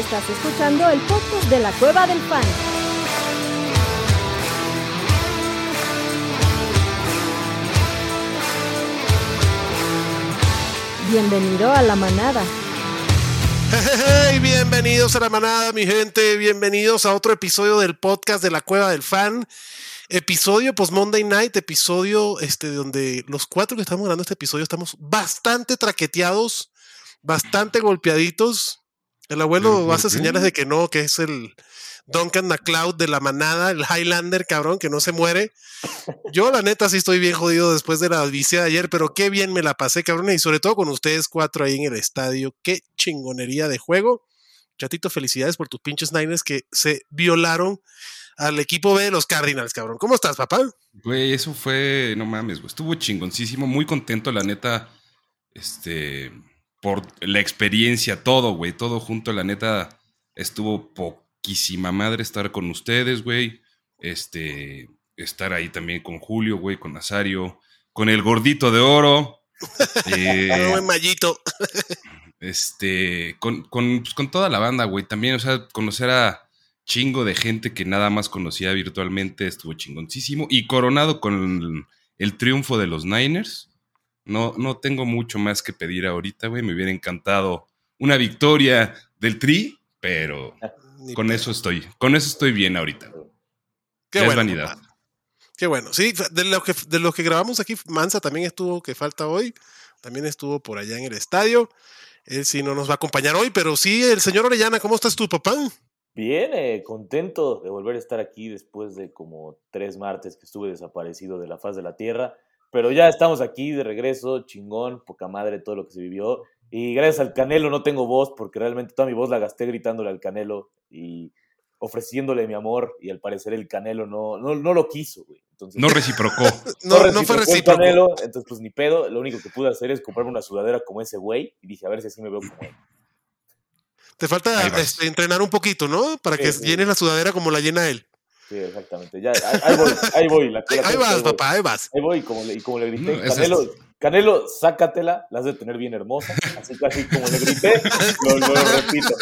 Estás escuchando el podcast de la Cueva del Fan. Bienvenido a la manada. Hey, bienvenidos a la manada, mi gente. Bienvenidos a otro episodio del podcast de la Cueva del Fan. Episodio post Monday Night, episodio este, donde los cuatro que estamos grabando este episodio estamos bastante traqueteados, bastante golpeaditos. El abuelo hace señales de que no, que es el Duncan McLeod de la manada, el Highlander, cabrón, que no se muere. Yo, la neta, sí estoy bien jodido después de la odisea de ayer, pero qué bien me la pasé, cabrón, y sobre todo con ustedes cuatro ahí en el estadio. Qué chingonería de juego. Chatito, felicidades por tus pinches Niners que se violaron al equipo B de los Cardinals, cabrón. ¿Cómo estás, papá? Güey, eso fue, no mames, güey. Estuvo chingoncísimo, muy contento, la neta. Este, por la experiencia, todo, güey, todo junto, la neta. Estuvo poquísima madre estar con ustedes, güey. Este, estar ahí también con Julio, güey, con Nazario, con el gordito de oro. eh, buen mallito. este, con, con, pues, con toda la banda, güey. También, o sea, conocer a chingo de gente que nada más conocía virtualmente estuvo chingoncísimo. Y coronado con el, triunfo de los Niners. No, no tengo mucho más que pedir ahorita, güey. Me hubiera encantado una victoria del Tri, pero Ni con eso estoy. Con eso estoy bien ahorita. Qué Ya es bueno. vanidad. papá. Qué bueno. Sí, de lo, que, de lo que grabamos aquí, Mansa también estuvo, que falta hoy. También estuvo por allá en el estadio. Él sí no nos va a acompañar hoy, pero sí, el señor Orellana, ¿cómo estás tú, papá? Bien, eh, contento de volver a estar aquí después de como tres martes que estuve desaparecido de la faz de la tierra. Pero ya estamos aquí de regreso, chingón, poca madre todo lo que se vivió. Y gracias al Canelo no tengo voz porque realmente toda mi voz la gasté gritándole al Canelo y ofreciéndole mi amor. Y al parecer el Canelo no, no, no lo quiso, güey. Entonces, No reciprocó. No, no fue el recíproco. Canelo, entonces pues ni pedo. Lo único que pude hacer es comprarme una sudadera como ese güey y dije a ver si así me veo como él. Te falta este, entrenar un poquito, ¿no? Para que Sí, sí. llenes la sudadera como la llena él. Sí, exactamente. Ya, ahí, ahí voy, ahí voy. La, Ahí, la ahí cosa, vas, papá, ahí vas. Ahí voy, y como le, y como le grité, No, esa Canelo, es- Canelo, sácatela, la has de tener bien hermosa. Así casi como le grité, lo, lo repito.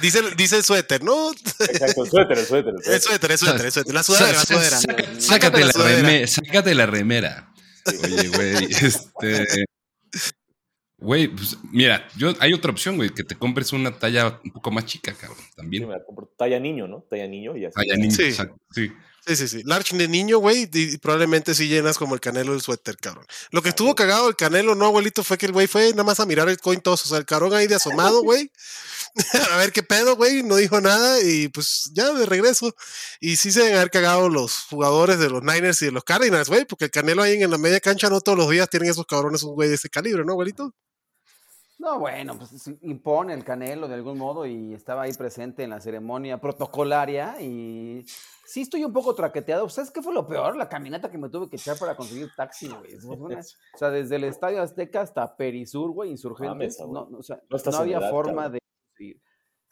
Dice, el- dice el suéter, ¿no? Exacto, el suéter, el suéter. El El suéter. suéter, el suéter, el suéter. La sudadera, la sudadera. Sácate Sácate la la, sudadera. reme- sácate la remera. Oye, güey, este. Güey, pues mira, yo, hay otra opción, güey, que te compres una talla un poco más chica, cabrón. Sí, También. me la compro. Talla niño, ¿no? Talla niño y así. Talla niña, Sí. exacto, sí. Sí, sí, sí. Large de niño, güey, y probablemente sí llenas como el canelo del suéter, cabrón. Lo que estuvo cagado el canelo, no, abuelito, fue que el güey fue nada más a mirar el coin toss, o sea, el carón ahí de asomado, güey. a ver qué pedo, güey, no dijo nada y pues ya de regreso. Y sí se deben haber cagado los jugadores de los Niners y de los Cardinals, güey, porque el canelo ahí en la media cancha no todos los días tienen esos cabrones un güey de ese calibre, ¿no, abuelito? No, bueno, pues impone el Canelo de algún modo y estaba ahí presente en la ceremonia protocolaria y sí estoy un poco traqueteado. ¿Sabes qué fue lo peor? La caminata que me tuve que echar para conseguir taxi, güey. Una- O sea, desde el Estadio Azteca hasta Perisur, güey, Insurgentes. No, no, o sea, No estás no había edad, forma cabrón. de conseguir.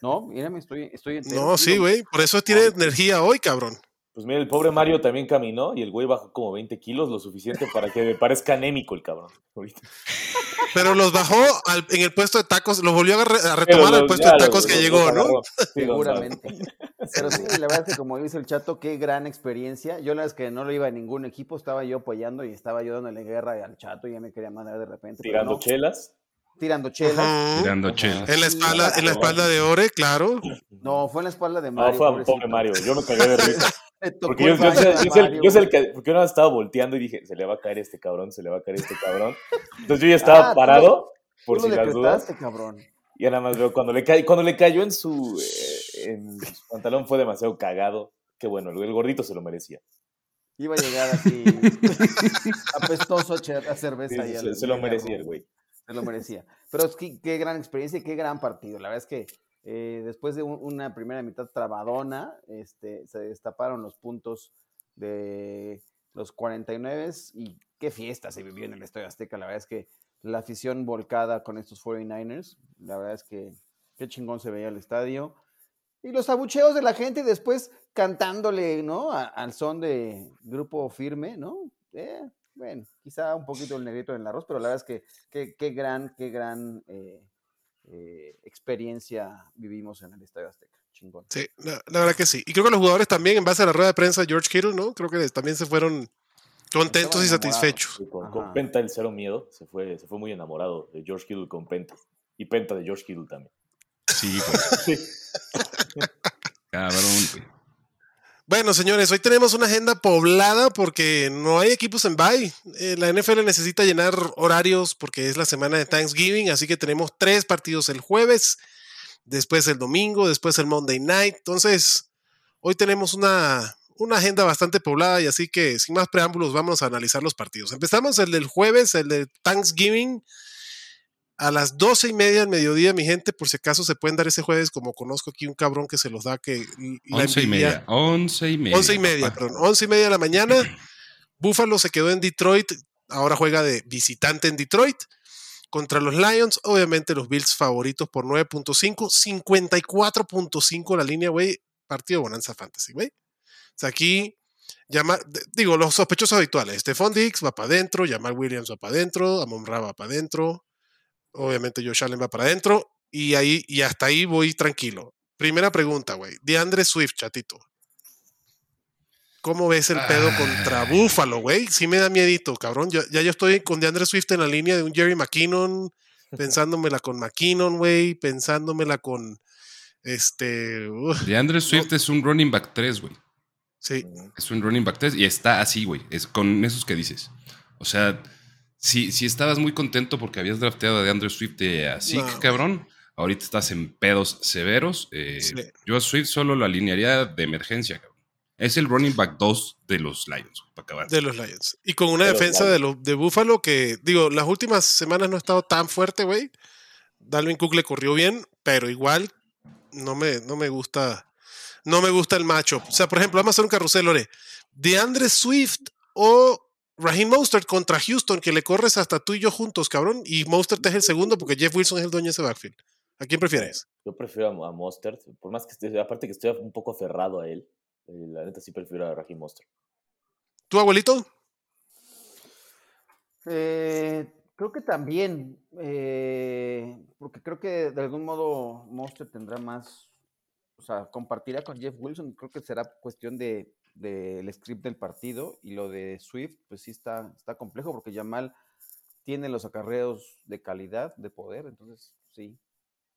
No, mírame, estoy, estoy entero. No, sí, güey, por eso tiene energía hoy, cabrón. Pues mira, el pobre Mario también caminó y el güey bajó como 20 kilos, lo suficiente para que me parezca anémico el cabrón. Ahorita. Pero los bajó al- en el puesto de tacos, los volvió a, re- a retomar al puesto de los- tacos que los- llegó, los ¿no? Seguramente. Pero sí, la verdad es que como dice el chato, qué gran experiencia. Yo la verdad es que no lo iba a ningún equipo, estaba yo apoyando y estaba yo dándole guerra al chato y ya me quería mandar de repente. Tirando no, chelas. tirando chelas. Tirando chelas. En la espalda, en la espalda de Ore, claro. No, fue en la espalda de No, Mario. fue a pobre Mario. Yo me cagué de risa. Porque yo, yo, el- yo que, porque yo no estaba volteando y dije, se le va a caer este cabrón, se le va a caer este cabrón. Entonces yo ya estaba Ah, tú parado, lo- por Tú si las dudas. cabrón. Y nada más veo cuando le, ca- cuando le cayó en su, eh, en su pantalón fue demasiado cagado. Qué bueno, el, el gordito se lo merecía. Iba a llegar así apestoso a cerveza. Sí, al- se, se lo merecía el güey. Se lo merecía. Pero es que, qué gran experiencia y qué gran partido. La verdad es que eh, después de un- una primera mitad trabadona, este, se destaparon los puntos de los 49 y qué fiesta se vivió en el Estadio Azteca. La verdad es que la afición volcada con estos 49ers, la verdad es que qué chingón se veía el estadio. Y los abucheos de la gente después cantándole, ¿no? Al son de grupo firme, ¿no? Eh, bueno, quizá un poquito el negrito en el arroz, pero la verdad es que qué, qué gran, qué gran eh, eh, experiencia vivimos en el Estadio Azteca. Chingón. Sí, la, la verdad que sí. Y creo que los jugadores también, en base a la rueda de prensa de George Kittle, ¿no? Creo que también se fueron contentos y satisfechos. Y con, Penta el cero miedo, se fue, se fue muy enamorado de George Kittle con Penta. Y Penta de George Kittle también. Sí, güey. Cabrón, güey. Bueno, señores, hoy tenemos una agenda poblada porque no hay equipos en bye. Eh, la NFL necesita llenar horarios porque es la semana de Thanksgiving, así que tenemos tres partidos el jueves, después el domingo, después el Monday Night. Entonces, hoy tenemos una, una agenda bastante poblada y así que sin más preámbulos vamos a analizar los partidos. Empezamos el del jueves, el de Thanksgiving. A las doce y media del mediodía, mi gente, por si acaso se pueden dar ese jueves, como conozco aquí un cabrón que se los da que Once y media. Once y media. Once y media, papá. perdón. Once y media de la mañana. Buffalo se quedó en Detroit. Ahora juega de visitante en Detroit. Contra los Lions, obviamente los Bills favoritos por 9.5. 54.5 la línea, güey. Partido Bonanza Fantasy, güey. O sea, aquí, llama, digo, los sospechosos habituales. Stephon Diggs va para adentro, Jamal Williams va para adentro, Amon Ra va para adentro. Obviamente Josh Allen va para adentro. Y ahí, y hasta ahí voy tranquilo. Primera pregunta, güey. DeAndre Swift, chatito. ¿Cómo ves el pedo contra Ay. Buffalo, güey? Sí me da miedito, cabrón. Ya, ya yo estoy con DeAndre Swift en la línea de un Jerry McKinnon, pensándomela con McKinnon, güey, pensándomela con este. uf, De Andrew Swift es un running back 3, güey. sí, Es un running back 3 y está así, güey. Es con esos que dices. O sea, si, si estabas muy contento porque habías drafteado a de Andrew Swift de así, No. cabrón, ahorita estás en pedos severos. eh, Sí. Yo a Swift solo lo alinearía de emergencia, cabrón. Es el running back 2 de los Lions, para acabar. de los Lions. Y con una De los defensa de, los de Buffalo que, digo, las últimas semanas no ha estado tan fuerte, güey. Dalvin Cook le corrió bien, pero igual no me, no me gusta. No me gusta el matchup. O sea, por ejemplo, vamos a hacer un carrusel, Lore. De Andre Swift o Raheem Mostert contra Houston, que le corres hasta tú y yo juntos, cabrón. Y Mostert es el segundo porque Jeff Wilson es el dueño de ese backfield. ¿A quién prefieres? Yo prefiero a, a Mostert, por más que esté, aparte que estoy un poco aferrado a él. eh, la neta sí prefiero a Raheem Mostert. ¿Tu abuelito? Eh, creo que también, eh, porque creo que de algún modo Monster tendrá más, o sea, compartirá con Jeff Wilson, creo que será cuestión de del script del partido y lo de Swift, pues sí está, está complejo porque Yamal tiene los acarreos de calidad, de poder, entonces sí,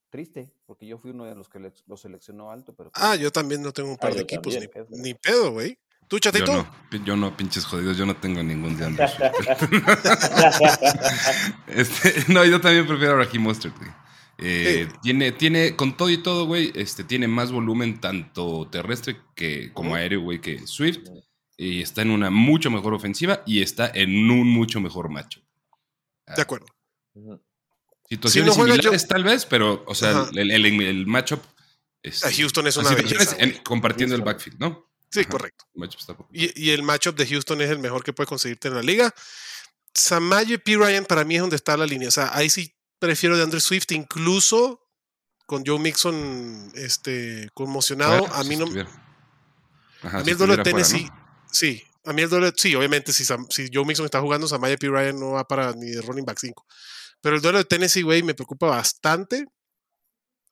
triste, porque yo fui uno de los que le- lo seleccionó alto, pero... Ah, yo también no tengo un par Ah, de yo equipos, también, ni, es verdad. ni pedo, güey. ¿Tú, Yo chatito? no, pi- yo no, pinches jodidos, yo no tengo ningún de Andrew. Este, no, yo también prefiero a Raheem Mostert, güey. Eh, Sí. tiene, tiene, con todo y todo, güey, este, tiene más volumen tanto terrestre que, como aéreo, güey, que Swift. Y está en una mucho mejor ofensiva y está en un mucho mejor macho. De acuerdo. Situaciones juega similares yo- tal vez, pero, o sea, Ajá. el, el, el matchup... este, A Houston es una belleza, en- compartiendo el backfield, ¿no? Sí, Ajá. correcto. El está Y, y el matchup de Houston es el mejor que puedes conseguirte en la liga. Samaje P. Ryan para mí es donde está la línea. O sea, ahí sí prefiero de Andrew Swift, incluso con Joe Mixon este, conmocionado. A si mí no. Ajá, A mí si el duelo de fuera, Tennessee. ¿no? Sí, a mí el duelo. Sí, obviamente, si, si Joe Mixon está jugando, Samaje P. Ryan no va para ni de running back 5. Pero el duelo de Tennessee, güey, me preocupa bastante.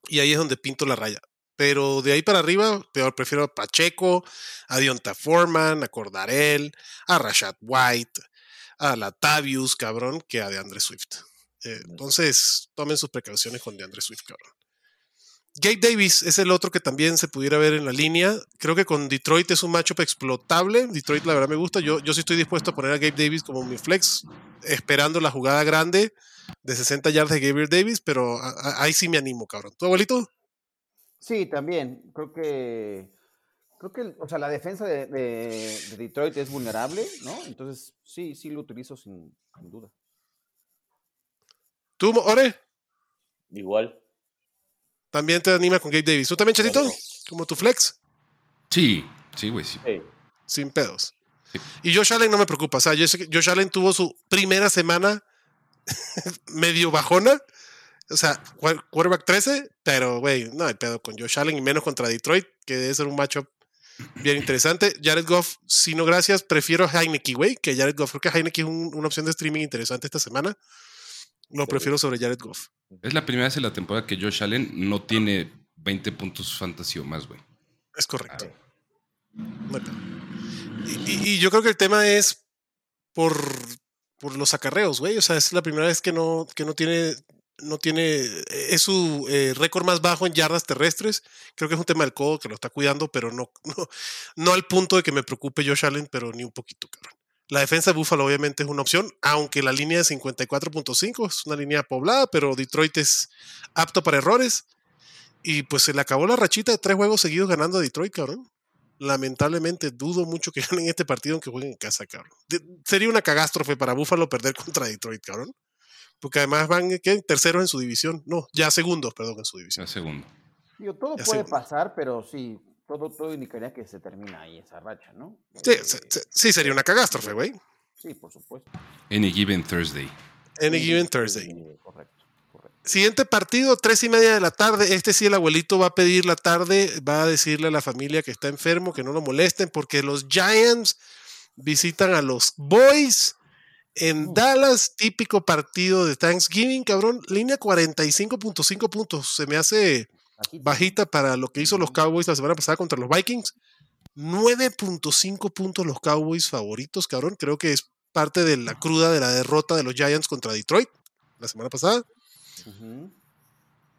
Y ahí es donde pinto la raya. Pero de ahí para arriba, peor, prefiero a Pacheco, a Dionta Foreman, a Cordarel, a Rashad White, a Latavius, cabrón, que a DeAndre Swift. Eh, entonces, tomen sus precauciones con DeAndre Swift, cabrón. Gabe Davis es el otro que también se pudiera ver en la línea. Creo que con Detroit es un matchup explotable. Detroit, la verdad, me gusta. Yo, yo sí estoy dispuesto a poner a Gabe Davis como mi flex, esperando la jugada grande de 60 yardas de Gabriel Davis, pero a- a- ahí sí me animo, cabrón. ¿Tu abuelito? Sí, también. Creo que, creo que, o sea, la defensa de, de- de Detroit es vulnerable, ¿no? Entonces, sí, sí lo utilizo sin, sin duda. ¿Tú, Ore? Igual. También te anima con Gabe Davis. ¿Tú también, Chatito? Como tu flex, Sí, sí, güey, sí. Sí. sin pedos. Sí. Y Josh Allen no me preocupa. O sea, Josh Allen tuvo su primera semana medio bajona. O sea, qu- quarterback 13, pero, güey, no hay pedo con Josh Allen y menos contra Detroit, que debe ser un matchup bien interesante. Jared Goff, si no gracias, prefiero a Heineke, güey, que Jared Goff. Creo que Heineke es un- una opción de streaming interesante esta semana. Lo prefiero sobre Jared Goff. Es la primera vez en la temporada que Josh Allen no tiene 20 puntos fantasy o más, güey. Es correcto. Ah. Y yo creo que el tema es por, por los acarreos, güey. O sea, es la primera vez que no, que no tiene. No tiene. Es su eh, récord más bajo en yardas terrestres. Creo que es un tema del codo que lo está cuidando, pero no, no, no al punto de que me preocupe Josh Allen, pero ni un poquito, cabrón. La defensa de Buffalo obviamente es una opción, aunque la línea de 54.5 es una línea poblada, pero Detroit es apto para errores. Y pues se le acabó la rachita de tres juegos seguidos ganando a Detroit, cabrón. Lamentablemente dudo mucho que ganen este partido aunque jueguen en casa, cabrón. De- sería una catástrofe para Buffalo perder contra Detroit, cabrón. Porque además van ¿qué? terceros en su división. No, ya segundos, perdón, en su división. La segunda. Digo, todo Ya puede pasar, pero sí, todo, todo indicaría que se termina ahí esa racha, ¿no? Sí, Eh, se- se- sí, sería una catástrofe, güey. Sí, por supuesto. Any given Thursday. Any given Thursday. correcto, correcto. Siguiente partido, tres y media de la tarde. Este sí, el abuelito va a pedir la tarde, va a decirle a la familia que está enfermo que no lo molesten porque los Giants visitan a los Boys en Mm. Dallas, típico partido de Thanksgiving, cabrón. Línea 45.5 puntos. Se me hace. Bajita para lo que hizo los Cowboys la semana pasada contra los Vikings. 9.5 puntos los Cowboys favoritos, cabrón. Creo que es parte de la cruda de la derrota de los Giants contra Detroit la semana pasada.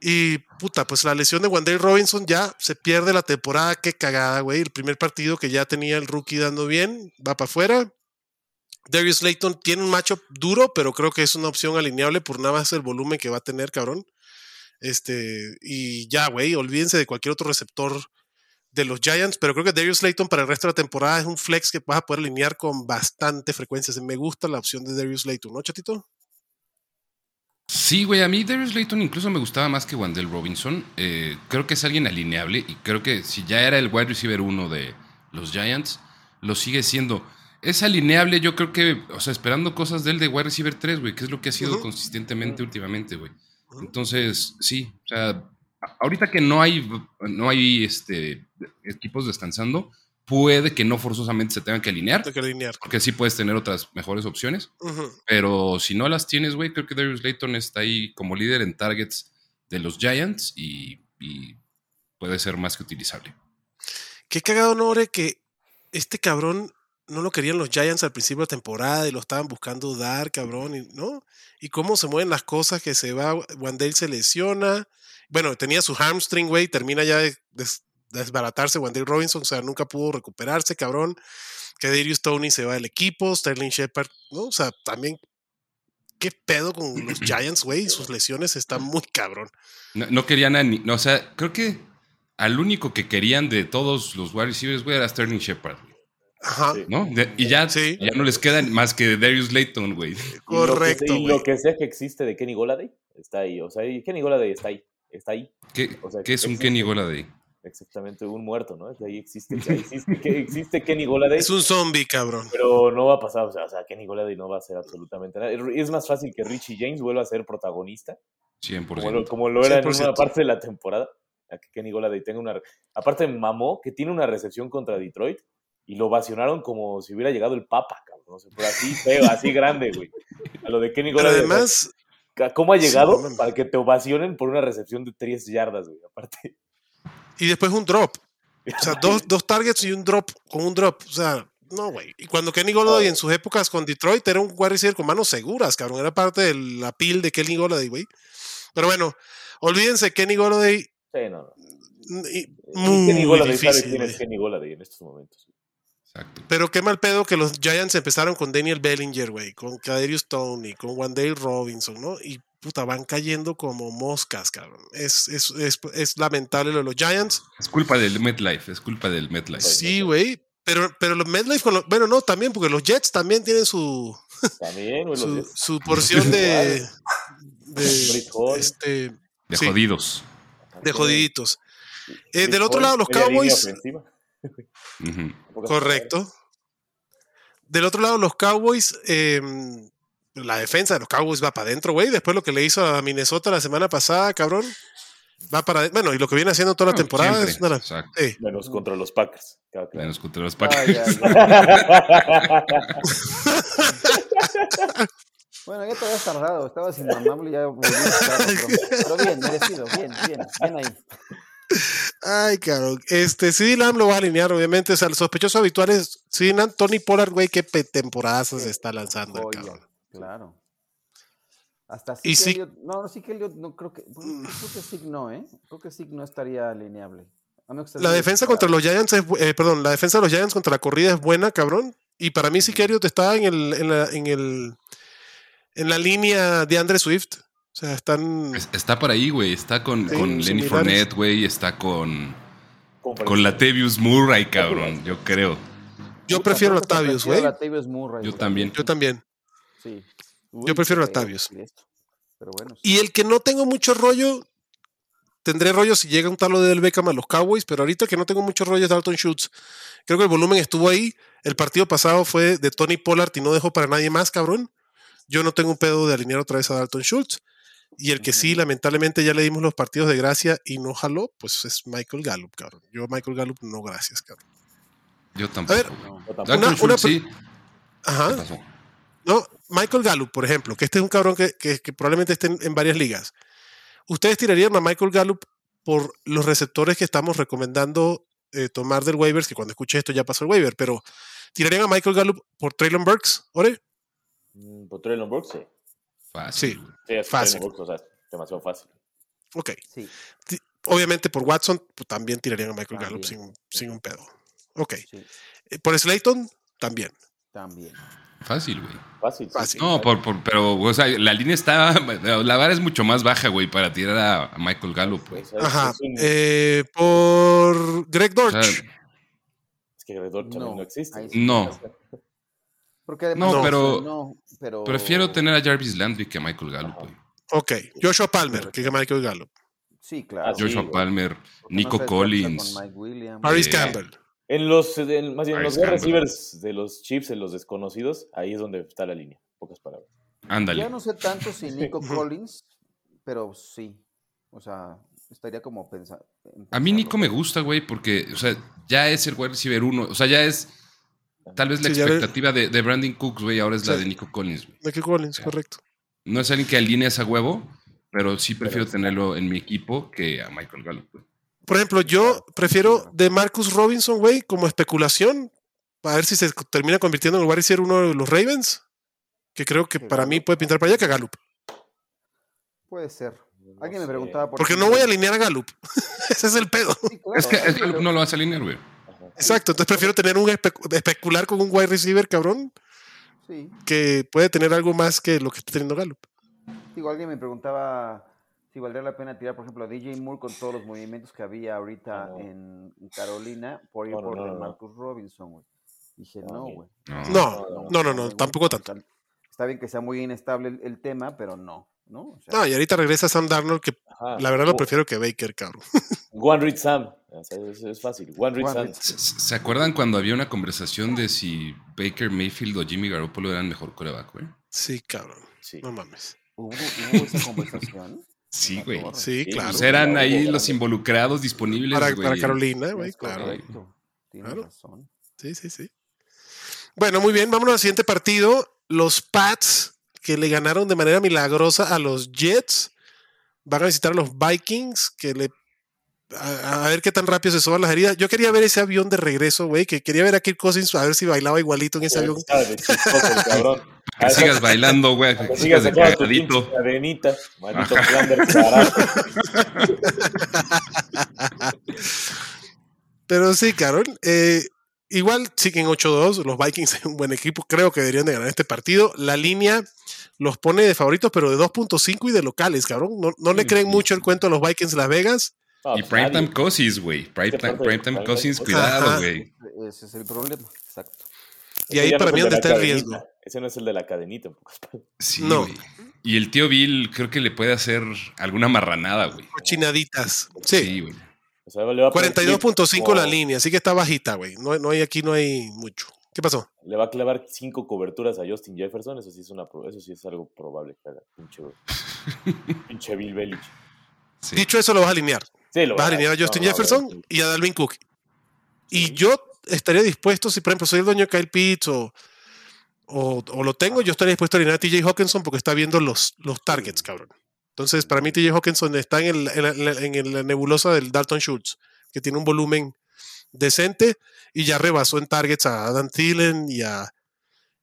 Y puta, pues la lesión de Wandale Robinson ya se pierde la temporada. Qué cagada, güey. El primer partido que ya tenía el rookie dando bien va para afuera. Darius Layton tiene un macho duro, pero creo que es una opción alineable por nada más el volumen que va a tener, cabrón. Este, y ya, güey, olvídense de cualquier otro receptor de los Giants, pero creo que Darius Layton para el resto de la temporada es un flex que vas a poder alinear con bastante frecuencia. Me gusta la opción de Darius Layton, ¿no, chatito? Sí, güey, a mí Darius Layton incluso me gustaba más que Wandell Robinson. Eh, creo que es alguien alineable y creo que si ya era el wide receiver uno de los Giants, lo sigue siendo. Es alineable, yo creo que, o sea, esperando cosas de él de wide receiver 3, güey, que es lo que ha sido consistentemente últimamente, güey. Entonces, sí, o sea, ahorita que no hay, no hay este, equipos descansando, puede que no forzosamente se tengan que alinear, Tengo que alinear. porque sí puedes tener otras mejores opciones. Pero si no las tienes, güey, creo que Darius Layton está ahí como líder en targets de los Giants y, y puede ser más que utilizable. Qué cagado, Nore, que este cabrón no lo querían los Giants al principio de la temporada y lo estaban buscando dar, cabrón, y, ¿no? Y cómo se mueven las cosas, que se va, Wandale se lesiona. Bueno, tenía su hamstring, güey, termina ya de des- desbaratarse Wandale Robinson, o sea, nunca pudo recuperarse, cabrón. Que Darius Tony se va del equipo, Sterling Shepard, ¿no? O sea, también, ¿qué pedo con los Giants, güey? Sus lesiones están muy cabrón. No, no querían a ni- no, o sea, creo que al único que querían de todos los wide receivers, güey, era Sterling Shepard, Ajá. ¿no? De- y ya, Sí. ya no les quedan más que Darius Layton, güey. Y lo que correcto, Y lo que sea que existe de Kenny Goladay está ahí. O sea, Kenny Goladay está ahí. Está ahí. ¿Qué, O sea, qué es un existe. Kenny Goladay? Exactamente, un muerto, ¿no? Que ahí existe, que ahí existe, que existe Kenny Goladay. Es un zombie, cabrón. Pero no va a pasar, o sea, o sea, Kenny Goladay no va a hacer absolutamente nada. Es más fácil que Richie James vuelva a ser protagonista, 100%. como lo, como lo era en 100%. una parte de la temporada, a que Kenny Goladay tenga una... Aparte mamó que tiene una recepción contra Detroit y lo vacionaron como si hubiera llegado el Papa, cabrón. No sé, pero así feo, así grande, güey. A lo de Kenny Pero además, ¿Cómo ha llegado para que te ovacionen por una recepción de 3 yardas, güey? Aparte. y después un drop. O sea, dos, dos targets y un drop con un drop. O sea, no, güey. Y cuando Kenny Golladay en sus épocas con Detroit era un wide receiver con manos seguras, cabrón. Era parte de la pil de Kenny Golladay, güey. Pero bueno, olvídense, Kenny Golladay. Sí, no, no. y- Ni Kenny Muy Goladay sabe difícil, quién es. Kenny Goladay en estos momentos. Exacto. Pero qué mal pedo que los Giants empezaron con Daniel Bellinger, güey, con Kaderius Tony, con Wandale Robinson, ¿no? Y puta, van cayendo como moscas, cabrón. Es, es, es, es lamentable lo de los Giants. Es culpa del MetLife, es culpa del MetLife. Sí, güey. Pero, pero los MetLife, con los- bueno, no, también, porque los Jets también tienen su, También, los su, Jets. su porción de, de, este, De sí. jodidos. de jodiditos. Eh, del otro lado, los Cowboys. Correcto. Del otro lado, los Cowboys, eh, la defensa de los Cowboys va para adentro, güey. Después lo que le hizo a Minnesota la semana pasada, cabrón, va para adentro. Bueno, y lo que viene haciendo toda la No, temporada siempre, es sí. Menos contra los Packers. claro. Menos contra los Ay, Packers. ay, ay. Bueno, ya te habías tardado, estabas inmamable y ya volví a estar, pero, pero bien, merecido, bien, bien, bien ahí. Ay, cabrón. Este, CD Lamb lo va a alinear, obviamente. O sea, el sospechoso habitual es CD Lamb, Tony Pollard, güey, qué temporadas se está lanzando, el cabrón. claro. Hasta sí que Elliot- no, no, sí que Elliot, no creo que, bueno, creo que Sig no, ¿eh? Creo que Sig no estaría alineable. La defensa contra los Giants es, eh, perdón, la defensa de los Giants contra la corrida es buena, cabrón. Y para mí sí que Elliott está en el, en la, en el, en la línea de Andre Swift. O sea, están. Es- Está por ahí, güey. Está con, Sí, con Lenny. Fournette, güey. Está con, con Latavius Murray, cabrón. Yo creo. Yo prefiero Latavius, prefiero güey. Yo también. Yo también. Sí. Yo prefiero Latavius. Pero bueno. sí. Y el que no tengo mucho rollo, tendré rollo si llega un talo de Del Beckham a los Cowboys, pero ahorita que no tengo mucho rollo es Dalton Schultz. Creo que el volumen estuvo ahí. El partido pasado fue de Tony Pollard y no dejó para nadie más, cabrón. Yo no tengo un pedo de alinear otra vez a Dalton Schultz. Y el que sí, lamentablemente ya le dimos los partidos de gracia y no jaló, pues es Michael Gallup, cabrón. Yo a Michael Gallup no gracias, cabrón. Yo tampoco. ver, güey. No. Yo tampoco. Una- sí. ¿Qué Ajá. No, Michael Gallup, por ejemplo, que este es un cabrón que, que- que probablemente esté en, en varias ligas. ¿Ustedes tirarían a Michael Gallup por los receptores que estamos recomendando eh, tomar del waivers? Que cuando escuche esto ya pasó el waiver, pero ¿tirarían a Michael Gallup por Traylon Burks? ¿Ore? Mm, ¿Por Traylon Burks? Sí. Fácil. Sí. güey. Sí, es Fácil. Traylon Burks, o sea, es demasiado fácil. Ok. Sí, Obviamente por Watson pues, también tirarían a Michael Gallup También. sin, sin un pedo. Ok. sí, Eh, Por Slayton también. también. Fácil, güey. Fácil. sí. Fácil. No, por, por- pero, o sea, la línea está. La vara es mucho más baja, güey, para tirar a, Michael Gallup. O sea, Ajá. Eh, por Greg O Dortch. sea, es que Greg Dortch No, no, existe. no. Porque además, No, pero- no, pero Prefiero tener a Jarvis Landry que a Michael Gallup, Ajá. güey. ok. Joshua Palmer, que es Michael Gallup. Sí, claro. Ah, sí, Joshua. Palmer, no Nico Collins. Con Mike Williams. Harris Eh, Campbell. En los, en- más bien, en los receivers de los Chiefs, en los desconocidos, ahí es donde está la línea. Pocas palabras. Ándale. Ya no sé tanto si Nico. Collins, pero sí. O sea, estaría como pensando. A mí Nico me gusta, güey, porque, o sea, ya es el wide receiver uno. O sea, ya es tal vez la Sí, expectativa de, de Brandon Cooks, güey, ahora es la de Nico Collins, güey. Michael Collins, correcto. No es alguien que alineas a huevo, pero sí prefiero Pero- tenerlo en mi equipo que a Michael Gallup, güey. Por ejemplo, yo prefiero de Marcus Robinson, güey, como especulación, para ver si se termina convirtiendo en el wide receiver uno de los Ravens, que creo que para mí puede pintar para allá que a Gallup. Puede ser. No Alguien me preguntaba por Porque no ejemplo, voy a alinear a Gallup. Ese es el pedo. sí, claro, Es que es Gallup no lo vas a alinear, güey. Exacto, entonces prefiero tener un espe- especular con un wide receiver, cabrón, Sí. que puede tener algo más que lo que está teniendo Gallup. Digo, alguien me preguntaba si valdría la pena tirar, por ejemplo, a DJ Moore con todos los movimientos que había ahorita No, no. en Carolina por ir No, no, por no, no, no. Marcus Robinson, güey. Dije, No, güey. No. No, no, no, tampoco tanto. Está bien que sea muy inestable el, el tema, pero no, ¿no? O sea, No, y ahorita regresa Sam Darnold, que Ajá. la verdad lo Oh, prefiero que Baker, cabrón. One Read Sam. O sea, es, es fácil. One Read One Sam. Read ¿Se, acuerdan cuando había una conversación de si Baker Mayfield o Jimmy Garoppolo eran mejor coreback, güey? Sí, cabrón. Sí. No mames. ¿Hubo, hubo esa conversación. Sí, güey. Sí, claro. Pues eran ahí los involucrados disponibles, Para, Carolina, güey, claro. correcto. Tienes Claro. razón. Sí, sí, sí. Bueno, muy bien, vámonos al siguiente partido. Los Pats, que le ganaron de manera milagrosa a los Jets, van a visitar a los Vikings, que le... A, a ver qué tan rápido se soban las heridas. Yo quería ver ese avión de regreso, güey, que quería ver a Kirk Cousins a ver si bailaba igualito en ese avión. Chistoso cabrón. Que sigas bailando, güey. Que Que sigas de cagadito. cadenita. Maldito Flanders, carajo. Pero sí, Carol. eh, igual siguen 8-2. Los Vikings es un buen equipo. Creo que deberían de ganar este partido. La línea los pone de favoritos, pero de 2.5 y de locales, cabrón. No, no le creen mucho el cuento a los Vikings Las Vegas. Y pues Primetime. Cousins, güey. Primetime, Cousins, cuidado, güey. Ese es el problema. Exacto. Y ahí para mí donde está el riesgo. Ese no es el de la cadenita. Sí, No. Y el tío Bill creo que le puede hacer alguna marranada, güey. Cochinaditas. Sí. Sí, güey. O sea, le va a poner 42.5 clip la línea, así que está bajita, güey. No, no hay aquí, no hay mucho. ¿Qué pasó? Le va a clavar cinco coberturas a Justin Jefferson. Eso sí es, una, eso sí es algo probable que haga. Pinche, pinche Bill Belich. Sí. Dicho eso, lo vas a alinear. Sí, lo Vas a alinear a Justin no, Jefferson no, y a Dalvin Cook. Y yo estaría dispuesto, si por ejemplo soy el dueño de Kyle Pitts o, o, o lo tengo, yo estaría dispuesto a alinear a TJ Hawkinson porque está viendo los, los targets, cabrón. Entonces, para mí, TJ Hawkinson está en, el- en la, en la- en la nebulosa del Dalton Schultz, que tiene un volumen decente y ya rebasó en targets a Adam Thielen y a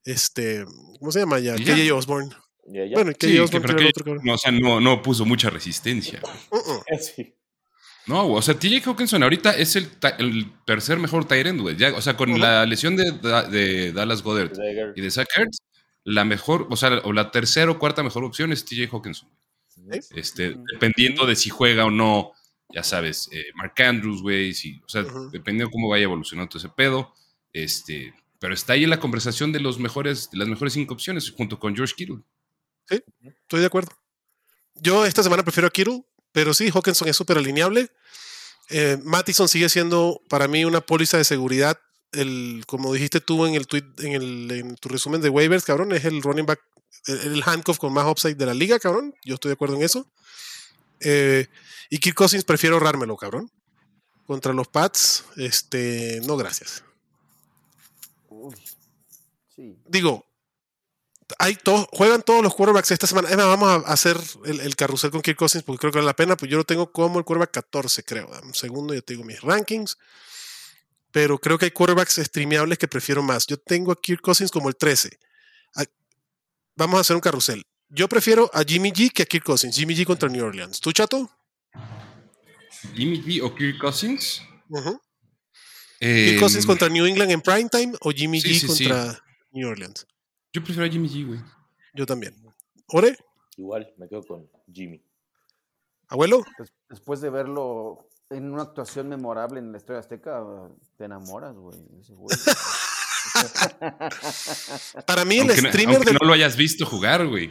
este, ¿cómo se llama ya? ¿Y ya? KJ Osborne. Ya. Bueno, y KJ Sí, que Osborne pero creo el que- otro, cabrón. no, o sea, no, no puso mucha resistencia. güey. Uh-uh. Sí. No, güey, o sea, TJ Hawkinson ahorita es el, tercer mejor end, güey. Ya, O sea, con la lesión de, Da- de Dallas Goddard y de Zach Ertz, la mejor, o sea, o la tercera o cuarta mejor opción es TJ Hawkinson. Este, Ujú. dependiendo de si juega o no, ya sabes, eh, Mark Andrews, güey, si, o sea, Ujú. dependiendo de cómo vaya evolucionando todo ese pedo, este, pero está ahí en la conversación de los mejores, de las mejores cinco opciones, junto con George Kittle. Estoy de acuerdo. Yo esta semana prefiero a Kittle, pero sí, Hawkinson es súper alineable. Eh, Mattison sigue siendo para mí una póliza de seguridad. El, como dijiste tú en el tweet, en, el, en tu resumen de waivers, cabrón, es el running back, el, el handcuff con más upside de la liga, cabrón. Yo estoy de acuerdo en eso. Eh, y Kirk Cousins prefiero ahorrármelo, cabrón. Contra los Pats, este, no gracias. Uy. Sí. digo, hay todos, juegan todos los quarterbacks esta semana. Es más, vamos a hacer el, el carrusel con Kirk Cousins porque creo que vale la pena. Pues yo lo tengo como el quarterback 14, creo. Dame un segundo, yo te digo mis rankings. Pero creo que hay quarterbacks streameables que prefiero más. Yo tengo a Kirk Cousins como el 13. A- Vamos a hacer un carrusel. Yo prefiero a Jimmy G que a Kirk Cousins. Jimmy G contra New Orleans. ¿Tú, chato? Jimmy G o Kirk Cousins. Eh, ¿Kirk Cousins contra New England en primetime o Jimmy sí, G sí, sí. contra New Orleans? Yo prefiero a Jimmy G, güey. Yo también. ¿Ore? Igual, me quedo con Jimmy. ¿Abuelo? Des- después de verlo en una actuación memorable en la historia azteca, te enamoras, güey. de. Para mí, el Aunque, no- streamer aunque del. no lo hayas visto jugar, güey.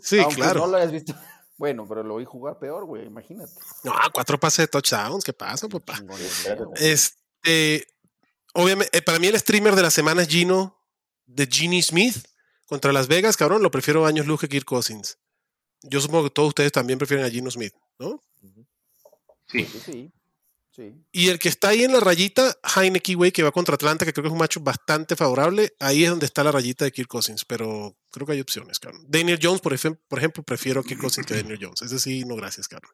Sí, Aunque claro. No lo hayas visto. Bueno, pero lo vi jugar peor, güey. Imagínate. No, cuatro pases de touchdowns. ¿Qué pasa, papá? Este, obviamente, eh, para mí el streamer de la semana es Gino de Genie Smith contra Las Vegas, cabrón. Lo prefiero a años luz que Kirk Cousins. Yo supongo que todos ustedes también prefieren a Gino Smith, ¿no? Sí. Sí, sí. Sí. Y el que está ahí en la rayita, Heineke, güey, que va contra Atlanta, que creo que es un macho bastante favorable. Ahí es donde está la rayita de Kirk Cousins, pero creo que hay opciones, cabrón. Daniel Jones, por, ejem- por ejemplo, prefiero a Kirk Cousins que a Daniel Jones. Ese sí, no gracias, cabrón.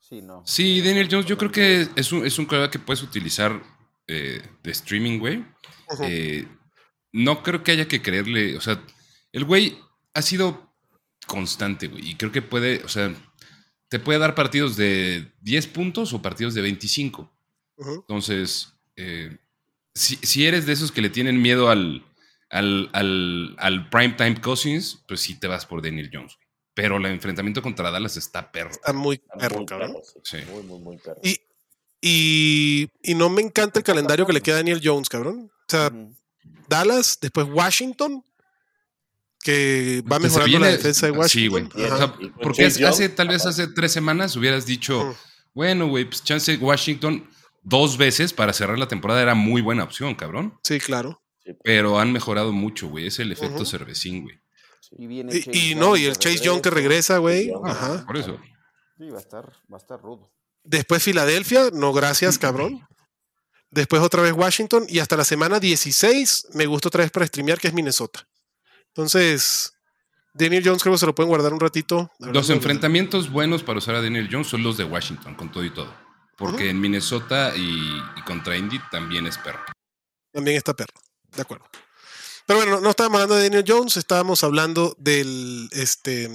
Sí, no. Sí, Daniel Jones, yo creo que es un, es un que puedes utilizar eh, de streaming, güey. Eh, no creo que haya que creerle, o sea, el güey ha sido constante, güey, y creo que puede, o sea, te puede dar partidos de 10 puntos o partidos de 25. Ujú. Entonces, eh, si, si eres de esos que le tienen miedo al, al, al, al primetime Cousins, pues sí te vas por Daniel Jones. güey. Pero el enfrentamiento contra Dallas está perro. Está muy Está perro, muy cabrón. perro, sí. Sí. Muy, muy, muy perro. Y, y, y no me encanta el calendario que le queda a Daniel Jones, cabrón. O sea. Dallas, después Washington, que va Pues mejorando la defensa de Sí, Washington. güey. Ajá. O sea, Y con porque hace, tal vez hace tres semanas hubieras dicho, bueno, güey, pues chance Washington dos veces para cerrar la temporada era muy buena opción, cabrón. Sí, claro. Sí, Pero han mejorado mucho, güey. Es el efecto cervecín, güey. Y, viene Y, Chase y Young no, y el Chase Young que regresa, güey. Ajá. Por eso. Sí, va a estar, va a estar rudo. Después Filadelfia, no gracias, cabrón. Después otra vez Washington y hasta la semana 16 me gusta otra vez para streamear, que es Minnesota. Entonces, Daniel Jones creo que se lo pueden guardar un ratito. Los enfrentamientos buenos para usar a Daniel Jones son los de Washington, con todo y todo. Porque en Minnesota y, y contra Indy también es perro. También está perro. De acuerdo. Pero bueno, no, no estábamos hablando de Daniel Jones, estábamos hablando del este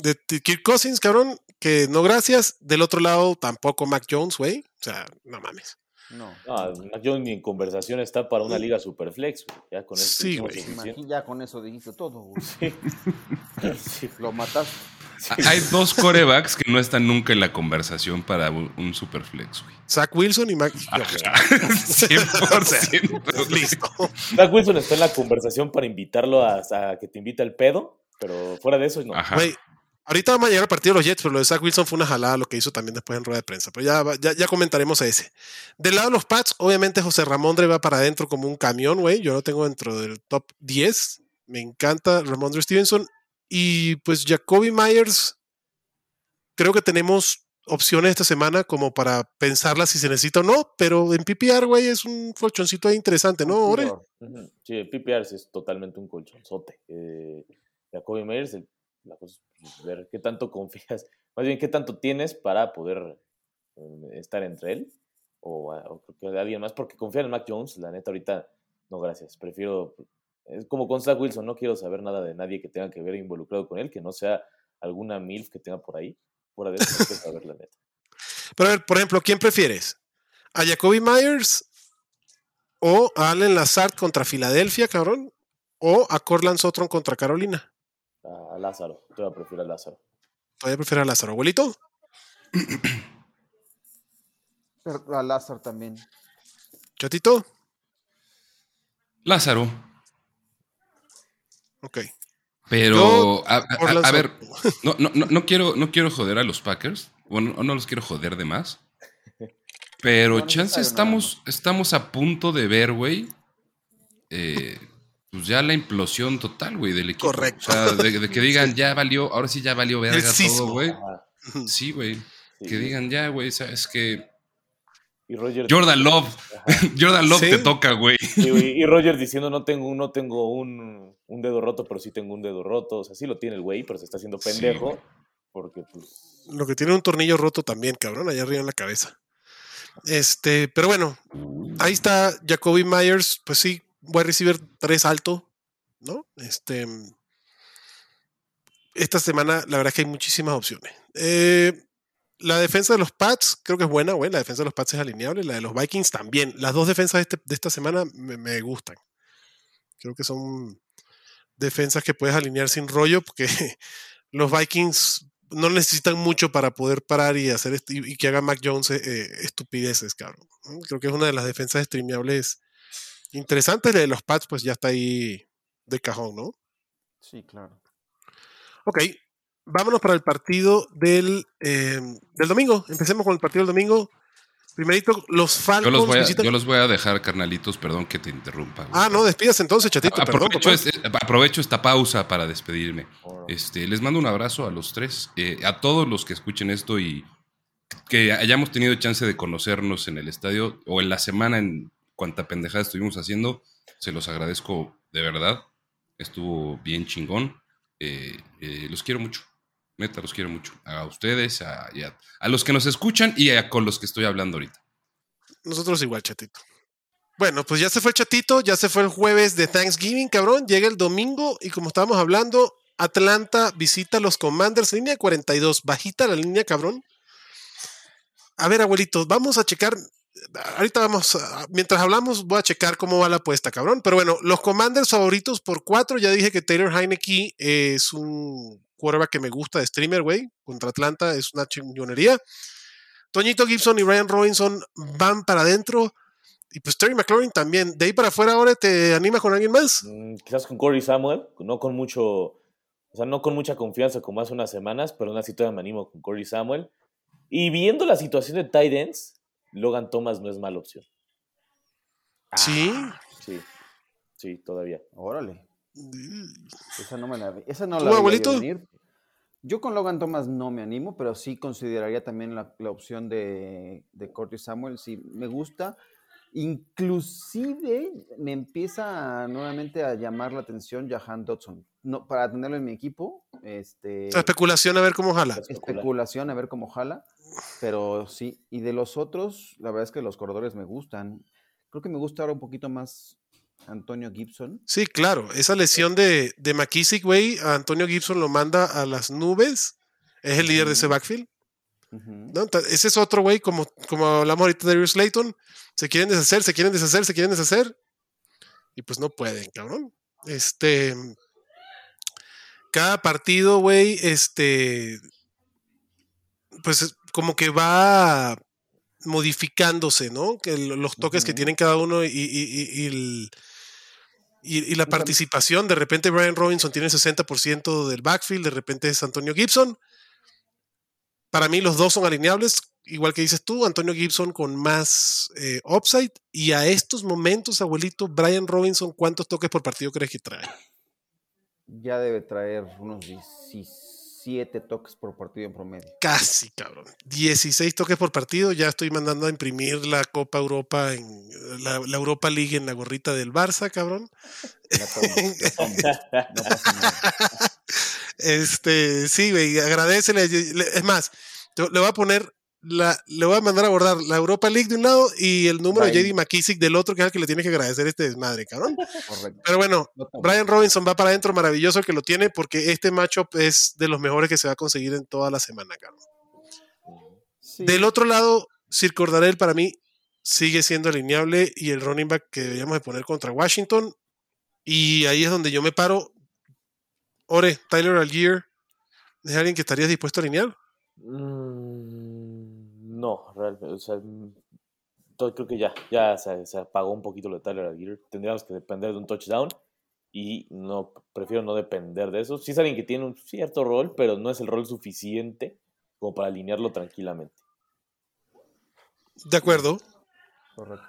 de Kirk Cousins, cabrón, que no gracias. Del otro lado, tampoco Mac Jones, güey. O sea, no mames. No. No, Mac Jones ni en conversación está para una liga superflex, güey. Ya con eso Sí, güey. ya con eso dijiste todo, güey. Sí. Lo mataste. Hay dos corebacks que no están nunca en la conversación para un, superflex, güey. Zach Wilson y Mac Jones. 100%. Listo. Zach Wilson está en la conversación para invitarlo a, a que te invite al pedo, pero fuera de eso no. Ajá. Güey, ahorita vamos a llegar al partido de los Jets, pero lo de Zach Wilson fue una jalada lo que hizo también después en rueda de prensa. Pero ya, ya, ya comentaremos a ese. Del lado de los Pats, obviamente José Ramondre va para adentro como un camión, güey. Yo lo tengo dentro del top 10. Me encanta Ramondre Stevenson. Y pues Jacoby Myers, creo que tenemos opciones esta semana como para pensarla si se necesita o no, pero en PPR, güey, es un colchoncito interesante, ¿no, Ore? Sí, PPR es totalmente un colchonzote. Eh, Jacoby Meyers, el- la cosa es pues, ver qué tanto confías, más bien qué tanto tienes para poder eh, estar entre él o, a- o alguien más, porque confiar en Mac Jones, la neta, ahorita, no, gracias. Prefiero, es como con Zach Wilson, no quiero saber nada de nadie que tenga que ver involucrado con él, que no sea alguna MILF que tenga por ahí. Fuera de eso, no quiero saber la neta. Pero a ver, por ejemplo, ¿quién prefieres? ¿A Jacoby Myers o a Allen Lazard contra Filadelfia, cabrón? ¿O a Cortland Sutton contra Carolina? A Lázaro, te voy a preferir a Lázaro. Todavía prefiero a Lázaro, abuelito. A Lázaro también. Chatito. Lázaro. Ok. Pero, Yo, a, a- Cortland a ver, no, no, no, no quiero, no quiero joder a los Packers. Bueno, no los quiero joder de más. Pero No chance estamos, estamos a punto de ver, güey. eh, pues ya la implosión total, güey, del equipo. Correcto. O sea, de, de que digan, ya valió, ahora sí ya valió verga todo, güey. Sí, güey. sí, Que digan, ya, güey, sabes que Y Roger, Jordan Love, Ajá. Jordan Love Sí. te toca, güey. Sí, y Roger diciendo no tengo, no tengo un, un dedo roto, pero sí tengo un dedo roto. O sea, sí lo tiene el güey, pero se está haciendo pendejo. porque pues. Lo que tiene un tornillo roto también, cabrón, allá arriba en la cabeza. Este, pero bueno, ahí está Jacoby Myers, pues sí, voy a recibir tres alto, ¿no? Este, esta semana la verdad es que hay muchísimas opciones. Eh, la defensa de los Pats creo que es buena, la defensa de los Pats es alineable, la de los Vikings también. Las dos defensas de, este- esta semana me, gustan. Creo que son defensas que puedes alinear sin rollo porque los Vikings no necesitan mucho para poder parar y hacer est- y, y que haga Mac Jones eh, estupideces, cabrón. Creo que es una de las defensas streameables interesantes. La de los Pats, pues ya está ahí de cajón, ¿no? Sí, claro. Ok, vámonos para el partido del, eh, del domingo. Empecemos con el partido del domingo. Primerito, los Yo Falcons los, voy a, visitan- yo los voy a dejar, carnalitos, perdón que te interrumpa. güey. Ah, no, despidas entonces, chatito. aprovecho, este- aprovecho esta pausa para despedirme. oh, Este, les mando un abrazo a los tres, eh, a todos los que escuchen esto y que hayamos tenido chance de conocernos en el estadio o en la semana en cuanta pendejada estuvimos haciendo. Se los agradezco de verdad. Estuvo bien chingón. Eh, eh, los quiero mucho. Neta, los quiero mucho. A ustedes, a los que nos escuchan y a, con los que estoy hablando ahorita. Nosotros igual, chatito. Bueno, pues ya se fue el chatito, ya se fue el jueves de Thanksgiving, cabrón. Llega el domingo y como estábamos hablando, Atlanta visita a los Commanders, línea 42, bajita la línea, cabrón. A ver, abuelitos, vamos a checar. Ahorita vamos, mientras hablamos, voy a checar cómo va la apuesta, cabrón. Pero bueno, los Commanders favoritos por cuatro. Ya dije que Taylor Heineke es un quarterback que me gusta de streamer, güey. Contra Atlanta es una chingonería. Toñito Gibson y Ryan Robinson van para adentro. Y pues Terry McLaurin también. De ahí para afuera, ahora te animas con alguien más. mm, quizás con Corey Samuel, no con mucho. O sea, no con mucha confianza como hace unas semanas, pero aún así todavía me animo con Corey Samuel. Y viendo la situación de tight ends, Logan Thomas no es mala opción. Sí. Sí, sí, todavía. Órale. Esa no me la esa no ¿Tú, la abuelito? venir. Yo con Logan Thomas no me animo, pero sí consideraría también la, la opción de, de Curtis Samuel. Sí, me gusta. Inclusive me empieza nuevamente a llamar la atención Jahan Dodson. No, para tenerlo en mi equipo, este, especulación a ver cómo jala. especulación, a ver cómo jala. Pero sí, y de los otros, la verdad es que los corredores me gustan. Creo que me gusta ahora un poquito más Antonio Gibson. Sí, claro. Esa lesión de, de McKissick, güey, a Antonio Gibson lo manda a las nubes. Es el líder de ese backfield. ¿no? Entonces, ese es otro, güey, como, como hablamos ahorita de Darius Slayton. Se quieren deshacer, se quieren deshacer, se quieren deshacer. Y pues no pueden, cabrón. Este. Cada partido, güey, este. Pues es como que va modificándose, ¿no? Que lo- los toques que tienen cada uno y, y- y- el- la participación. De repente Brian Robinson tiene el 60% del backfield, de repente es Antonio Gibson. Para mí los dos son alineables, igual que dices tú, Antonio Gibson con más eh, upside. Y a estos momentos, abuelito, Brian Robinson, ¿cuántos toques por partido crees que trae? ya debe traer unos 17 toques por partido en promedio. Casi, cabrón. 16 toques por partido. Ya estoy mandando a imprimir la Copa Europa en la, la Europa League en la gorrita del Barça, cabrón. La tomo, la tomo. No pasa nada. Este, sí, güey, agradecele. le- Es más, te- le voy a poner, la, le voy a mandar a abordar la Europa League de un lado y el número de. JD McKissick del otro, que es el que le tiene que agradecer este desmadre, cabrón. Correcto. Pero bueno. Brian Robinson va para adentro, maravilloso que lo tiene, porque este matchup es de los mejores que se va a conseguir en toda la semana, cabrón. Sí. Del otro lado, Sir Cordarel para mí sigue siendo alineable y el running back que deberíamos de poner contra Washington. Y ahí es donde yo me paro. Ore, Tyler Algier, ¿es alguien que estarías dispuesto a alinear? Mm, no, realmente, o sea, mm, todo- creo que ya, ya se, se apagó un poquito lo de Tyler Aguirre. Tendríamos que depender de un touchdown y no, prefiero no depender de eso. Sí es alguien que tiene un cierto rol, pero no es el rol suficiente como para alinearlo tranquilamente. De acuerdo. Correcto.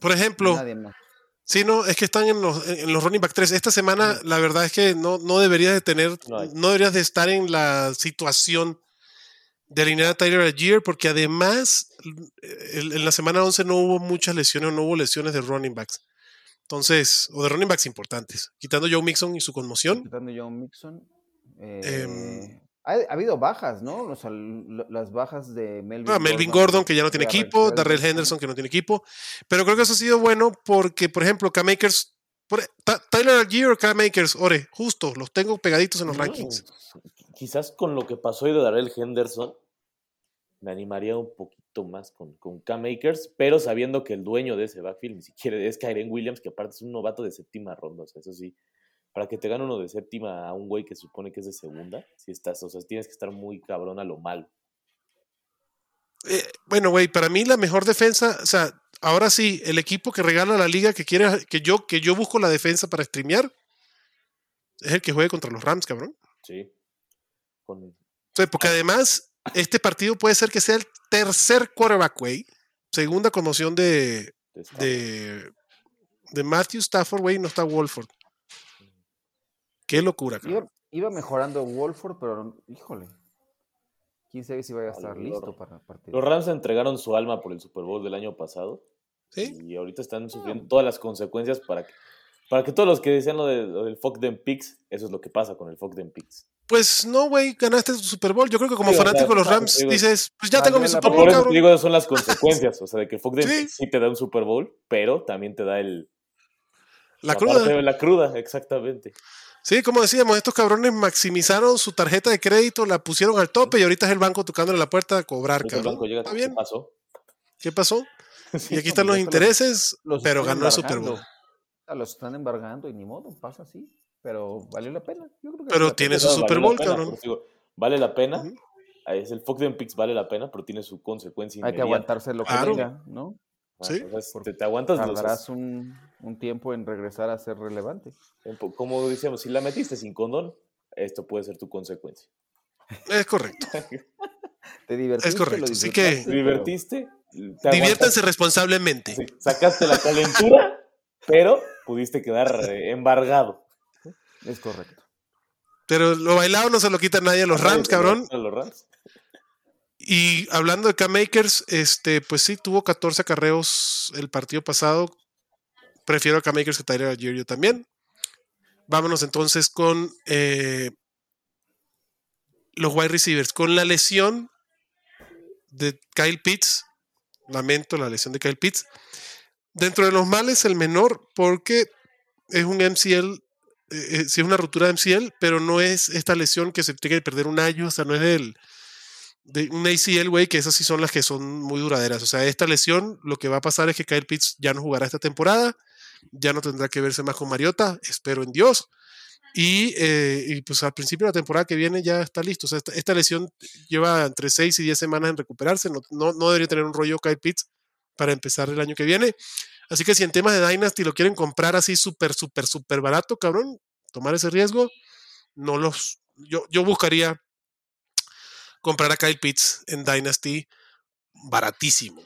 Por ejemplo, Nadie más. Sí, no, es que están en los, en los running back 3. Esta semana, la verdad es que no, no deberías de tener, no deberías de estar en la situación de alinear a Tyler Algier, porque además el- en la semana 11 no hubo muchas lesiones, no hubo lesiones de running backs. Entonces, o de running backs importantes, quitando Joe Mixon y su conmoción. Quitando John Mixon. eh, Em, ha, ha habido bajas, ¿no? Las bajas de Melvin, Ah, Melvin Gordon, que ya no tiene Darrell equipo, Darrell Henderson, que no tiene equipo. Pero creo que eso ha sido bueno porque, por ejemplo, K-Makers, Ta- Tyler Algier o K-Makers, ore, justo, los tengo pegaditos en los No, rankings. Quizás con lo que pasó hoy de Darrell Henderson, me animaría un poquito más con, con Cam Akers, pero sabiendo que el dueño de ese backfield ni siquiera es Kyren Williams, que aparte es un novato de séptima ronda. O sea, eso sí, para que te gane uno de séptima a un güey que se supone que es de segunda, si estás, o sea, tienes que estar muy cabrón a lo malo. Eh, bueno, güey, para mí la mejor defensa, o sea, ahora sí, el equipo que regala la liga que quiere, que yo, que yo busco la defensa para streamear, es el que juegue contra los Rams, cabrón. Sí. Con, O sea, porque además, este partido puede ser que sea el tercer quarterback, güey. Segunda conmoción de, de Matthew Stafford, güey, no está Wolford. Qué locura, cabrón. Iba, iba mejorando Wolford, pero híjole. Quién sabe si vaya a estar listo para el partido. Los Rams entregaron su alma por el Super Bowl del año pasado. ¿Sí? Y ahorita están sufriendo todas las consecuencias para que, para que todos los que decían lo, de- lo del fuck them picks, eso es lo que pasa con el fuck them picks. Pues no, güey, ganaste tu Super Bowl. Yo creo que como Sí, fanático de los Rams digo, dices, pues ya tengo mi Super. Bowl, Por eso te cabrón. digo, son las consecuencias. O sea, de que them Sí. sí te da un Super Bowl, pero también te da el, La cruda. de la cruda, exactamente. Sí, como decíamos, estos cabrones maximizaron su tarjeta de crédito, la pusieron al tope y ahorita es el banco tocándole la puerta a cobrar, el cabrón. banco llega, ¿Está ¿qué pasó? ¿Qué pasó? Sí, Y aquí están los intereses, Los pero ganó el Super Bowl. Los están embargando y ni modo, pasa así. Pero valió la pena. Yo creo que Pero tiene su Super Bowl, cabrón. vale la pena. Ahí Es el fuck them picks vale la pena, pero tiene su consecuencia Hay que aguantarse lo que Claro. venga, ¿no? Ah, Sí. o sea, es- te, te aguantas los- Tardarás un, un tiempo en regresar a ser relevante. Como decíamos, si la metiste sin condón, esto puede ser tu consecuencia. Es correcto. Te divertiste, correcto, lo así que- ¿Te divertiste? te Diviértanse responsablemente. sí, sacaste la calentura, pero pudiste quedar embargado. Es correcto. Pero lo bailado no se lo quita nadie a los Rams, cabrón. A los Rams. Y hablando de K-Makers, este, pues sí, tuvo 14 acarreos el partido pasado. Prefiero a K-Makers que Tyler yo también. Vámonos entonces con eh, los wide receivers. Con la lesión de Kyle Pitts. Lamento la lesión de Kyle Pitts. Dentro de los males, el menor, porque es un MCL, eh, eh, es una ruptura de MCL, pero no es esta lesión que se tiene que perder un año, o sea, no es el de un ACL, güey, que esas sí son las que son muy duraderas. O sea, esta lesión, lo que va a pasar es que Kyle Pitts ya no jugará esta temporada, ya no tendrá que verse más con Mariota, espero en Dios. Y, eh, y, pues al principio de la temporada que viene ya está listo. O sea, esta, esta lesión lleva entre 6 y 10 semanas en recuperarse. No, no, no debería tener un rollo Kyle Pitts para empezar el año que viene. Así que si en temas de Dynasty lo quieren comprar así súper, súper, súper barato, cabrón, tomar ese riesgo, no los. Yo, yo buscaría comprar a Kyle Pitts en Dynasty baratísimo,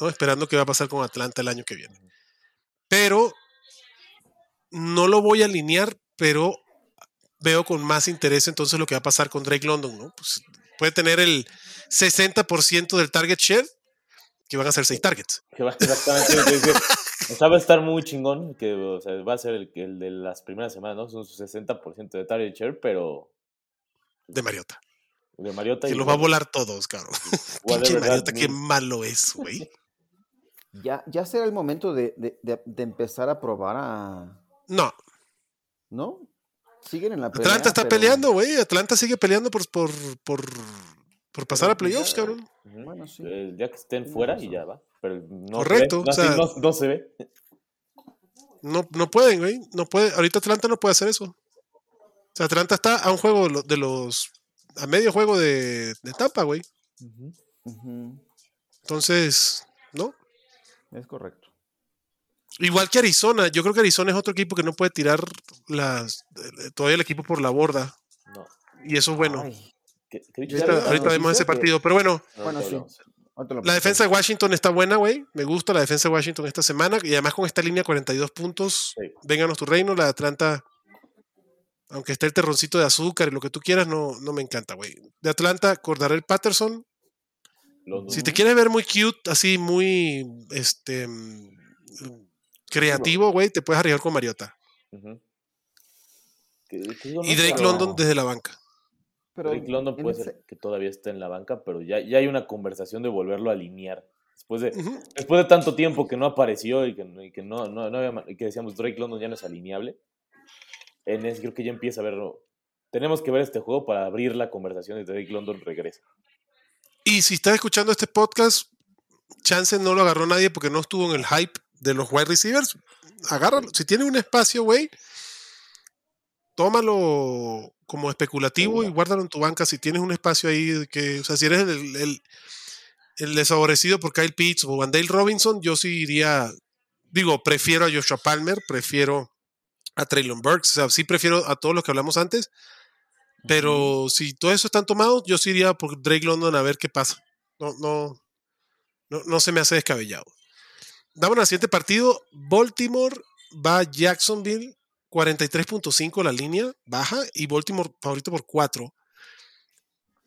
¿no? Esperando qué va a pasar con Atlanta el año que viene. Pero no lo voy a alinear, pero veo con más interés entonces lo que va a pasar con Drake London, ¿no? Pues puede tener el 60% del target share, que van a ser 6 targets. Que va exactamente que. O sea, va a estar muy chingón, que o sea, va a ser el, el de las primeras semanas, ¿no? Son su 60% de target share, pero De Mariota. de Mariota Que y los va a volar todos, cabrón. Pinche Mariota, qué malo es, güey. Ya, ya será el momento de, de- de- de empezar a probar a. No, ¿No? Siguen en la pelea. Atlanta está pero- peleando, güey. Atlanta sigue peleando por, por, por, por pasar a pues ya- playoffs, cabrón. Bueno, sí. Eh, ya que estén fuera y ya va. Pero no Correcto, se ve. No, o sea- no- no se ve. No, no pueden, güey. No puede. Ahorita Atlanta no puede hacer eso. O sea, Atlanta está a un juego de lo- de los. a medio juego de, de Tampa, güey. Entonces, ¿no? Es correcto. Igual que Arizona. Yo creo que Arizona es otro equipo que no puede tirar las, eh, todavía el equipo por la borda. No. Y eso es bueno. Ay, Que- que dicho ahorita vemos ese que- partido. Pero bueno, sí. la defensa de. Washington está buena, güey. Me gusta la defensa de Washington esta semana. Y además con esta línea 42 puntos. Sí. Vénganos tu reino. La de Atlanta, aunque esté el terroncito de azúcar y lo que tú quieras, no, no me encanta, güey. De Atlanta, Cordarel Patterson. Los- Si te quieres ver muy cute, así muy este mm, creativo, güey, te puedes arriesgar con Mariota. Y Drake London desde la banca. Pero Drake London puede ese- ser que todavía esté en la banca, pero ya, ya hay una conversación de volverlo a alinear. Después de, Ujú. después de tanto tiempo que no apareció y que, y que no, no, no había y que decíamos Drake London ya no es alineable, en ese creo que ya empieza a verlo. Tenemos que ver este juego para abrir la conversación de Drake London regresa. Y si estás escuchando este podcast, chance no lo agarró nadie porque no estuvo en el hype de los wide receivers. Agárralo. Si tiene un espacio, güey, tómalo como especulativo y guárdalo en tu banca. Si tienes un espacio ahí, que, o sea, si eres el, el, el por Kyle Pitts o Vandale Robinson, yo sí iría, digo, prefiero a Joshua Palmer, prefiero a Traylon Burks, o sea, sí prefiero a todos los que hablamos antes. Pero si todo eso están tomados, yo sí iría por Drake London a ver qué pasa. No, no, no, no se me hace descabellado. Damos al siguiente partido. Baltimore va a Jacksonville. 43.5 la línea baja y Baltimore favorito por 4.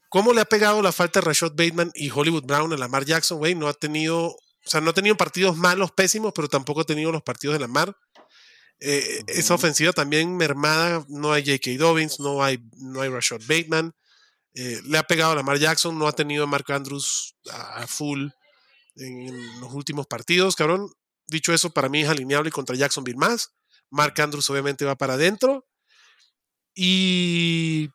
¿Cómo le ha pegado la falta de Rashad Bateman y Hollywood Brown a Lamar Jackson, güey? No ha tenido, o sea, no ha tenido partidos malos, pésimos, pero tampoco ha tenido los partidos de Lamar. Eh, Esa Ujú. ofensiva también mermada, no hay J.K. Dobbins, no hay, no hay Rashad Bateman. Eh, le ha pegado a Lamar Jackson, no ha tenido a Mark Andrews a, a full en los últimos partidos, cabrón. Dicho eso, para mí es alineable contra Jacksonville más. Mark Andrews obviamente va para adentro. Y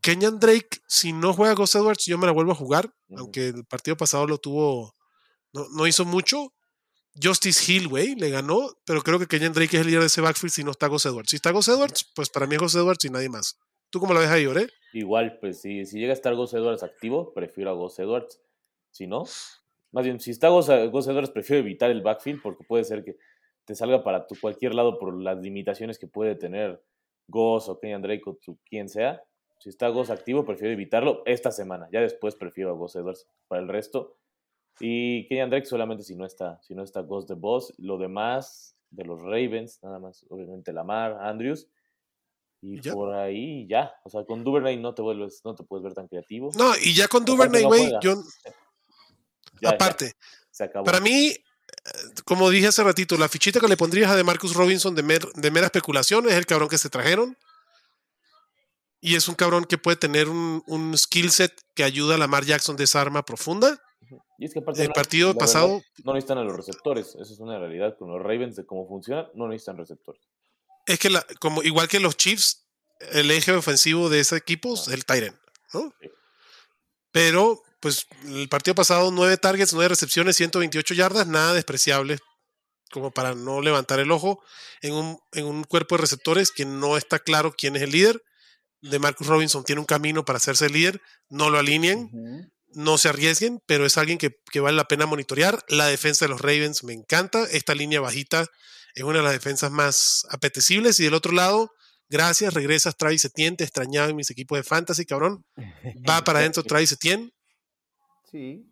Kenyan Drake, si no juega Gus Edwards, yo me la vuelvo a jugar, aunque el partido pasado lo tuvo, no, no hizo mucho. Justice Hill, güey, le ganó, pero creo que Kenyan Drake es el líder de ese backfield si no está Gus Edwards. Si está Gus Edwards, pues para mí es Gus Edwards y nadie más. ¿Tú cómo la ves ahí, Ore? Igual, pues si, si llega a estar Gus Edwards activo, prefiero a Gus Edwards. Si no, más bien, si está Gus Edwards, prefiero evitar el backfield porque puede ser que te salga para tu cualquier lado por las limitaciones que puede tener Gus o Kenyan Drake o tu, quien sea. Si está Gus activo, prefiero evitarlo esta semana. Ya después prefiero a Gus Edwards para el resto. Y Kenyan Drake solamente si no está, si no está Gus the Boss. Lo demás de los Ravens, nada más, obviamente Lamar, Andrews. Y Ya. por ahí ya. O sea, con Duvernay no te vuelves, no te puedes ver tan creativo. No, y ya con Duvernay, güey, yo, Ya, ya, aparte, se acabó. Para mí, como dije hace ratito, la fichita que le pondrías a de Marcus Robinson de, mer- de mera especulación es el cabrón que se trajeron. Y es un cabrón que puede tener un, un skill set que ayuda a Lamar Jackson de esa arma profunda. Y es que aparte El no- partido verdad, pasado, no necesitan a los receptores. Esa es una realidad con los Ravens de cómo funciona. No necesitan receptores. es que la- como igual que los Chiefs, el eje ofensivo de ese equipo es el Tyrant, ¿no? Sí. Pero, pues, el partido pasado, nueve targets, nueve recepciones, 128 yardas, nada despreciable, como para no levantar el ojo en un, en un cuerpo de receptores que no está claro quién es el líder. De Marcus Robinson tiene un camino para hacerse el líder, no lo alineen, Ujú. no se arriesguen, pero es alguien que, que vale la pena monitorear. La defensa de los Ravens me encanta. Esta línea bajita es una de las defensas más apetecibles. Y del otro lado, gracias, regresas Travis Etienne. Te extrañaba en mis equipos de fantasy, cabrón. Va para adentro Travis Etienne. Sí.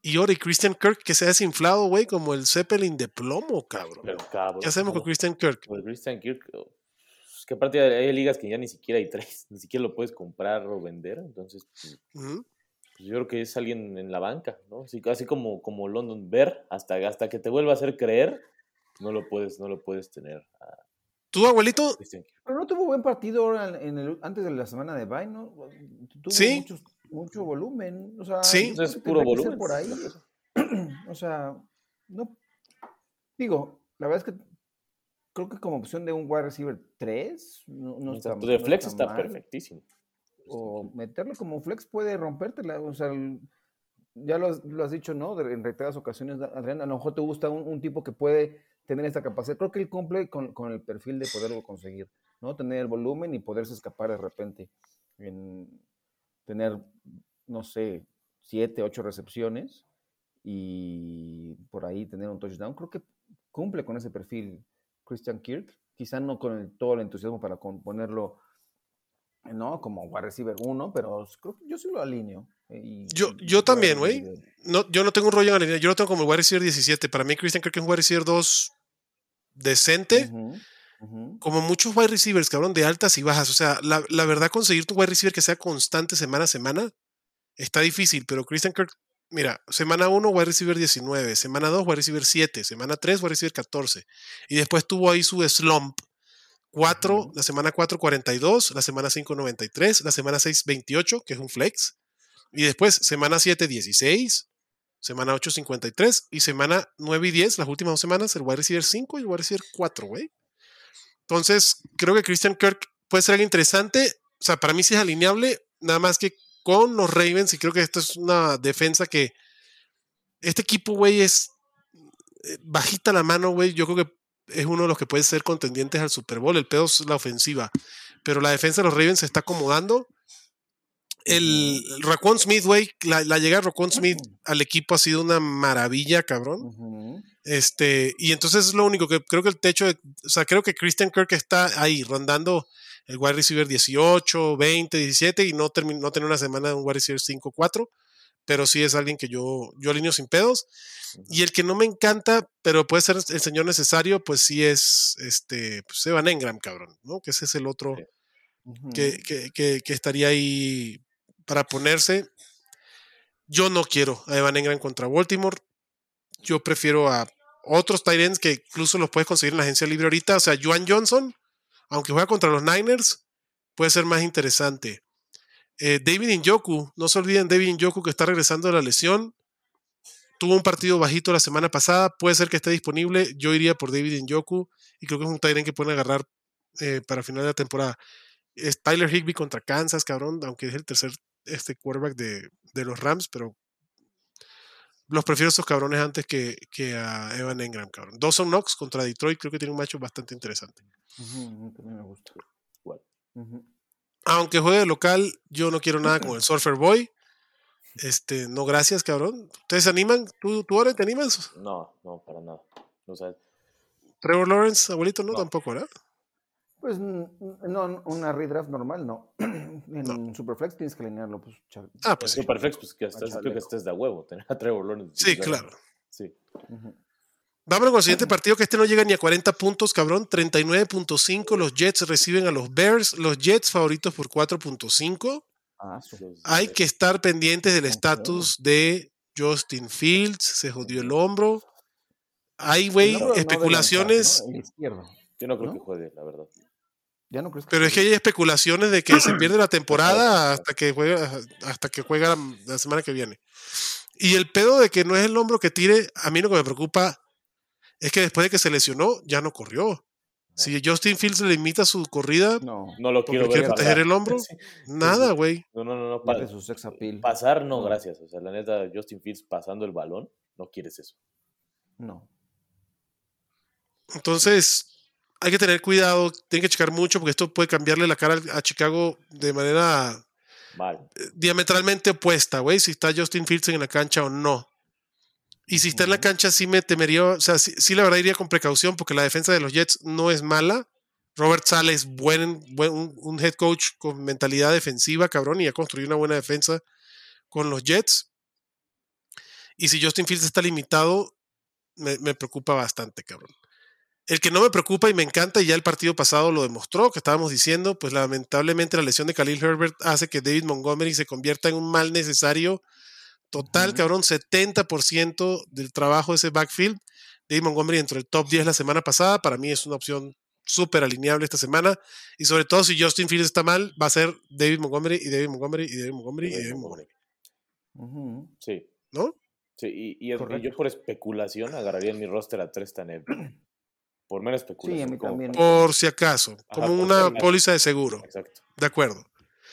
Y ahora y Christian Kirk que se ha desinflado, güey, como el Zeppelin de plomo, cabrón. Pero cabrón. ¿Qué hacemos con. Christian Kirk? Pues Christian Kirk. oh, pues, que aparte hay ligas que ya ni siquiera hay tres, ni siquiera lo puedes comprar o vender, entonces pues, pues, yo creo que es alguien en la banca, ¿no? Así, así como, como London Bear, hasta, hasta que te vuelva a hacer creer, no lo puedes, no lo puedes tener a ¿Tú, abuelito? Christian Kirk. Pero no tuvo buen partido ahora en el, antes de la semana de Bay, ¿no? Tuvo Sí. muchos- mucho volumen. O sea, Sí. creo Es puro volumen. por ahí. o sea, no. Digo, la verdad es que creo que como opción de un wide receiver 3, no, no está de no flex está perfectísimo. O meterlo como flex puede rompértela. O sea, el- ya lo has, lo has dicho, ¿no? De- en reiteradas ocasiones, Adrián, a lo mejor te gusta un, un tipo que puede tener esta capacidad. Creo que él cumple con, con el perfil de poderlo conseguir, ¿no? Tener el volumen y poderse escapar de repente. En tener, no sé, siete, ocho recepciones y por ahí tener un touchdown. Creo que cumple con ese perfil Christian Kirk. Quizá no con el- todo el entusiasmo para ponerlo ¿no? Como wide receiver 1, pero creo que yo sí lo alineo. eh, y- Yo- yo también, güey. No, yo no tengo un rollo en la línea. Yo lo tengo como el wide receiver 17. Para mí, Christian Kirk es un wide receiver 2 decente. Como muchos wide receivers, cabrón, de altas y bajas. O sea, la, la verdad, conseguir tu wide receiver que sea constante semana a semana está difícil. Pero Christian Kirk, mira, semana 1, wide receiver 19. Semana 2, wide receiver 7. Semana 3, wide receiver 14. Y después tuvo ahí su slump. 4, Ujú. la semana 4, 42. La semana 5, 93. La semana 6, 28, que es un flex. Y después, semana 7, 16. Semana 8, 53. Y semana 9 y 10, las últimas dos semanas, el wide receiver 5 y el wide receiver 4, güey. Entonces, creo que Christian Kirk puede ser algo interesante. O sea, para mí sí es alineable. Nada más que con los Ravens, y creo que esto es una defensa que. Este equipo, güey, es eh, bajita la mano, güey. Yo creo que es uno de los que puede ser contendientes al Super Bowl. El pedo es la ofensiva. Pero la defensa de los Ravens se está acomodando. El Raquan Smith, güey, la, la llegada de Raquan Smith al equipo ha sido una maravilla, cabrón. Este, y entonces es lo único que creo que el techo, de- o sea, creo que Christian Kirk está ahí rondando el wide receiver 18, 20, 17 y no, no tener una semana de un wide receiver 5, 4, pero sí es alguien que yo, yo alineo sin pedos. Y el que no me encanta, pero puede ser el señor necesario, pues sí es este, pues Evan Engram, cabrón, ¿no? Que ese es el otro que, que- que- que estaría ahí para ponerse. Yo no quiero a Evan Engram contra Baltimore. Yo prefiero a otros ends que incluso los puedes conseguir en la agencia libre ahorita. O sea, Joan Johnson, aunque juega contra los Niners, puede ser más interesante. Eh, David Njoku, no se olviden David Njoku que está regresando de la lesión. Tuvo un partido bajito la semana pasada, puede ser que esté disponible. Yo iría por David Njoku y creo que es un end que pueden agarrar eh, para final de la temporada. Es Tyler Higby contra Kansas, cabrón, aunque es el tercer este quarterback de, de los Rams, pero los prefiero a esos cabrones antes que, que a Evan Engram, cabrón. Dawson Knox contra Detroit creo que tiene un macho bastante interesante. También me gusta. Aunque juegue de local, yo no quiero nada con el Surfer Boy. Este, no, gracias, cabrón. ¿Ustedes se animan? ¿Tú, tú ahora te animas? No, no, para nada. O sea, Trevor Lawrence, abuelito, no, No. tampoco, ¿verdad? Pues no, una redraft normal, no. En Superflex tienes que alinearlo. Pues, Ah, pues sí. Superflex, pues que estás, Chaleco. creo que estés de a huevo, tener a Trevor Lawrence. Sí, claro. Sí. ujú. Vámonos con el siguiente partido que este no llega ni a 40 puntos, cabrón. 39.5. Los Jets reciben a los Bears. Los Jets favoritos por 4.5. Ah, Hay que estar pendientes del estatus de Justin Fields. Se jodió el hombro. Hay, güey, no especulaciones. Yo no creo ¿no? que juegue, la verdad. ¿Ya no crees que Pero es que hay especulaciones de que se pierde la temporada hasta que juega, hasta que juega la, la semana que viene. Y el pedo de que no es el hombro que tire, a mí lo que me preocupa es que después de que se lesionó, ya no corrió. Si Justin Fields le limita su corrida, No, No lo quiero quiere proteger el hombro, Sí. nada, güey. No, no, no, no. pa- su sex appeal. pasar, no, No. gracias. O sea, la neta, Justin Fields pasando el balón, no quieres eso. No. Entonces, hay que tener cuidado, tienen que checar mucho porque esto puede cambiarle la cara a Chicago de manera Mal. diametralmente opuesta, güey, si está Justin Fields en la cancha o no. Y si está en la cancha, sí me temería, o sea, sí, sí la verdad iría con precaución porque la defensa de los Jets no es mala. Robert Sale es buen, buen- un, un head coach con mentalidad defensiva, cabrón, y ha construido una buena defensa con los Jets. Y si Justin Fields está limitado, me, me preocupa bastante, cabrón. El que no me preocupa y me encanta, y ya el partido pasado lo demostró, que estábamos diciendo, pues lamentablemente la lesión de Khalil Herbert hace que David Montgomery se convierta en un mal necesario total, Ujú. cabrón, 70% del trabajo de ese backfield. David Montgomery entró el top 10 la semana pasada, para mí es una opción súper alineable esta semana, y sobre todo si Justin Fields está mal, va a ser David Montgomery y David Montgomery y David Montgomery y David Montgomery. Sí. ¿no? Sí, y, y- y Correcto. yo por especulación agarraría en mi roster a Tristan Edwards. Por mera especulación. mí como también. para- Por si acaso, Ajá, como una póliza de seguro, Exacto. de acuerdo.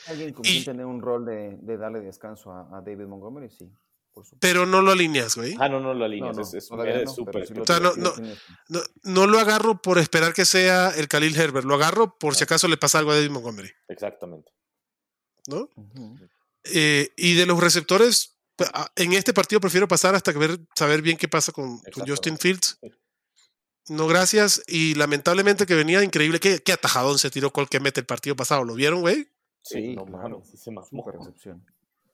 Alguien con Y- quien tener un rol de, de darle descanso a, a David Montgomery, sí, por. Pero no lo alineas, güey. Ah, no, no lo alineas. No, no, es es, no, súper sí O sea, no- sí lo tienes. No, no lo agarro por esperar que sea el Khalil Herbert, lo agarro por si No. acaso le pasa algo a David Montgomery, Exactamente. ¿no? Ujú. Eh, y de los receptores, a- en este partido prefiero pasar hasta ver, saber bien qué pasa con, con Justin. Fields. No, gracias. Y lamentablemente que venía increíble. Qué, qué atajadón se tiró Col que mete el partido pasado. ¿Lo vieron, güey? Sí, no mames, sí se recepción.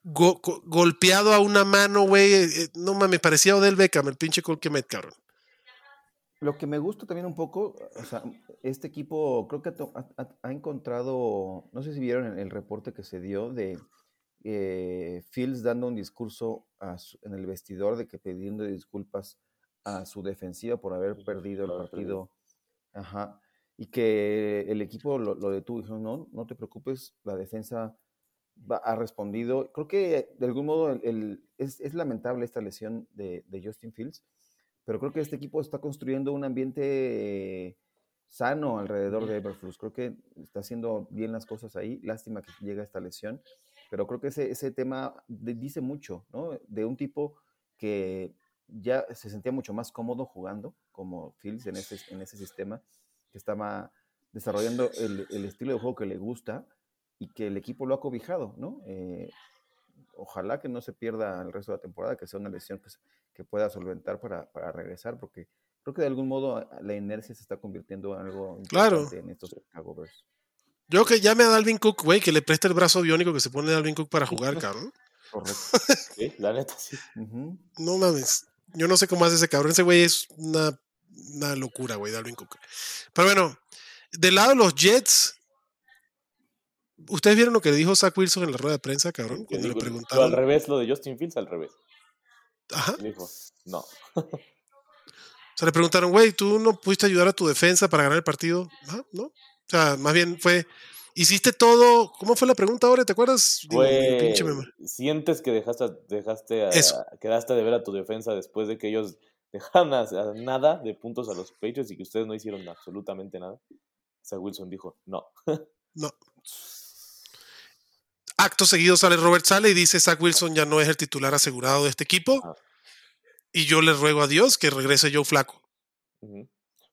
Go- go- golpeado a una mano, güey. eh, eh, no mames, parecía Odell Beckham, el pinche Col que mete, cabrón. Lo que me gusta también un poco, o sea, este equipo creo que ha, to- ha- ha- ha encontrado, no sé si vieron el, el reporte que se dio de eh, Fields dando un discurso a su- en el vestidor de que pidiendo disculpas a su defensiva por haber perdido el partido. Ajá. Y que el equipo lo, lo detuvo. Dijo, no, no te preocupes, la defensa va- ha respondido. Creo que de algún modo el- el- es, es lamentable esta lesión de, de Justin Fields, pero creo que este equipo está construyendo un ambiente eh, sano alrededor de Everflux. Creo que está haciendo bien las cosas ahí. Lástima que llega esta lesión, pero creo que ese, ese tema de- dice mucho, ¿no? De un tipo que ya se sentía mucho más cómodo jugando como Fields en ese, en ese sistema, que estaba desarrollando el, el estilo de juego que le gusta y que el equipo lo ha cobijado, ¿no? Eh, ojalá que no se pierda el resto de la temporada, que sea una lesión que, que pueda solventar para, para regresar, porque creo que de algún modo a- la inercia se está convirtiendo en algo Claro. importante en estos Chicago Bears. Yo que llame a Dalvin Cook, güey, que le preste el brazo biónico que se pone Dalvin Cook para jugar, cabrón. Correcto. Sí, la neta, sí. No mames. Yo no sé cómo hace ese cabrón. Ese güey es una, una locura, güey, Dalvin Cook. Pero bueno, del lado de los Jets, ¿ustedes vieron lo que le dijo Zach Wilson en la rueda de prensa, cabrón? Cuando le preguntaron. Al revés, lo de Justin Fields, al revés. Ajá. Le dijo, no. O sea, le preguntaron, güey, ¿tú no pudiste ayudar a tu defensa para ganar el partido? Ah, ¿No? O sea, más bien fue, hiciste todo. ¿Cómo fue la pregunta ahora? ¿Te acuerdas? Digo, mi Fue, pinche memoria. sientes que dejaste, dejaste a- Eso. quedaste de ver a tu defensa después de que ellos dejaron a, a nada de puntos a los Patriots y que ustedes no hicieron absolutamente nada. Zach Wilson dijo, no. No. Acto seguido sale Robert Sale y dice, Zach Wilson ya no es el titular asegurado de este equipo. Ajá. Y yo le ruego a Dios que regrese Joe Flaco.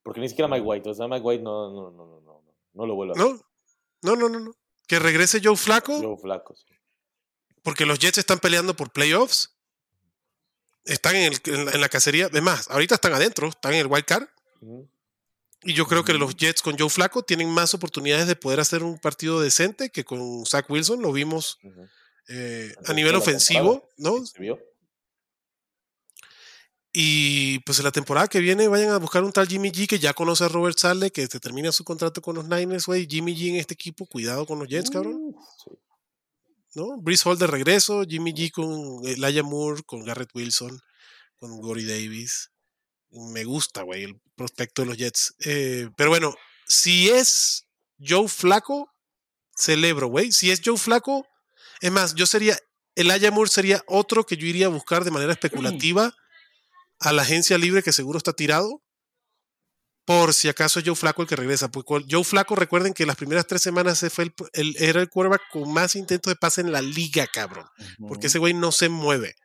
Porque ni siquiera Mike White, o sea, Mike White no, no, no, no, no, no lo vuelve a hacer. No, no, no, no. no. Que regrese Joe Flaco. Joe Flacco, sí. porque los Jets están peleando por playoffs. Están en, el- en la, en la cacería. Además, ahorita están adentro, están en el wild card. Y yo creo que los. Jets con Joe Flaco tienen más oportunidades de poder hacer un partido decente que con Zach Wilson. Lo vimos eh, a nivel ofensivo. ¿no? ¿Se vio? Y pues en la temporada que viene vayan a buscar un tal Jimmy G que ya conoce a Robert Sale, que te termina su contrato con los Niners, güey. Jimmy G en este equipo, cuidado con los Jets, cabrón. Sí. ¿no? Breeze Hall de regreso, Jimmy G con Elijah Moore, con Garrett Wilson, con Gory Davis. Me gusta, güey, el prospecto de los Jets. Eh, pero bueno, si es Joe Flaco, celebro, güey. Si es Joe Flaco, es más, yo sería, Elijah Moore sería otro que yo iría a buscar de manera especulativa a la agencia libre que seguro está tirado. Por si acaso es Joe Flaco el que regresa. Porque Joe Flaco, recuerden que las primeras tres semanas fue el, el- era el quarterback con más intentos de pase en la liga, cabrón. Porque ese güey no se mueve.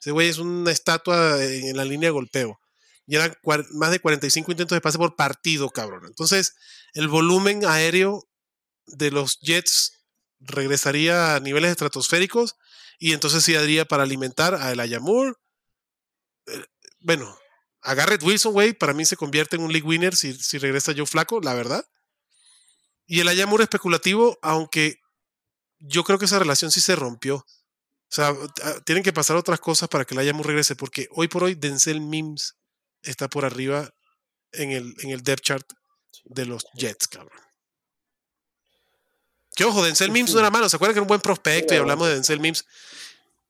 Ese güey es una estatua en la línea de golpeo. Y eran más de 45 intentos de pase por partido, cabrón. Entonces, el volumen aéreo de los Jets regresaría a niveles estratosféricos. Y entonces sí daría para alimentar a Elijah Moore. Bueno, a Garrett Wilson, güey, para mí se convierte en un league winner si, si regresa Joe Flaco, la verdad. Y el Moore especulativo, aunque yo creo que esa relación sí se rompió. O sea, t- tienen que pasar otras cosas para que el Moore regrese, porque hoy por hoy Denzel Mims está por arriba en el, en el depth chart de los Jets, cabrón. Que ojo, Denzel Mims no era malo. ¿Se acuerdan que era un buen prospecto y hablamos de Denzel Mims?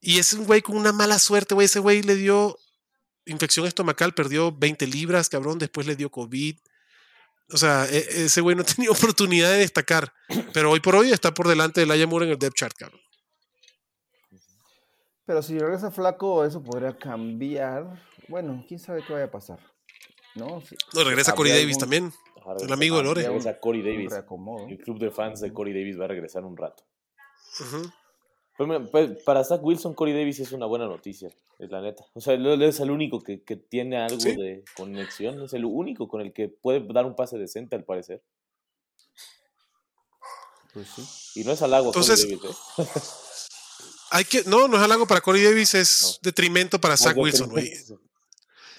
Y es un güey con una mala suerte, güey. Ese güey le dio infección estomacal, perdió 20 libras, cabrón. Después le dio COVID. O sea, e- ese güey no tenía oportunidad de destacar. Pero hoy por hoy está por delante de Laia Moore en el depth chart, cabrón. Pero si regresa flaco, eso podría cambiar. Bueno, quién sabe qué vaya a pasar. ¿No? Si- No, regresa Corey Davis algún- también. El amigo de Lore. regresa Corey Davis. El club de fans de Corey Davis va a regresar un rato. Pero mira, pues, para Zach Wilson, Corey Davis es una buena noticia, es la neta. O sea, él es el único que, que tiene algo Sí. de conexión, es el único con el que puede dar un pase decente, al parecer. Pues sí. Y no es halago a Corey Entonces, Davis, ¿eh? Hay que, no, no es halago para Corey Davis, es detrimento para Zach Más Wilson, güey.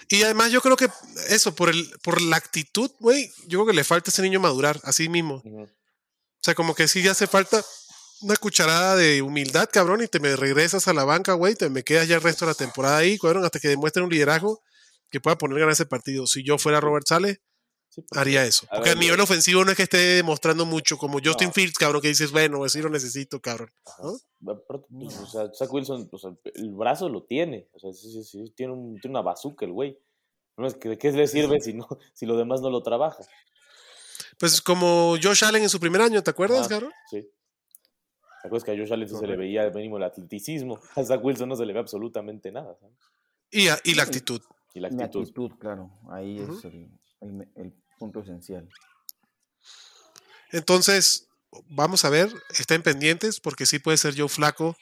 Y además yo creo que eso, por, el, por la actitud, güey, yo creo que le falta a ese niño madurar, así mismo. O sea, como que sí hace falta una cucharada de humildad, cabrón, y te me regresas a la banca, güey, te me quedas ya el resto de la temporada ahí, cabrón, hasta que demuestren un liderazgo que pueda poner ganar ese partido. Si yo fuera Robert Sale, Sí, porque- haría eso. A Porque a ver, nivel yo- ofensivo no es que esté demostrando mucho, como Justin No. Fields, cabrón, que dices, bueno, sí lo necesito, cabrón. Pues, o sea, Zach Wilson, o sea, el brazo lo tiene. O sea, sí, sí, sí, tiene, un, tiene una bazooka el güey. No es que de qué le sirve si, no, si lo demás no lo trabaja. Pues como Josh Allen en su primer año, ¿te acuerdas, Ah, cabrón? Sí. ¿Te acuerdas que a Josh Allen se le veía mínimo el atleticismo? A Zach Wilson no se le ve absolutamente nada. ¿sabes? Y, a- y la actitud. Y la actitud. actitud, claro. Ahí es el, el me- el punto esencial. Entonces, vamos a ver, estén pendientes, porque sí puede ser Joe Flaco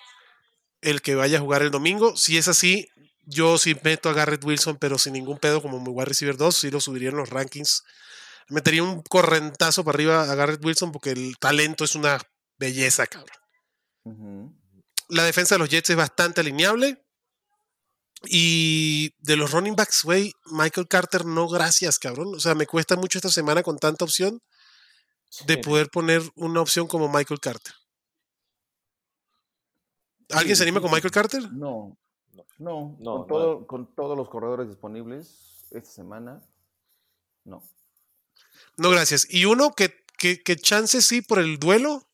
el que vaya a jugar el domingo. Si es así, yo sí meto a Garrett Wilson, pero sin ningún pedo, como mi wide receiver 2, sí lo subiría en los rankings. Metería un correntazo para arriba a Garrett Wilson, porque el talento es una belleza, cabrón. La defensa de los Jets es bastante alineable. Y de los running backs, güey, Michael Carter, no gracias, cabrón. O sea, me cuesta mucho esta semana con tanta opción de Sí. poder poner una opción como Michael Carter. ¿Alguien Sí, se anima con. Michael Carter? No, No. no, No, con, no. todo, con todos los corredores disponibles esta semana, no. No, gracias. Y uno que, que, que chance sí por el duelo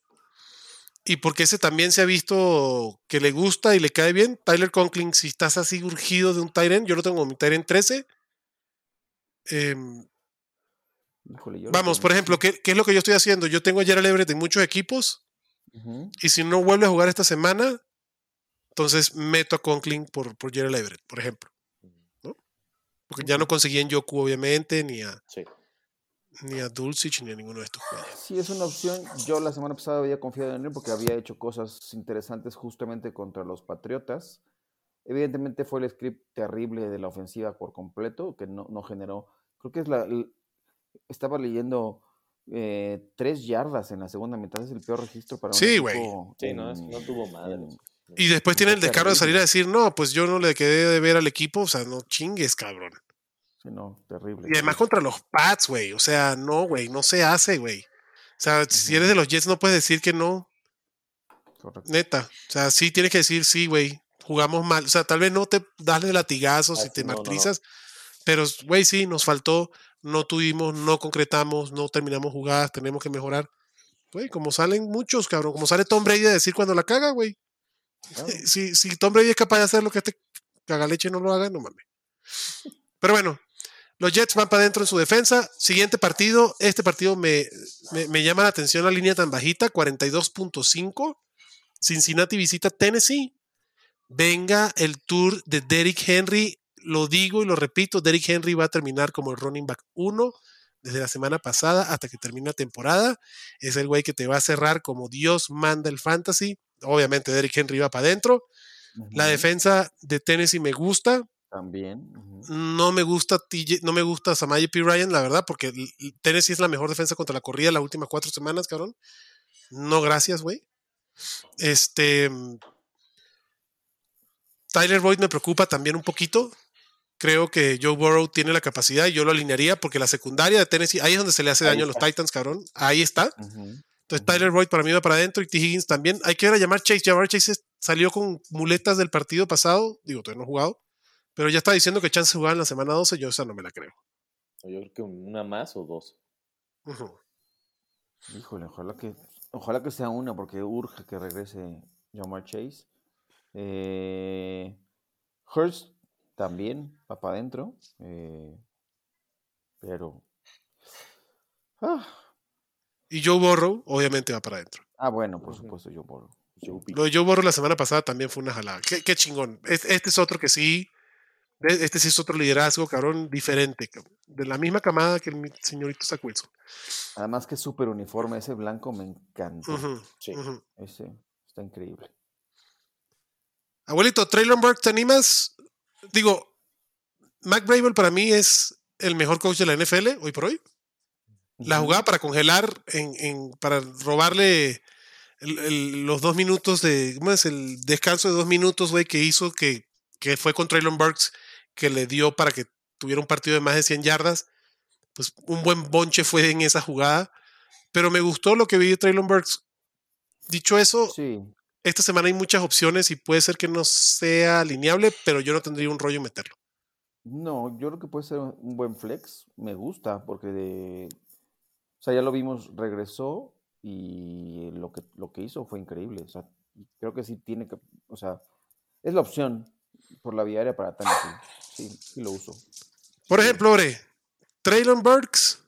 y porque ese también se ha visto que le gusta y le cae bien. Tyler Conklin, si estás así urgido de un Tyrant, yo lo tengo como mi Tyrant 13. Em, Híjole, vamos, por ejemplo, ¿qué, qué es lo que yo estoy haciendo? Yo tengo a Gerald Everett en muchos equipos Ujú. y si no vuelve a jugar esta semana, entonces meto a Conklin por, por Gerald Everett, por ejemplo. Porque ya no conseguí en Yoku, obviamente, ni a, Sí. Ni a Dulcich, ni a ninguno de estos jugadores. Sí, es una opción. Yo la semana pasada había confiado en él porque había hecho cosas interesantes justamente contra los Patriotas. Evidentemente fue el script terrible de la ofensiva por completo, que no, no generó. Creo que es la. Estaba leyendo eh, tres yardas en la segunda mitad. Es el peor registro para un Sí, güey. equipo Sí, no, tuvo madre. en- Y después tiene el descaro de salir a decir, no, pues yo no le quedé de ver al equipo, o sea, no chingues, cabrón. Sí, no, terrible. Y además contra los Pats, güey, o sea, no, güey, no se hace, güey. O sea, si eres de los Jets no puedes decir que no, Correcto. neta. O sea, sí tienes que decir, sí, güey, jugamos mal. O sea, tal vez no te das latigazos Ah, y te no, martirizas, pero, güey, sí, nos faltó, no tuvimos, no concretamos, no terminamos jugadas, tenemos que mejorar. Güey, como salen muchos, cabrón, como sale Tom Brady a decir cuando la caga, güey. Claro. Si, si Tom Brady es capaz de hacer lo que este cagaleche no lo haga, no mames. Pero bueno, los Jets van para adentro en su defensa. Siguiente partido. Este partido me, me, me llama la atención la línea tan bajita, 42.5. Cincinnati visita Tennessee. Venga el tour de Derrick Henry. Lo digo y lo repito, Derrick Henry va a terminar como el running back 1 desde la semana pasada hasta que termine la temporada. Es el güey que te va a cerrar como Dios manda el fantasy. Obviamente Derrick Henry va para adentro. La defensa de Tennessee me gusta. También. No me gusta TJ no me gusta Samaje P. Ryan, la verdad, porque Tennessee es la mejor defensa contra la corrida las últimas cuatro semanas, cabrón. No, gracias, güey. Este. mm, Tyler Boyd me preocupa también un poquito. Creo que Joe Burrow tiene la capacidad y yo lo alinearía porque la secundaria de Tennessee, ahí es donde se le hace Ahí daño a los. Titans, cabrón. Ahí está. Entonces. Tyler Boyd para mí va para adentro y T. Higgins también. Hay que ver a llamar Chase. Llamar Chase salió con muletas del partido pasado. Digo, todavía no ha jugado. Pero ya está diciendo que chance jugaba en la semana 12. Yo esa no me la creo. Yo creo que una más o dos. Ujú. Híjole, ojalá que, ojalá que sea una, porque urge que regrese Jamar Chase. Eh, Hurst también va para adentro. eh, pero. Ah, Y Joe Burrow, obviamente, va para adentro. ah, bueno, por supuesto, yo por. Joe. Lo de Joe Burrow la semana pasada también fue una jalada. Qué, qué chingón. Es- Este es otro que sí. E- Este sí es otro liderazgo, cabrón, diferente. cabrón. De la misma camada que el señorito Zach Wilson. Además que es súper uniforme, ese blanco me encantó. Ujú, Sí. Ese está increíble. Abuelito, Traylon Burke, ¿te animas? Digo, Mac Brable para mí es el mejor coach de la NFL hoy por hoy. La jugada para congelar, en, en- para robarle el- el- los dos minutos de. ¿Cómo es? El descanso de dos minutos, güey, que hizo que, que fue con Traylon Burks, que le dio para que tuviera un partido de más de 100 yardas. Pues un buen bonche fue en esa jugada. Pero me gustó lo que vi de Traylon Burks. Dicho eso, Sí, esta semana hay muchas opciones y puede ser que no sea alineable, pero yo no tendría un rollo meterlo. No, yo creo que puede ser un un buen flex. Me gusta porque de, o sea, ya lo vimos, regresó y lo que lo que hizo fue increíble. O sea, creo que sí tiene que, o sea, es la opción por la vía aérea para Tannehill. Sí, sí lo uso. Por ejemplo, Ore, Traylon Burks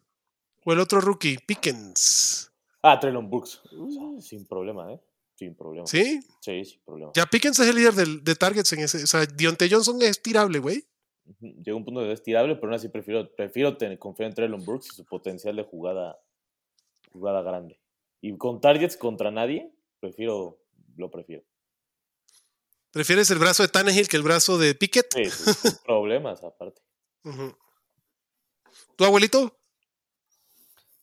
o el otro rookie, Pickens. Ah, Traylon. O sea, sin problema, ¿eh? Sin problema. ¿Sí? Sí, sin problema. Ya Pickens es el líder del- de targets en ese. O sea, Deontay Johnson es tirable, güey. Llega un punto de es tirable, pero aún así prefiero, prefiero tener, confiar en Traylon Brooks y su potencial de jugada, jugada grande. Y con targets contra nadie, prefiero, lo prefiero. ¿Prefieres el brazo de Tannehill que el brazo de Pickett? Sí, problemas aparte. ¿Tu abuelito?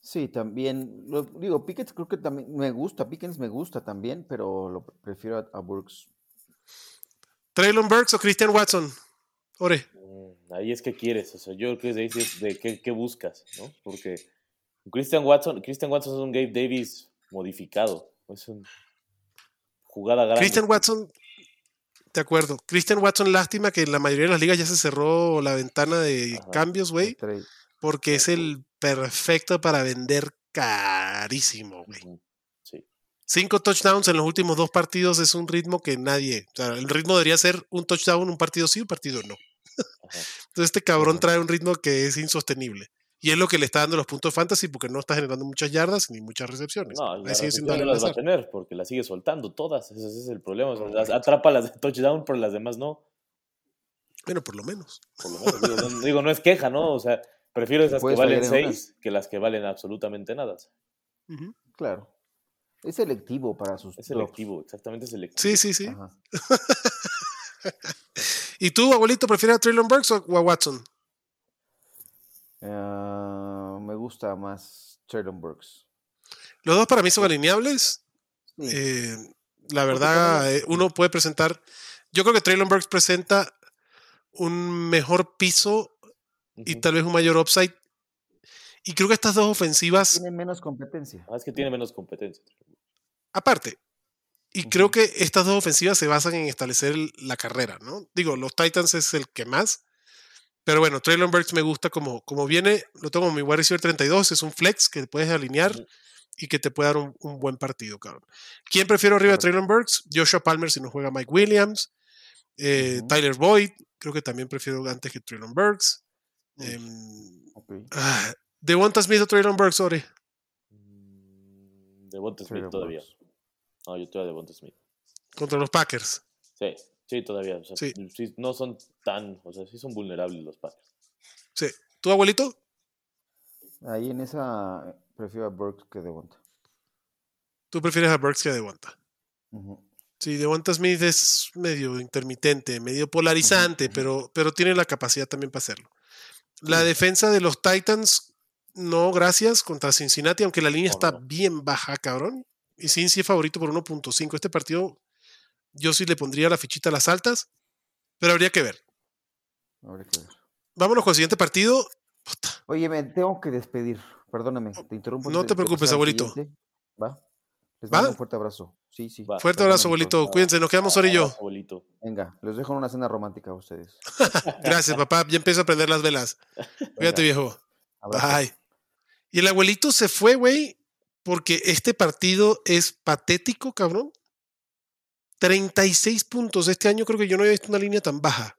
Sí, también, lo- digo, Pickens creo que también me gusta, Pickens me gusta también, pero lo pre- prefiero a, a Burks. ¿Traylon Burks o Christian Watson? Ore. Mm, Ahí es que quieres, o sea, yo creo que es de, ahí sí es de qué, qué buscas, ¿no? Porque Christian Watson, Christian Watson es un Gabe Davis modificado, es un jugada grande. Christian Watson, de acuerdo. Christian Watson, lástima que en la mayoría de las ligas ya se cerró la ventana de Ajá. cambios, güey. Porque es el perfecto para vender carísimo, güey. Sí. Cinco touchdowns en los últimos dos partidos es un ritmo que nadie. O sea, el ritmo debería ser un touchdown, un partido sí, un partido no. Ajá. Entonces, este cabrón trae un ritmo que es insostenible. Y es lo que le está dando los puntos fantasy porque no está generando muchas yardas ni muchas recepciones. No, la recepción no las va a tener porque las sigue soltando todas. Ese, ese es el problema. o sea, las atrapa las de touchdown, pero las demás no. Bueno, por lo menos. Por lo menos. Digo, no, digo, no es queja, ¿no? O sea, prefiero esas que valen fallar en unas. 6 que las que valen absolutamente nada. Claro. Es selectivo para sus Es selectivo, exactamente selectivo. Sí, sí, sí. ¿Y tú, abuelito, prefieres a Traylon Burks o a Watson? Ah, me gusta más Traylon Burks. Los dos para mí son alineables. Sí, Eh, la verdad, eh, uno puede presentar. Yo creo que Traylon Burks presenta un mejor piso y Ujú. tal vez un mayor upside. Y creo que estas dos ofensivas, tiene menos competencia. Ah, es que tiene menos competencia. aparte, y creo Ujú. que estas dos ofensivas se basan en establecer la carrera, ¿no? Digo, los Titans es el que más. Pero bueno, Traylon Burks me gusta como, como viene. Lo tengo como mi wide receiver 32. Es un flex que puedes alinear y que te puede dar un, un buen partido, cabrón. ¿Quién prefiero arriba de. Traylon Burks? Joshua Palmer si no juega Mike Williams. Eh. Tyler Boyd, creo que también prefiero antes que Traylon Burks. Uy. Em, Ok. ah, Devonta Smith o Traylon Burks, Ore. Mm, Devonta Smith Traylon todavía. Burks. No, yo estoy a Devonta Smith. Contra los Packers. Sí, sí, todavía. O sea, Sí. sí, no son tan, o sea, sí son vulnerables los Packers. Sí. ¿Tu abuelito? Ahí en esa prefiero a Burks que Devonta. Tú prefieres a Burks que a Devonta. Ujú. Sí, Devonta Smith es medio intermitente, medio polarizante, pero, pero tiene la capacidad también para hacerlo. La Sí. defensa de los Titans, no, gracias, contra Cincinnati, aunque la línea No, está no. bien baja, cabrón. Y Cincy es favorito por 1.5. Este partido, yo sí le pondría la fichita a las altas, pero habría que ver. Habrá que ver. Vámonos con el siguiente partido. Puta, Oye, me tengo que despedir. Perdóname, te interrumpo. No te preocupes, abuelito. siguiente. ¿Va? Les ¿Va? mando un fuerte abrazo. Sí, sí. Va. Fuerte abrazo, abuelito. Cuídense, nos quedamos Ori y yo. Abuelito. Venga, les dejo en una cena romántica a ustedes. Gracias, papá. Ya empiezo a prender las velas. Cuídate, viejo. Abrazo. Bye. Y el abuelito se fue, güey, porque este partido es patético, cabrón. 36 puntos. Este año creo que yo no había visto una línea tan baja.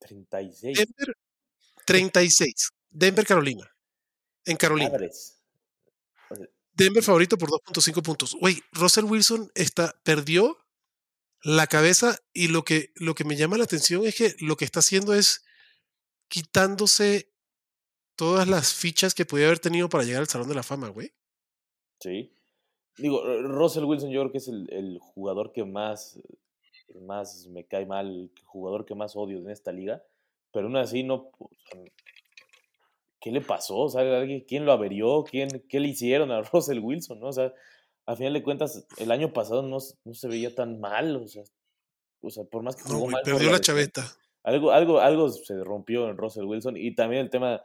36. Denver, 36. Denver, Carolina. En Carolina. Madres. Denver favorito por 2.5 puntos. Güey, Russell Wilson está, perdió la cabeza y lo que, lo que me llama la atención es que lo que está haciendo es quitándose todas las fichas que podía haber tenido para llegar al Salón de la Fama, güey. Sí. Digo, R- Russell Wilson yo creo que es el, el jugador que más, más me cae mal, el jugador que más odio en esta liga, pero aún así no... ¿Qué le pasó? O sea, ¿alguien- ¿quién lo averió? ¿Quién, ¿Qué le hicieron a Russell Wilson? ¿no? O sea, a final de cuentas, el año pasado no, no se veía tan mal, o sea, o sea por más que No, jugó mal perdió la chaveta. algo, algo, algo se rompió en Russell Wilson y también el tema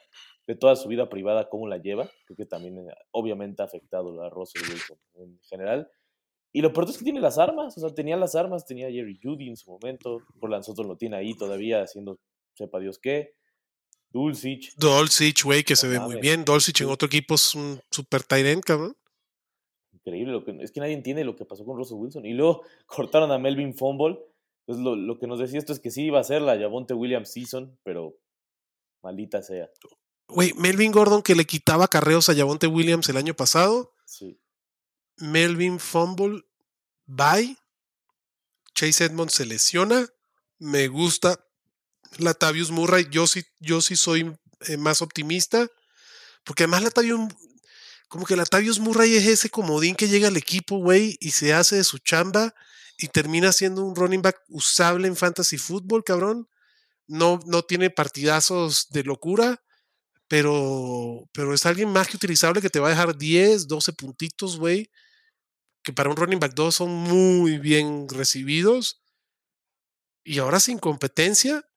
de toda su vida privada, cómo la lleva, creo que también eh, obviamente ha afectado a Russell Wilson en general. Y lo peor es que tiene las armas, o sea, tenía las armas, tenía a Jerry Judy en su momento, Portland Sutton lo tiene ahí todavía haciendo sepa Dios qué, Dulcich, Dolcich, güey, que se ve muy bien. Dolcich en otro equipo es un super tight end, cabrón. increíble, lo que, es que nadie entiende lo que pasó con Russell Wilson. Y luego cortaron a Melvin Fumble, pues lo, lo que nos decía esto es que sí iba a ser la Javonte Williams season, pero maldita sea, Güey, Melvin Gordon que le quitaba carreos a Javonte Williams el año pasado. sí. Melvin Fumble, bye. Chase Edmonds se lesiona. Me gusta Latavius Murray. Yo sí, yo sí soy eh, más optimista. Porque además Latavius, como que Latavius Murray es ese comodín que llega al equipo, güey, y se hace de su chamba y termina siendo un running back usable en fantasy football, cabrón. No, no tiene partidazos de locura, pero, pero es alguien más que utilizable que te va a dejar 10, 12 puntitos, güey que para un running back 2 son muy bien recibidos. Y ahora sin competencia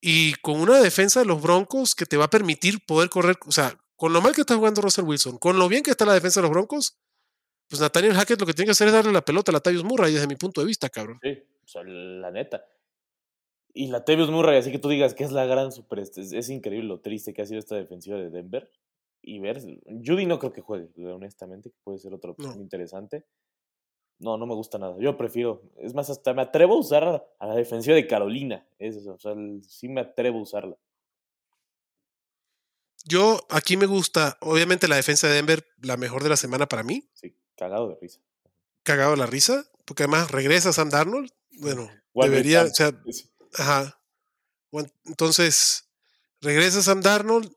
y con una defensa de los Broncos que te va a permitir poder correr, o sea, con lo mal que está jugando Russell Wilson, con lo bien que está la defensa de los Broncos, pues Nathaniel Hackett lo que tiene que hacer es darle la pelota a Latavius Murray desde mi punto de vista, cabrón. Sí, la neta. Y la Tevius Murray, así que tú digas que es la gran super. Es, es increíble lo triste que ha sido esta defensiva de Denver. Y ver. Judy no creo que juegue, honestamente, que puede ser otra opción No. interesante. No, no me gusta nada. Yo prefiero. Es más, hasta me atrevo a usar a, la defensiva de Carolina. Es eso, o sea, sí me atrevo a usarla. Yo aquí me gusta, obviamente la defensa de Denver, la mejor de la semana para mí, Sí, cagado de risa. cagado la risa, porque además regresa Sam Darnold, bueno, debería, o sea. Sí, Ajá. Entonces, regresa Sam Darnold.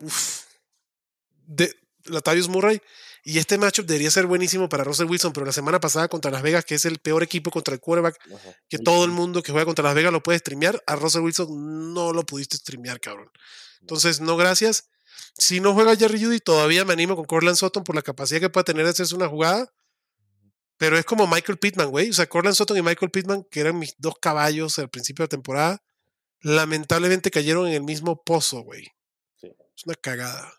Uf. De Latavius Murray. Y este matchup debería ser buenísimo para Russell Wilson, pero la semana pasada contra Las Vegas, que es el peor equipo contra el quarterback, ajá. que todo el mundo que juega contra Las Vegas lo puede streamear, a Russell Wilson no lo pudiste streamear, cabrón. Entonces, no gracias. Si no juega Jerry Judy, todavía me animo con Cortland Sutton por la capacidad que puede tener de hacerse una jugada. Pero es como Michael Pittman, güey. O sea, Cortland Sutton y Michael Pittman, que eran mis dos caballos al principio de la temporada, lamentablemente cayeron en el mismo pozo, güey. Sí. Es una cagada.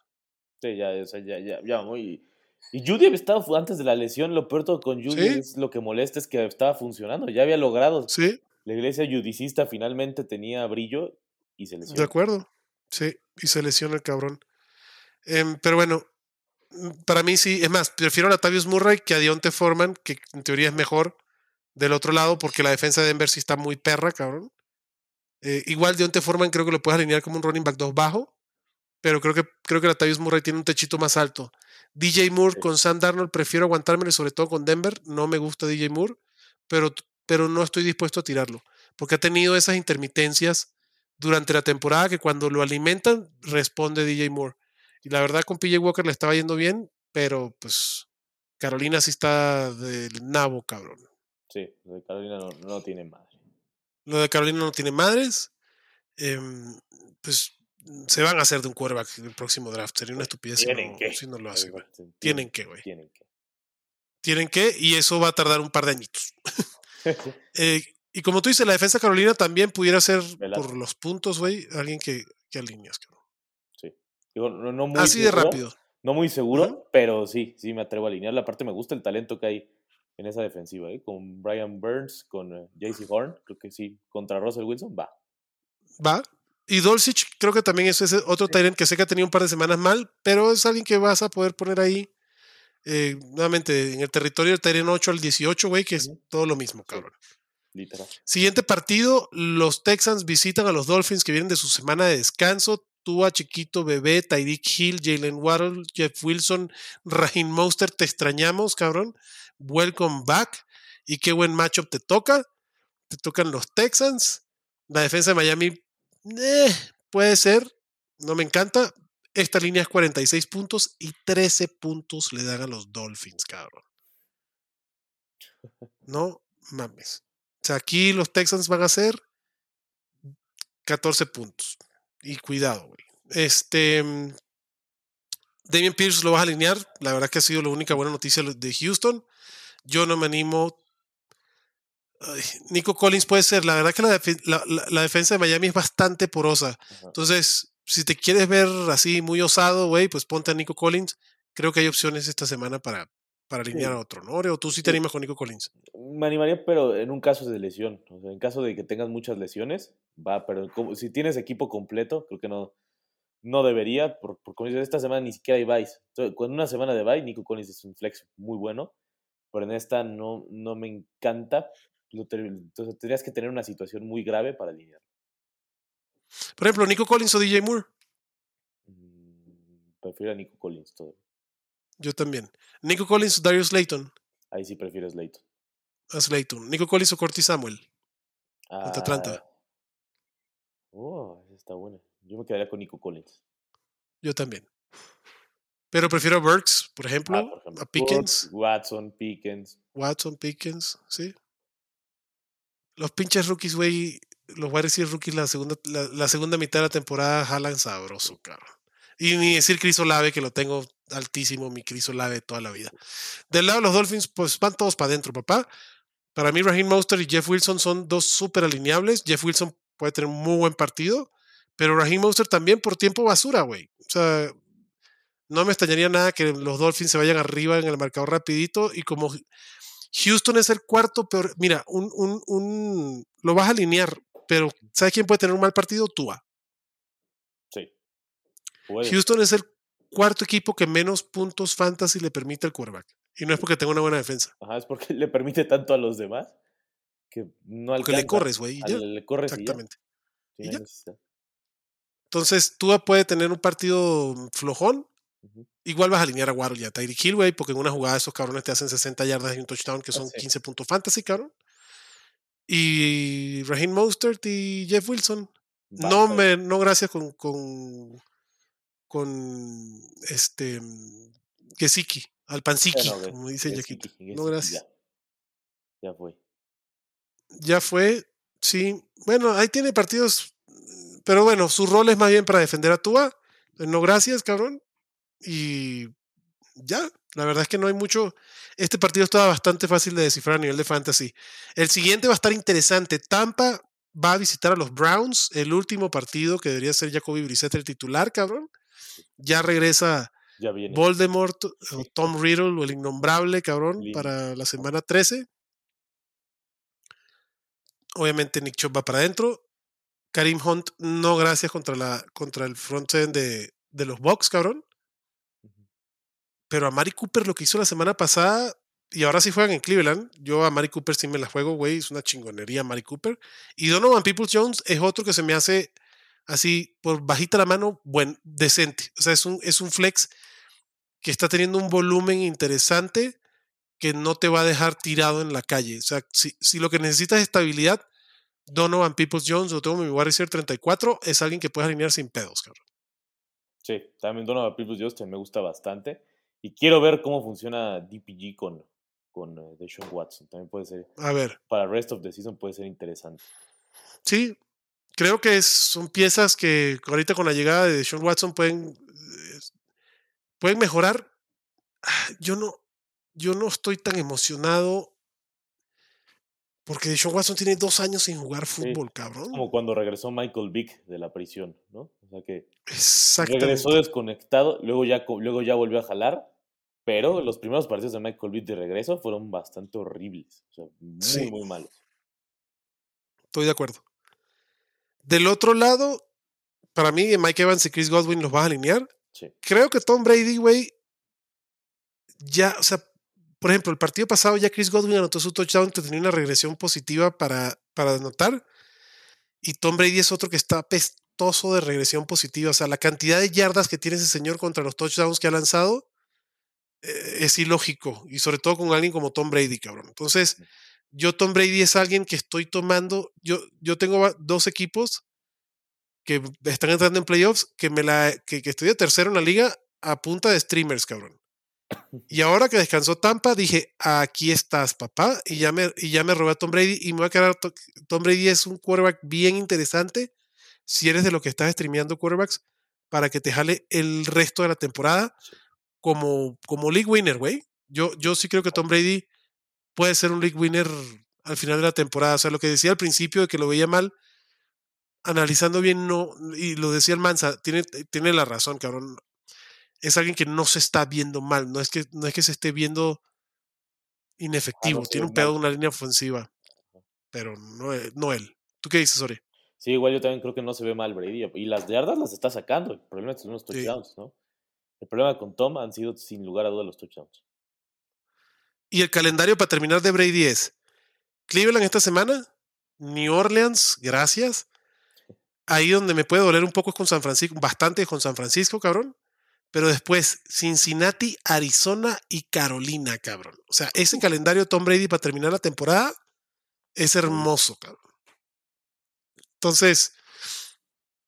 Sí, ya, o sea, ya, ya, ya muy. Y Judy había estado antes de la lesión, lo peor todo con Judy Sí. es lo que molesta es que estaba funcionando, ya había logrado. Sí, La iglesia judicista finalmente tenía brillo y se de lesionó. acuerdo. Sí, y se lesiona el cabrón. Em, pero bueno, para mí sí. Es más, prefiero a Latavius Murray que a Dionte Foreman, que en teoría es mejor del otro lado, porque la defensa de Denver sí está muy perra, cabrón. Eh, igual Dionte Foreman creo que lo puedes alinear como un running back 2 bajo, pero creo que, creo que Latavius Murray tiene un techito más alto. DJ Moore con Sam Darnold prefiero aguantármelo, sobre todo con Denver. No me gusta DJ Moore, pero, pero no estoy dispuesto a tirarlo, porque ha tenido esas intermitencias durante la temporada que cuando lo alimentan responde DJ Moore. Y la verdad con PJ Walker le estaba yendo bien, pero pues Carolina sí está del nabo, cabrón. Sí, lo de Carolina no, no tiene madre. Lo de Carolina no tiene madres. em, pues se van a hacer de un quarterback el próximo draft. Sería una estupidez si Tienen no, que. si no lo hacen. Exacto, Tienen que, güey. Tienen que. Tienen que, y eso va a tardar un par de añitos. Eh, y como tú dices, la defensa de Carolina también pudiera ser por los puntos, güey, alguien que, que alineas, cabrón. Digo, no, no muy Así de seguro, rápido. No muy seguro, pero sí, sí me atrevo a alinearla. Aparte me gusta el talento que hay en esa defensiva, ¿eh? Con Brian Burns, con eh, JC Horn, creo que sí, contra Russell Wilson, va. Va. Y Dolcich creo que también es ese otro Tyrant que sé que ha tenido un par de semanas mal, pero es alguien que vas a poder poner ahí eh, nuevamente en el territorio del Tyrant 8 al 18, güey, que es todo lo mismo, cabrón. Literal. Siguiente partido, los Texans visitan a los Dolphins que vienen de su semana de descanso. Tua, Chiquito, Bebé, Tyreek Hill, Jalen Waddle, Jeff Wilson, Raheem Monster, te extrañamos, cabrón. Welcome back. Y qué buen matchup te toca. Te tocan los Texans. La defensa de Miami, eh, puede ser. No me encanta. Esta línea es 46 puntos y 13 puntos le dan a los Dolphins, cabrón. No mames. O sea, aquí los Texans van a hacer 14 puntos. Y cuidado, güey. Este. mm, Damien Pierce lo vas a alinear. La verdad que ha sido la única buena noticia de Houston. Yo no me animo. Ay, Nico Collins puede ser. La verdad que la, la- la- la defensa de Miami es bastante porosa. Ajá. Entonces, si te quieres ver así muy osado, güey, pues ponte a Nico Collins. Creo que hay opciones esta semana para, para alinear Sí. a otro, ¿no? Oreo, tú sí te animas con Nico Collins. Me animaría, pero en un caso de lesión. O sea, en caso de que tengas muchas lesiones, va, pero como, si tienes equipo completo, creo que no, no debería, por, por como dices, esta semana ni siquiera hay buys. Entonces, con una semana de bye, Nico Collins es un flex muy bueno, pero en esta no, no me encanta. Entonces tendrías que tener una situación muy grave para alinear. Por ejemplo, Nico Collins o DJ Moore. Mm, Prefiero a Nico Collins todo. Yo también. Nico Collins o Darius Slayton. Ahí sí prefiero Slayton. A Slayton. Nico Collins o Curtis Samuel. Ante Atlanta. Ah, Oh, esa está buena. Yo me quedaría con Nico Collins. Yo también. Pero prefiero a Burks, por ejemplo, Ah, por ejemplo, a Pickens, Watson, Pickens. Watson, Pickens, sí. Los pinches rookies, güey, los wide rookies la segunda, la, la segunda mitad de la temporada jalan sabroso, cabrón. Y ni decir Chris Olave, que lo tengo altísimo, mi Chris Olave toda la vida. Del lado de los Dolphins, pues van todos para adentro, papá. Para mí, Raheem Monster y Jeff Wilson son dos súper alineables. Jeff Wilson puede tener un muy buen partido, pero Raheem Monster también por tiempo basura, güey. O sea, no me extrañaría nada que los Dolphins se vayan arriba en el marcador rapidito y como Houston es el cuarto peor, mira, un, un, un lo vas a alinear, pero ¿sabes quién puede tener un mal partido? Tua. Puede. Houston es el cuarto equipo que menos puntos fantasy le permite al quarterback. Y no es porque tenga una buena defensa. Ajá, es porque le permite tanto a los demás que no Porque le alcanza. corres, güey. ya. Le, corres y ya. Exactamente. Y ya. Entonces, Tua puede tener un partido flojón. Igual vas a alinear a Waddle y a Tyreek Hill, güey, porque en una jugada esos cabrones te hacen 60 yardas y un touchdown, que son sí. 15 puntos fantasy, cabrón. Y Raheem Mostert y Jeff Wilson. No, me, no gracias con, con, con este mm, Gesicki, al Pansiki, no, como dice Yaquito. No, gracias. Ya, ya fue. Ya fue, sí. Bueno, ahí tiene partidos, pero bueno, su rol es más bien para defender a Tua. No, gracias, cabrón. Y ya, la verdad es que no hay mucho. Este partido estaba bastante fácil de descifrar a nivel de fantasy. El siguiente va a estar interesante. Tampa va a visitar a los Browns, el último partido que debería ser Jacoby Brissett el titular, cabrón. Ya regresa Ya viene. Voldemort o Tom Riddle o el innombrable, cabrón, para la semana 13. Obviamente Nick Chubb va para adentro. Karim Hunt, no gracias contra, la, contra el front end de, de los Bucks, cabrón. Pero a Mari Cooper lo que hizo la semana pasada, y ahora sí juegan en Cleveland, yo a Mari Cooper sí me la juego, güey, es una chingonería Mari Cooper. Y Donovan Peoples Jones es otro que se me hace así, por bajita la mano, buen, decente. O sea, es un, es un flex que está teniendo un volumen interesante que no te va a dejar tirado en la calle. O sea, si, si lo que necesitas es estabilidad, Donovan Peoples Jones, lo tengo en mi wide receiver 34, es alguien que puedes alinear sin pedos, cabrón. Sí, también Donovan Peoples Jones me gusta bastante. Y quiero ver cómo funciona DPG con, con eh, Deshaun Watson. También puede ser, A ver, para rest of the season puede ser interesante. sí, creo que es- son piezas que ahorita con la llegada de Sean Watson pueden, pueden mejorar. Yo no, yo no estoy tan emocionado porque Deshaun Watson tiene dos años sin jugar fútbol, cabrón. Como cuando regresó Michael Vick de la prisión, ¿no? O sea que regresó desconectado, luego ya, luego ya volvió a jalar, pero los primeros partidos de Michael Vick de regreso fueron bastante horribles. O sea, muy, Sí. muy malos. Estoy de acuerdo. Del otro lado, para mí Mike Evans y Chris Godwin los vas a alinear. Sí. Creo que Tom Brady, güey, ya, o sea, por ejemplo, el partido pasado ya Chris Godwin anotó su touchdown, tenía una regresión positiva para, para anotar. Y Tom Brady es otro que está pestoso de regresión positiva. O sea, la cantidad de yardas que tiene ese señor contra los touchdowns que ha lanzado eh, es ilógico. Y sobre todo con alguien como Tom Brady, cabrón. Entonces, yo Tom Brady es alguien que estoy tomando. Yo, yo tengo dos equipos que están entrando en playoffs, que me la, que, que estoy de tercero en la liga a punta de streamers, cabrón. Y ahora que descansó Tampa, dije, aquí estás, papá. Y ya me, y ya me robé a Tom Brady y me voy a quedar. to- Tom Brady es un quarterback bien interesante si eres de los que estás streameando quarterbacks para que te jale el resto de la temporada como, como league winner, güey. Yo, yo sí creo que Tom Brady puede ser un league winner al final de la temporada. O sea, lo que decía al principio de que lo veía mal, analizando bien, no, y lo decía el Mansa, tiene, tiene la razón, cabrón. Es alguien que no se está viendo mal, no es que, no es que se esté viendo inefectivo, tiene un pedo de una línea ofensiva, pero no, e- no él. ¿Tú qué dices, Ori? Sí, igual yo también creo que no se ve mal Brady. Y las yardas las está sacando. El problema son los Sí. touchdowns, ¿no? El problema con Tom han sido sin lugar a dudas los touchdowns. Y el calendario para terminar de Brady es Cleveland esta semana, New Orleans, gracias. Ahí donde me puede doler un poco es con San Francisco, bastante con San Francisco, cabrón. Pero después Cincinnati, Arizona y Carolina, cabrón. O sea, ese calendario Tom Brady para terminar la temporada es hermoso, cabrón. Entonces,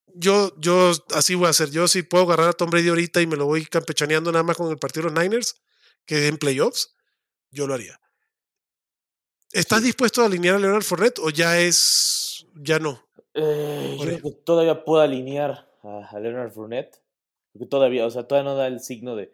yo, yo así voy a hacer. Yo si puedo agarrar a Tom Brady ahorita y me lo voy campechaneando nada más con el partido de los Niners, que es en playoffs, yo lo haría. ¿Estás dispuesto a alinear a Leonard Fournette o ya es, ya no? Eh, yo creo que todavía puedo alinear a, a Leonard Fournette. Porque todavía, o sea, todavía no da el signo de. o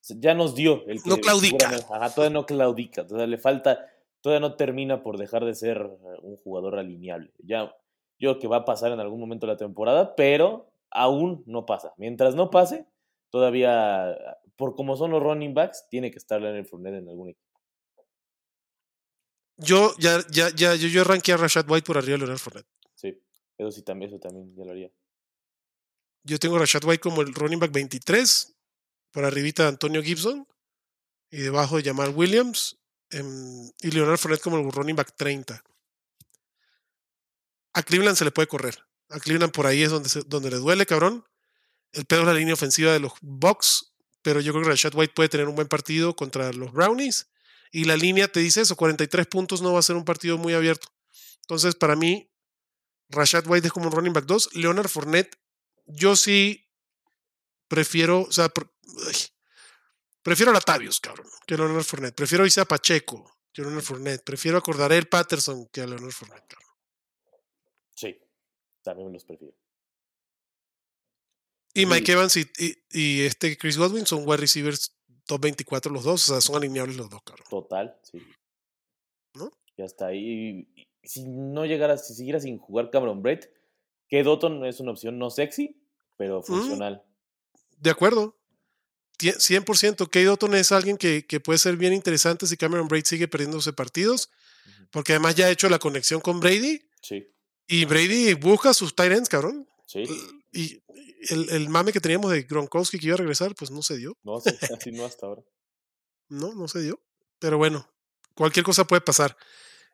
sea, Ya nos dio el que No claudica. Ajá, todavía no claudica. Todavía le falta. Todavía no termina por dejar de ser eh, un jugador alineable. Ya, yo creo que va a pasar en algún momento de la temporada, pero aún no pasa. Mientras no pase, todavía, por como son los running backs, tiene que estar Leonard Fournette en algún equipo. Yo ya, ya, ya, yo, yo arranqué a Rashad White por arriba de Leonard Fournette. Sí, eso sí, también, eso también ya lo haría. Yo tengo a Rashad White como el running back 23, por arribita de Antonio Gibson, y debajo de Jamal Williams, em, y Leonard Fournette como el running back 30. A Cleveland se le puede correr. A Cleveland por ahí es donde, se- donde le duele, cabrón. El pedo es la línea ofensiva de los Bucks, pero yo creo que Rashad White puede tener un buen partido contra los Brownies. Y la línea te dice eso, 43 puntos no va a ser un partido muy abierto. Entonces, para mí, Rashad White es como un running back 2. Leonard Fournette, yo sí prefiero, o sea, ay, prefiero a Latavius, cabrón, que a Leonard Fournette. Prefiero a Pacheco que a Leonard Fournette. Prefiero a Cordarel Patterson que a Leonard Fournette, cabrón. Sí, también los prefiero. Y. Mike Evans y, y- y este Chris Godwin son wide receivers top 24 los dos, o sea, son alineables los dos, cabrón. Total, sí. ¿No? Ya está ahí. Si no llegara, si siguiera sin jugar Cameron Braid, que Dotton es una opción no sexy, pero funcional. De acuerdo. Tie- 100%. Kate Otton es alguien que, que puede ser bien interesante si Cameron Braid sigue perdiéndose partidos, porque además ya ha hecho la conexión con Brady Sí, y Brady busca sus tight ends, cabrón. sí. Y el, el mame que teníamos de Gronkowski que iba a regresar, pues no se dio. No, sí, así no hasta ahora. No, no se dio. Pero bueno, cualquier cosa puede pasar.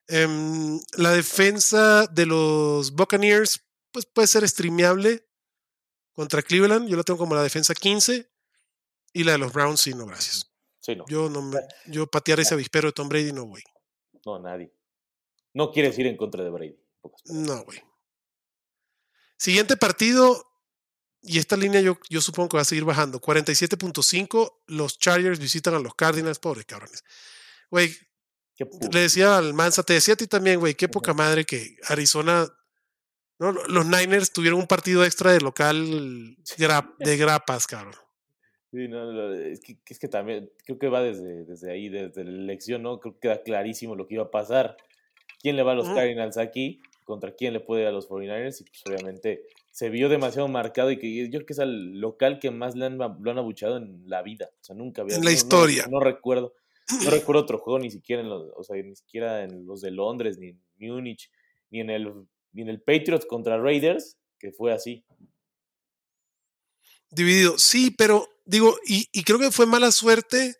Em, la defensa de los Buccaneers, pues puede ser streameable contra Cleveland. Yo la tengo como la defensa 15. Y la de los Browns, sí, no, gracias. Sí, no. Yo no me, yo patear ese avispero de Tom Brady, no, güey. No, nadie. No quieres ir en contra de Brady. No, güey. Siguiente partido. Y esta línea yo, yo supongo que va a seguir bajando. 47.5. Los Chargers visitan a los Cardinals. Pobres cabrones. Güey, le decía al Mansa, te decía a ti también, güey, qué poca madre que Arizona. ¿no? Los Niners tuvieron un partido extra de local gra- de grapas, cabrón. Sí, no, es, que, es que también, creo que va desde, desde ahí, desde la elección, ¿no? Creo que queda clarísimo lo que iba a pasar. ¿Quién le va a los. Cardinals aquí? ¿Contra quién le puede ir a los 49ers? Y pues obviamente se vio demasiado marcado y que yo creo que es el local que más le han, lo han abuchado en la vida. O sea, nunca había. En la no- historia. No, recuerdo. No recuerdo otro juego ni siquiera en los, o sea, ni siquiera en los de Londres, ni en Múnich, ni en el, ni en el Patriots contra Raiders, que que fue así. Dividido, sí, pero digo, y, y creo que fue mala suerte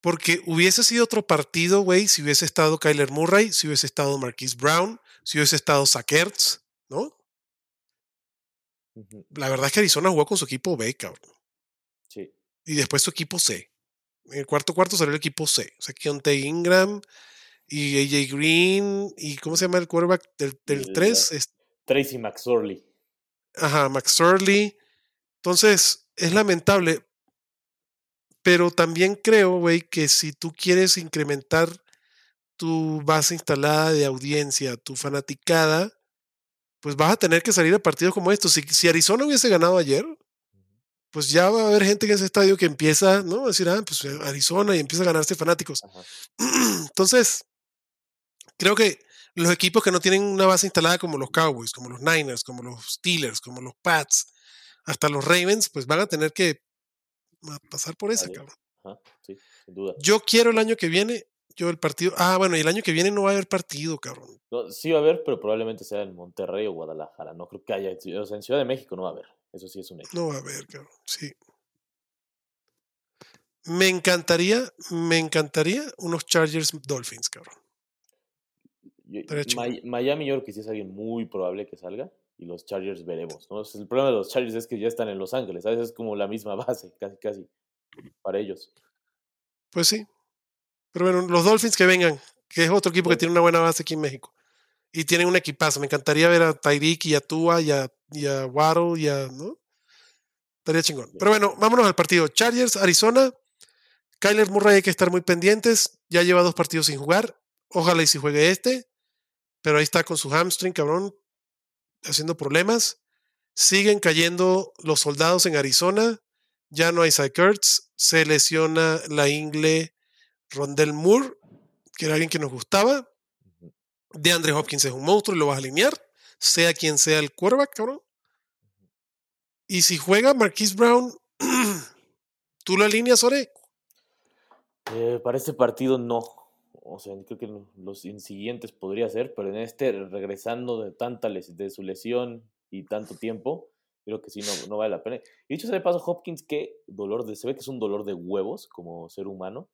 porque hubiese sido otro partido, güey, si hubiese estado Kyler Murray, si hubiese estado Marquise Brown, si hubiese estado Sackers, ¿no? La verdad es que Arizona jugó con su equipo B, cabrón. Sí. Y después su equipo C. En el cuarto cuarto salió el equipo C. O sea, Keontae Ingram y AJ Green y ¿cómo se llama el quarterback del, del El- 3? Tracy McSorley. Ajá, McSorley. Entonces, es lamentable. Pero también creo, güey, que si tú quieres incrementar tu base instalada de audiencia, tu fanaticada, pues vas a tener que salir a partidos como estos. Si, si Arizona hubiese ganado ayer, pues ya va a haber gente en ese estadio que empieza, ¿no? A decir, ah, pues Arizona y empieza a ganarse fanáticos. Ajá. Entonces, creo que los equipos que no tienen una base instalada como los Cowboys, como los Niners, como los Steelers, como los Pats, hasta los Ravens, pues van a tener que a pasar por esa, cabrón. Ajá, sí, sin duda. Yo quiero el año que viene, yo el partido. Ah, bueno, y el año que viene no va a haber partido, cabrón. No, sí va a haber, pero probablemente sea en Monterrey o Guadalajara. No creo que haya. O sea, en Ciudad de México no va a haber. Eso sí es un hecho. No va a haber, cabrón. Sí. Me encantaría, me encantaría unos Chargers Dolphins, cabrón. Yo- Miami yo creo que sí es alguien muy probable que salga. Y los Chargers veremos. ¿no? El problema de los Chargers es que ya están en Los Ángeles. ¿sabes? Es como la misma base, casi, casi. Para ellos. Pues sí. Pero bueno, los Dolphins que vengan, que es otro equipo que tiene una buena base aquí en México. Y tienen un equipazo. Me encantaría ver a Tyreek y a Tua y a, y a Waddle y a. ¿no? Estaría chingón. Pero bueno, vámonos al partido. Chargers, Arizona. Kyler Murray hay que estar muy pendientes. Ya lleva dos partidos sin jugar. Ojalá y si juegue este. Pero ahí está con su hamstring, cabrón. Haciendo problemas. Siguen cayendo los soldados en Arizona. Ya no hay Kurtz. Se lesiona la ingle Rondell Moore, que era alguien que nos gustaba. De Andre Hopkins es un monstruo y lo vas a alinear. Sea quien sea el quarterback, cabrón. Y si juega Marquise Brown, ¿tú lo alineas, Ore? Eh, para este partido no. O sea, creo que los en siguientes podría ser, pero en este, regresando de tanta de su lesión y tanto tiempo, creo que sí no, no vale la pena. Y dicho sea de paso, Hopkins, qué dolor de, se ve que es un dolor de huevos como ser humano.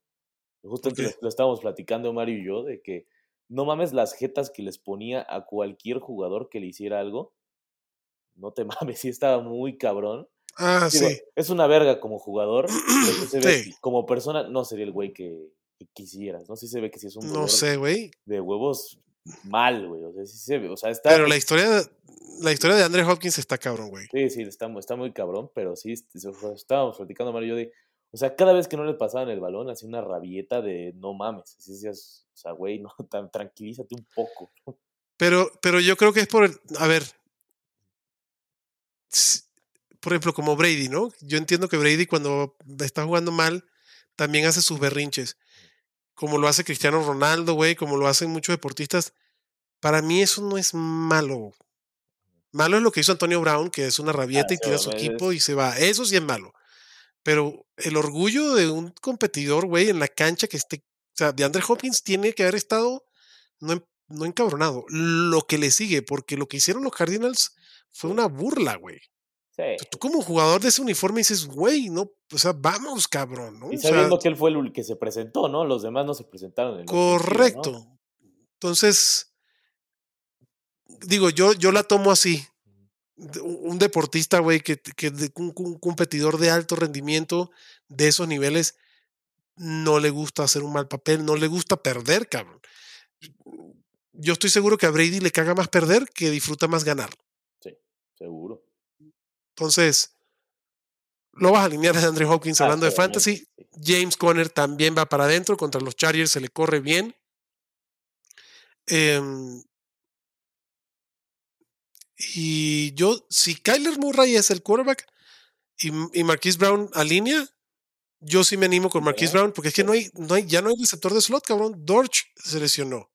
Justo ¿Por qué? lo, estábamos platicando Mario y yo, de que no mames las jetas que les ponía a cualquier jugador que le hiciera algo. No te mames, sí estaba muy cabrón. Ah, Digo, sí. Es una verga como jugador. pero se ve Sí. como persona no sería el güey que, que quisieras, ¿no? Sí se ve que sí es un No sé, güey. de huevos mal, güey. O sea, sí se ve. O sea, está. Pero la historia, la historia de Andre Hopkins está cabrón, güey. Sí, sí, está, está muy cabrón, pero sí, est- o sea, estábamos platicando, Mario y yo de. O sea, cada vez que no le pasaban el balón, hacía una rabieta de no mames. Así decías, o sea, güey, no, tan, tranquilízate un poco. Pero, pero yo creo que es por el. A ver. Por ejemplo, como Brady, ¿no? Yo entiendo que Brady, cuando está jugando mal, también hace sus berrinches. Como lo hace Cristiano Ronaldo, güey, como lo hacen muchos deportistas. Para mí, eso no es malo. Malo es lo que hizo Antonio Brown, que es una rabieta y tira a su equipo y se va. Eso sí es malo. Pero el orgullo de un competidor, güey, en la cancha que esté. O sea, de Andre Hopkins tiene que haber estado no, en- no encabronado. Lo que le sigue, porque lo que hicieron los Cardinals fue una burla, güey. Sí. Tú como jugador de ese uniforme dices, güey, no, o sea, vamos, cabrón, ¿no? Y O sea, sabiendo que él fue el que se presentó, ¿no? Los demás no se presentaron. En la ofensiva, ¿no? correcto. Entonces, digo, yo, yo la tomo así. Un deportista, güey, que, que un, un competidor de alto rendimiento de esos niveles no le gusta hacer un mal papel, no le gusta perder, cabrón. Yo estoy seguro que a Brady le caga más perder que disfruta más ganar. Sí, seguro. Entonces, lo vas a alinear a Andre Hopkins Ah, hablando de fantasy. sí. James Conner también va para adentro. Contra los Chargers se le corre bien. Em, y yo, si Kyler Murray es el quarterback y, y Marquise Brown alinea, yo sí me animo con Marquise. Brown, porque es que no hay, no hay, ya no hay receptor de slot, cabrón. Dorch se lesionó.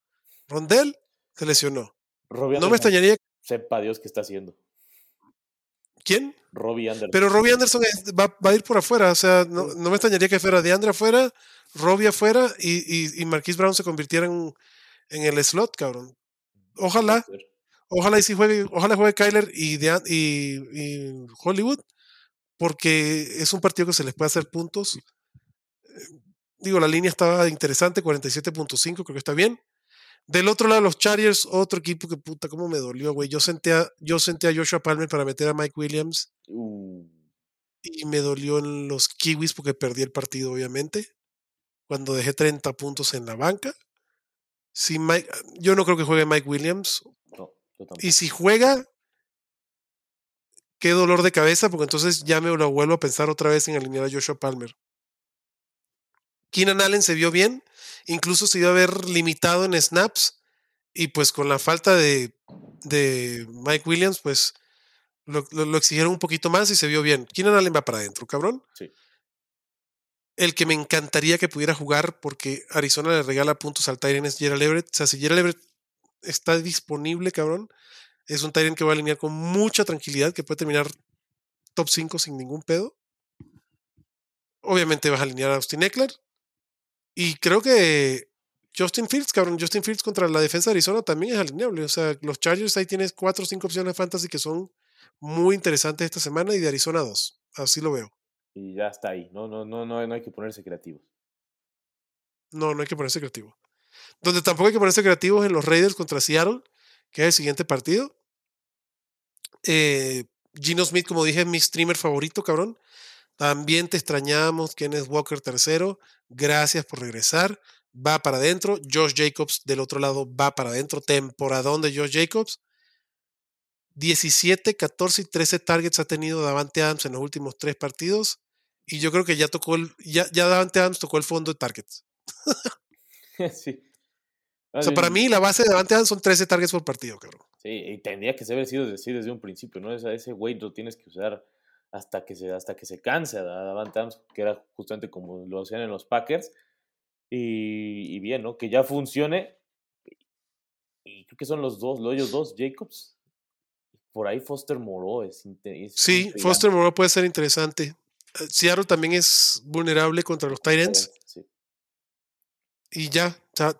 Rondell se lesionó. Robbie No me extrañaría. Sepa Dios qué está haciendo. ¿Quién? Robbie Anderson. Pero Robbie Anderson es- va, va a ir por afuera. O sea, no, no me extrañaría que fuera de Andre afuera, Robbie afuera y, y, y Marquise Brown se convirtiera en, en el slot, cabrón. Ojalá. Ojalá y si juegue, ojalá juegue Kyler y, de, y, y, Hollywood, porque es un partido que se les puede hacer puntos. Digo, la línea estaba interesante, 47.5, creo que está bien. Del otro lado, los Chargers, otro equipo que puta, cómo me dolió, güey. Yo senté a, yo senté a Joshua Palmer para meter a Mike Williams. Uh, Y me dolió en los Kiwis porque perdí el partido, obviamente. Cuando dejé 30 puntos en la banca. Si Mike, yo no creo que juegue Mike Williams. Y si juega, qué dolor de cabeza, porque entonces ya me lo vuelvo a pensar otra vez en alinear a Joshua Palmer. Keenan Allen se vio bien, incluso se iba a ver limitado en snaps, y pues con la falta de, de Mike Williams, pues lo, lo- lo exigieron un poquito más y se vio bien. Keenan Allen va para adentro, cabrón. Sí. El que me encantaría que pudiera jugar, porque Arizona le regala puntos al Tyrant es Gerald Everett. O sea, si Gerald Everett está disponible, cabrón, es un Tyrant que va a alinear con mucha tranquilidad, que puede terminar top 5 sin ningún pedo. Obviamente vas a alinear a Austin Eckler. Y creo que Justin Fields, cabrón, Justin Fields contra la defensa de Arizona también es alineable. O sea, los Chargers ahí tienes 4 o 5 opciones de fantasy que son muy interesantes esta semana y de Arizona 2. Así lo veo. Y ya está ahí. No, no, no, no, no hay que ponerse creativos. No, no hay que ponerse creativo. Donde tampoco hay que ponerse creativos en los Raiders contra Seattle, que es el siguiente partido. Eh, Gino Smith, como dije, es mi streamer favorito, cabrón. También te extrañamos, Kenneth Walker tercero. Gracias por regresar. Va para adentro. Josh Jacobs del otro lado va para adentro. Temporadón de Josh Jacobs. 17, 14 y 13 targets ha tenido Davante Adams en los últimos tres partidos. Y yo creo que ya tocó el, ya, ya Davante Adams tocó el fondo de targets. sí. O sea, para mí la base de Davante son 13 targets por partido, cabrón. Sí, y tendría que haber sido así desde un principio, ¿no? Esa- ese güey lo tienes que usar hasta que se, hasta que se canse a Davante Adams, que era justamente como lo hacían en los Packers. Y, y bien, ¿no? Que ya funcione. Y creo que son los dos, los ellos dos, Jacobs. Por ahí Foster Moreau es, es Sí. Foster Moreau puede ser interesante. Eh, Seattle también es vulnerable contra los Tyrants. Sí. Y ya. O sea,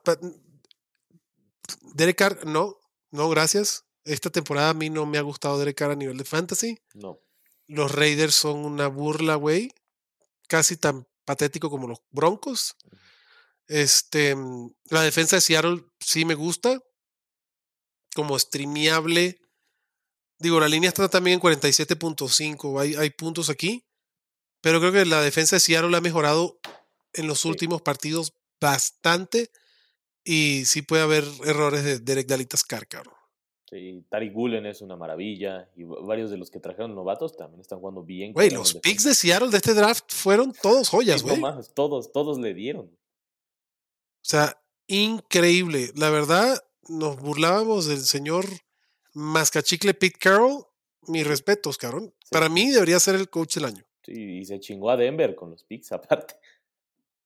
Derek Carr, no. No, gracias. Esta temporada a mí no me ha gustado Derek Carr a nivel de fantasy. No. Los Raiders son una burla, güey. Casi tan patético como los Broncos. Este, la defensa de Seattle sí me gusta. Como streameable. Digo, la línea está también en 47.5. Hay, hay puntos aquí. Pero creo que la defensa de Seattle ha mejorado en los Sí. últimos partidos bastante. Y sí puede haber errores de Derek Dalitas Carr, cabrón. Sí, Tariq Gulen es una maravilla. Y va- varios de los que trajeron novatos también están jugando bien. Güey, los picks de Seattle de este draft fueron todos joyas, no güey. mames, todos, todos le dieron. O sea, increíble. La verdad, nos burlábamos del señor Mascachicle Pete Carroll. Mis respetos, cabrón. Sí. Para mí debería ser el coach del año. Sí, y se chingó a Denver con los picks aparte.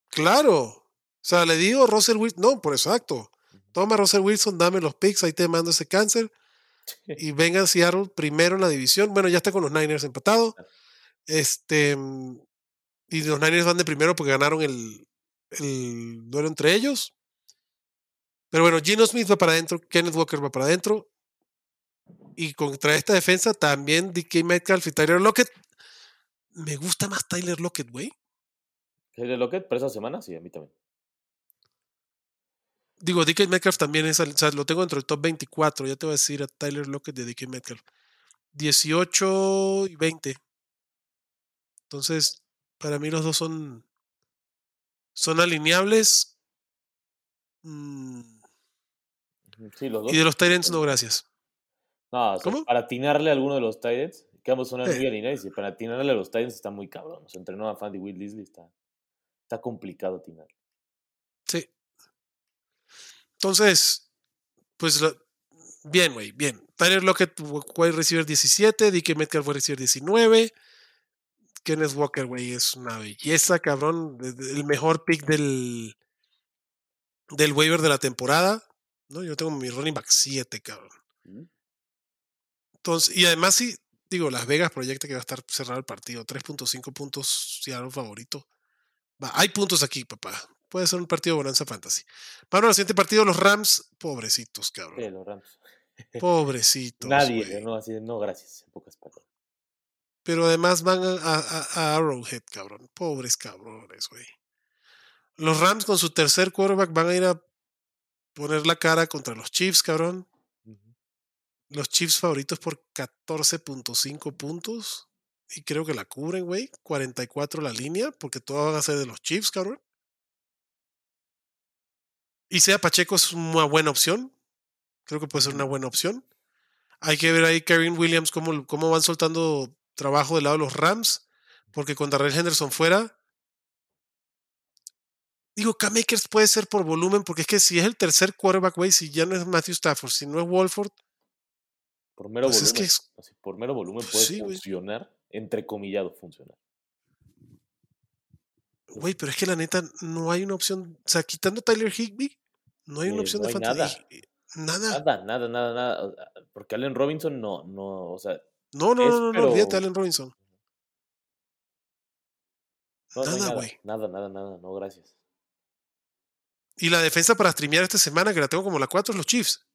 Claro. O sea, le digo Russell Wilson. No, por exacto. Toma Russell Wilson, dame los picks, ahí te mando ese cáncer. Y vengan Seattle primero en la división. Bueno, ya está con los Niners empatado. Este. Y los Niners van de primero porque ganaron el, el duelo entre ellos. Pero bueno, Gino Smith va para adentro, Kenneth Walker va para adentro. Y contra esta defensa también DK Metcalf y Tyler Lockett. Me gusta más Tyler Lockett, güey. Taylor Lockett, pero esa semana sí, a mí también. Digo, DK Metcalf también es, o sea, lo tengo dentro del top 24. Ya te voy a decir a Tyler Lockett de DK Metcalf. 18 y 20. Entonces, para mí los dos son, son alineables. Mm, Sí, los dos. y de los Tyrants, no, gracias. No, o sea, ¿Cómo? para atinarle a alguno de los Titans, que ambos son Eh. muy alineados, y para atinarle a los Titans está muy cabrón. Se entrenó a Fandy Will Disley, está, está complicado atinar. Sí. Entonces, pues lo- bien, güey, bien. Tyler Lockett fue receiver 17, DK Metcalf fue receiver 19. Kenneth Walker, güey, es una belleza, cabrón. El mejor pick del, del waiver de la temporada. ¿no? Yo tengo mi running back 7, cabrón. ¿Mm? Entonces, y además sí, digo, Las Vegas proyecta que va a estar cerrado el partido. 3.5 puntos, si algo favorito. Va, hay puntos aquí, papá. Puede ser un partido de bonanza fantasy. Bueno, el siguiente partido, los Rams, pobrecitos, cabrón. Sí, los Rams. Pobrecitos. Nadie. ¿no? Así no, gracias, en pocas palabras. Pero además van a, a- a Arrowhead, cabrón. Pobres cabrones, güey. Los Rams con su tercer quarterback van a ir a poner la cara contra los Chiefs, cabrón. Los Chiefs favoritos por 14.5 puntos. Y creo que la cubren, güey. 44 la línea, porque todas van a ser de los Chiefs, cabrón. Y sea Pacheco es una buena opción. Creo que puede ser una buena opción. Hay que ver ahí Kevin Williams cómo, cómo van soltando trabajo del lado de los Rams. Porque con Darrell Henderson fuera. Digo, K-Makers puede ser por volumen, porque es que si es el tercer quarterback, güey, si ya no es Matthew Stafford, si no es Wolford, Por mero Pues es volumen. que es- por mero volumen Pues puede sí, funcionar, entrecomillado funcionar. Güey, pero es que la neta no hay una opción. O sea, quitando a Tyler Higby, no hay una Eh, opción no de hay fantasy. nada. Nada. Nada, nada, nada, Porque Allen Robinson no, no, o sea, No, no, es, no, no, no, pero- olvídate de Allen Robinson. no, no Nada, nada, güey. nada, nada, nada, no, gracias. Y la defensa para streamear esta semana, que la tengo como la 4, es los Chiefs.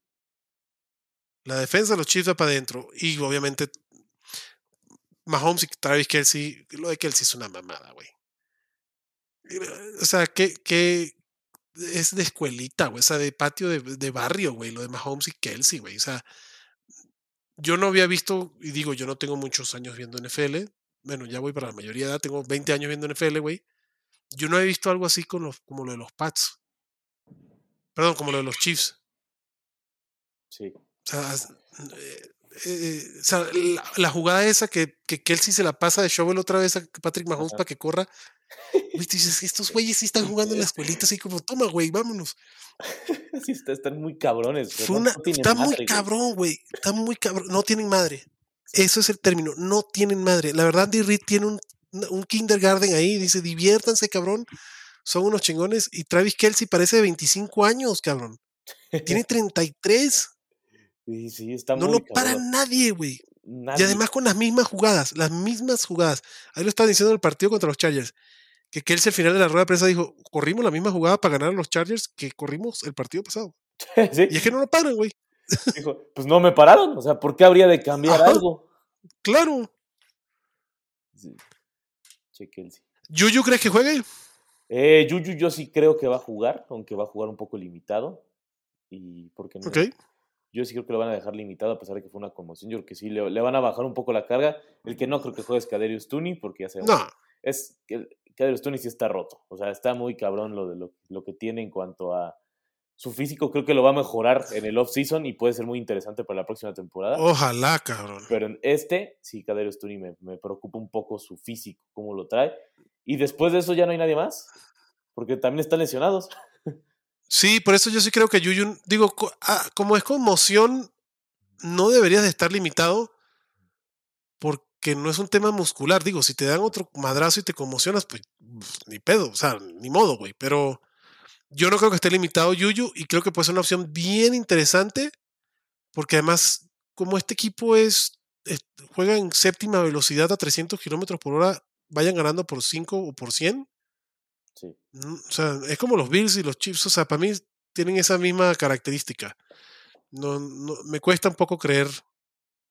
La defensa de los Chiefs va para adentro. Y obviamente, Mahomes y Travis Kelsey, lo de Kelsey es una mamada, güey. O sea, que, que es de escuelita, güey. O sea, de patio de, de barrio, güey. Lo de Mahomes y Kelsey, güey. O sea, yo no había visto, y digo, yo no tengo muchos años viendo NFL. Bueno, ya voy para la mayoría de edad, tengo 20 años viendo NFL, güey. Yo no he visto algo así con los, como lo de los Pats. Perdón, como lo de los Chiefs. Sí. O sea, eh, eh, o sea, la, la jugada esa que, que Kelsey se la pasa de shovel otra vez a Patrick Mahomes Ajá. para que corra. Güey, tú dices, estos güeyes sí están jugando en la escuelita, así como, toma, güey, vámonos. Sí, están muy cabrones. Fue no- una, no tienen está muy madre, cabrón, güey. Está muy cabrón. No tienen madre. Eso es el término. No tienen madre. La verdad, Andy Reid tiene un, un kindergarten ahí. Dice, diviértanse, cabrón. Son unos chingones. Y Travis Kelsey parece de 25 años, cabrón. Tiene 33. Sí, sí, está No muy lo para nadie, güey. Y además con las mismas jugadas, las mismas jugadas. Ahí lo estaba diciendo en el partido contra los Chargers. Que Kelsey al final de la rueda de prensa dijo, corrimos la misma jugada para ganar a los Chargers que corrimos el partido pasado. Sí, Y es que no lo paran, güey. dijo, pues no me pararon. O sea, ¿por qué habría de cambiar Ajá. algo? Claro. Sí. Che, Kelsey. ¿Yuyu crees que juegue? Eh, Juju yo sí creo que va a jugar, aunque va a jugar un poco limitado. Y porque no. Yo sí creo que lo van a dejar limitado a pesar de que fue una conmoción. Yo creo que sí le, le van a bajar un poco la carga. El que no creo que juegue es Kaderius Tooney, porque ya sabemos No. es que Kaderius Tooney sí está roto. O sea, está muy cabrón lo de lo, lo que tiene en cuanto a su físico. Creo que lo va a mejorar en el off-season y puede ser muy interesante para la próxima temporada. Ojalá, cabrón. Pero en este, sí, Kaderius Tooney me, me preocupa un poco su físico, cómo lo trae. Y después de eso ya no hay nadie más, porque también están lesionados. Sí, por eso yo sí creo que Yuyu, digo, ah, como es conmoción, no deberías de estar limitado porque no es un tema muscular. Digo, si te dan otro madrazo y te conmocionas, pues ni pedo, o sea, ni modo, güey. Pero yo no creo que esté limitado Yuyu y creo que puede ser una opción bien interesante porque además, como este equipo es, es- juega en séptima velocidad a 300 kilómetros por hora, vayan ganando por 5 o por 100. Sí. O sea, es como los Bills y los Chiefs. O sea, para mí tienen esa misma característica. No, no, me cuesta un poco creer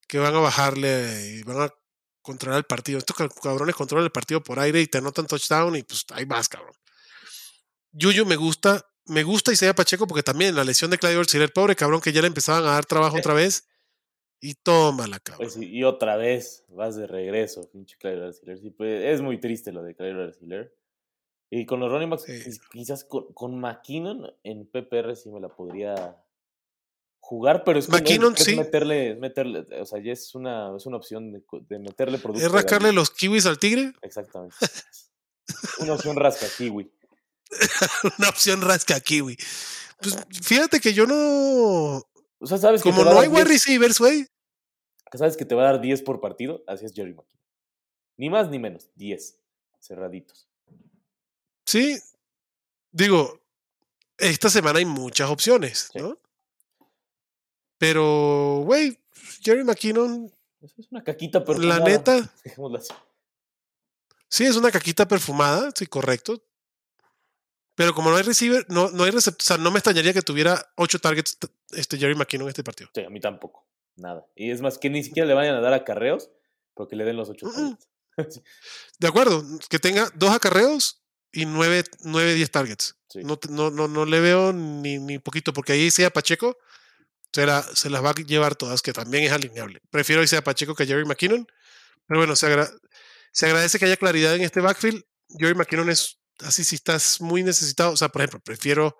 que van a bajarle y van a controlar el partido. Estos ca- cabrones controlan el partido por aire y te anotan touchdown y pues ahí vas, cabrón. Yuyu me gusta, me gusta Isaiah Pacheco porque también la lesión de Clyde el pobre cabrón que ya le empezaban a dar trabajo otra vez. Y tómala, cabrón. Pues y otra vez vas de regreso, pinche Clyde. Sí, pues, es muy triste lo de Clyde Arcelor. Y con los running backs, Sí. quizás con, con McKinnon en PPR sí me la podría jugar, pero es es- McKinnon, es, sí. meterle, es meterle, o sea, ya es una, es una opción de, meterle producto. Es rascarle los kiwis al tigre. Exactamente. una opción rasca kiwi. Una opción rasca kiwi. Pues fíjate que yo no. O sea, sabes Como no hay wide 10 receivers, güey. sabes que te va a dar 10 por partido, así es Jerry McKinnon. Ni más ni menos, 10 cerraditos. Sí. Digo, esta semana hay muchas opciones, Sí. ¿no? Pero, güey, Jerry McKinnon, es una caquita perfumada. la neta, sí es una caquita perfumada, sí, correcto. Pero como no hay receiver, no, no hay receptor, o sea, no me extrañaría que tuviera ocho targets este Jerry McKinnon en este partido. Sí, a mí tampoco. Nada. Y es más, que ni siquiera le vayan a dar acarreos porque le den los ocho Mm, mm. targets. De acuerdo, que tenga dos acarreos y nueve, nueve 10 targets. Sí. No, no, no, no le veo ni, ni poquito, porque ahí sea Pacheco, se, la- se las va a llevar todas, que también es alineable. Prefiero que sea Pacheco que Jerry McKinnon, pero bueno, se, agra- se agradece que haya claridad en este backfield. Jerry McKinnon es así si estás muy necesitado. O sea, por ejemplo, prefiero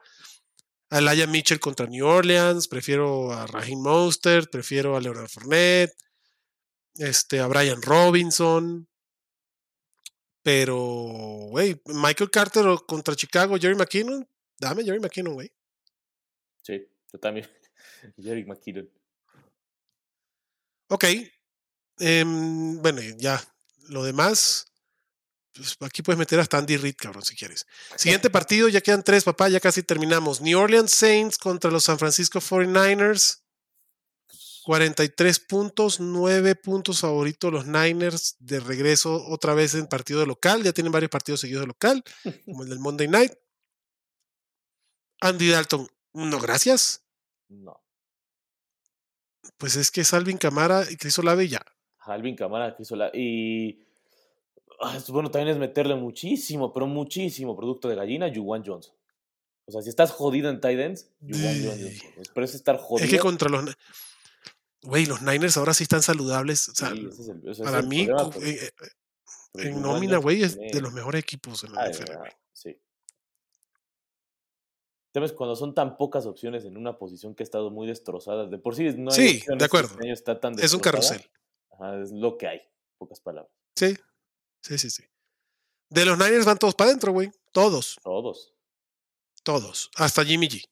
a Elijah Mitchell contra New Orleans, prefiero a Raheem Mostert, prefiero a Leonard Fournette, este, a Brian Robinson. Pero, güey, Michael Carter contra Chicago, Jerry McKinnon, dame Jerry McKinnon, güey. Sí, yo también. Jerry McKinnon. Ok. em, bueno, ya. Lo demás. pues, aquí puedes meter hasta Andy Reid, cabrón, si quieres. Siguiente partido, ya quedan tres, papá, ya casi terminamos. New Orleans Saints contra los San Francisco 49ers. 43 puntos, 9 puntos favoritos los Niners de regreso otra vez en partido de local. Ya tienen varios partidos seguidos de local, como el del Monday Night. Andy Dalton, no, gracias. No. Pues es que Salvin Camara y Chris Olave ya. Alvin Camara, Chris Ola- Y. ah, bueno, también es meterle muchísimo, pero muchísimo producto de gallina, Juwan Johnson. O sea, si estás jodido en tight ends, Juwan Johnson. Pero es estar jodido. Es que contra los. Güey, los Niners ahora sí están saludables. O sea, Sí, ese es el- ese es para mí, problema, eh, eh, pero en nómina, güey, es de los mejores equipos en la Ah, NFL, ah, güey. sí. El tema es cuando son tan pocas opciones en una posición que ha estado muy destrozada. De por sí no hay Sí, de acuerdo. este año está tan Es un carrusel. Ajá, es lo que hay, pocas palabras. Sí, sí, sí, sí. De los Niners van todos para adentro, güey. Todos, Todos. todos. Hasta Jimmy G.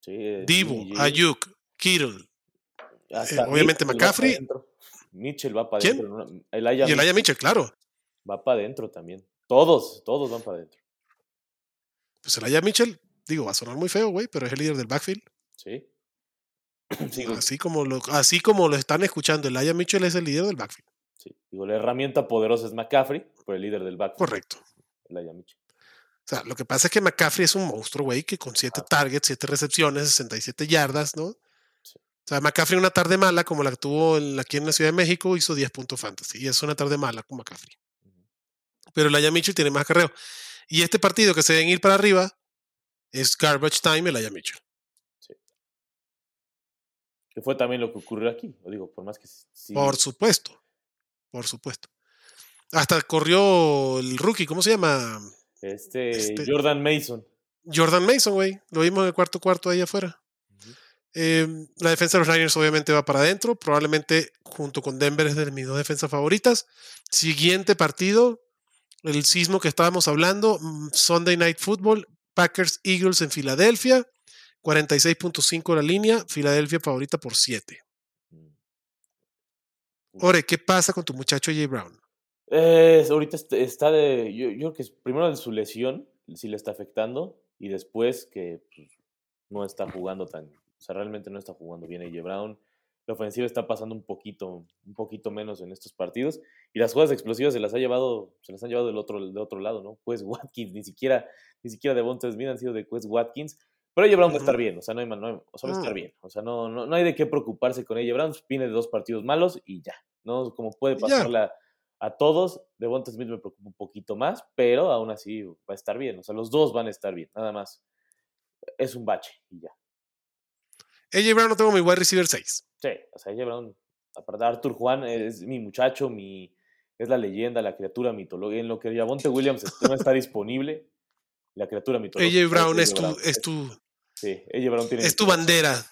Sí, eh, Divo, Ayuk, Kittle. Hasta eh, obviamente Mitchell McCaffrey. Mitchell va para ¿Quién? adentro. ¿no? Elijah Y el Mitchell Mitchell, claro. va para adentro también. Todos, todos van para adentro. Pues el Mitchell, digo, va a sonar muy feo, güey, pero es el líder del backfield. Sí. Sí, Así como lo, así como lo están escuchando, el Mitchell es el líder del backfield. sí. Digo, la herramienta poderosa es McCaffrey, pero el líder del backfield. Correcto. Elijah Mitchell. O sea, lo que pasa es que McCaffrey es un monstruo, güey, que con 7 targets, 7 recepciones, 67 yardas, ¿no? Sí. O sea, McCaffrey una tarde mala, como la que tuvo en- aquí en la Ciudad de México, hizo 10 puntos fantasy. Y es una tarde mala con McCaffrey. Pero el Aya Mitchell tiene más carreo. Y este partido que se deben ir para arriba es garbage time el Aya Mitchell. Que fue también lo que ocurrió aquí. Lo digo, por más que sí. Por supuesto. Por supuesto. Hasta corrió el rookie, ¿cómo se llama? Este, Este- Jordan Mason. Jordan Mason, güey. Lo vimos en el cuarto cuarto ahí afuera. Eh, la defensa de los Niners obviamente va para adentro. Probablemente junto con Denver es de mis dos defensas favoritas. Siguiente partido, el sismo que estábamos hablando, mm, Sunday Night Football, Packers Eagles en Filadelfia, 46.5 la línea, Filadelfia favorita por 7. Mm. Ore, ¿qué pasa con tu muchacho Jay Brown? Eh, ahorita est- está de. Yo, yo creo que es primero de su lesión, sí le está afectando, y después que pues, no está jugando tan. O sea, realmente no está jugando bien AJ Brown. La ofensiva está pasando un poquito, un poquito menos en estos partidos. Y las jugadas explosivas se las ha llevado, se las han llevado del otro, del otro lado, ¿no? Pues Watkins, ni siquiera, ni siquiera de Smith han sido de Quest Watkins. Pero AJ Brown va a estar bien, o sea, no hay, no hay- o sea, va a estar Mm. bien. O sea, no, no, no hay de qué preocuparse con AJ Brown. Viene de dos partidos malos y ya. ¿No? Como puede pasarla a todos. De Smith me preocupa un poquito más, pero aún así va a estar bien. O sea, los dos van a estar bien, nada más. Es un bache y ya. AJ Brown no tengo mi wide receiver 6. Sí, o sea, AJ Brown, aparte Arthur Juan es mi muchacho, mi, es la leyenda, la criatura mitológica. En lo que Javonte Williams no está disponible, la criatura mitológica. AJ Brown es tu, Brown. es tu, Sí, AJ Brown tiene es tu corazón. bandera.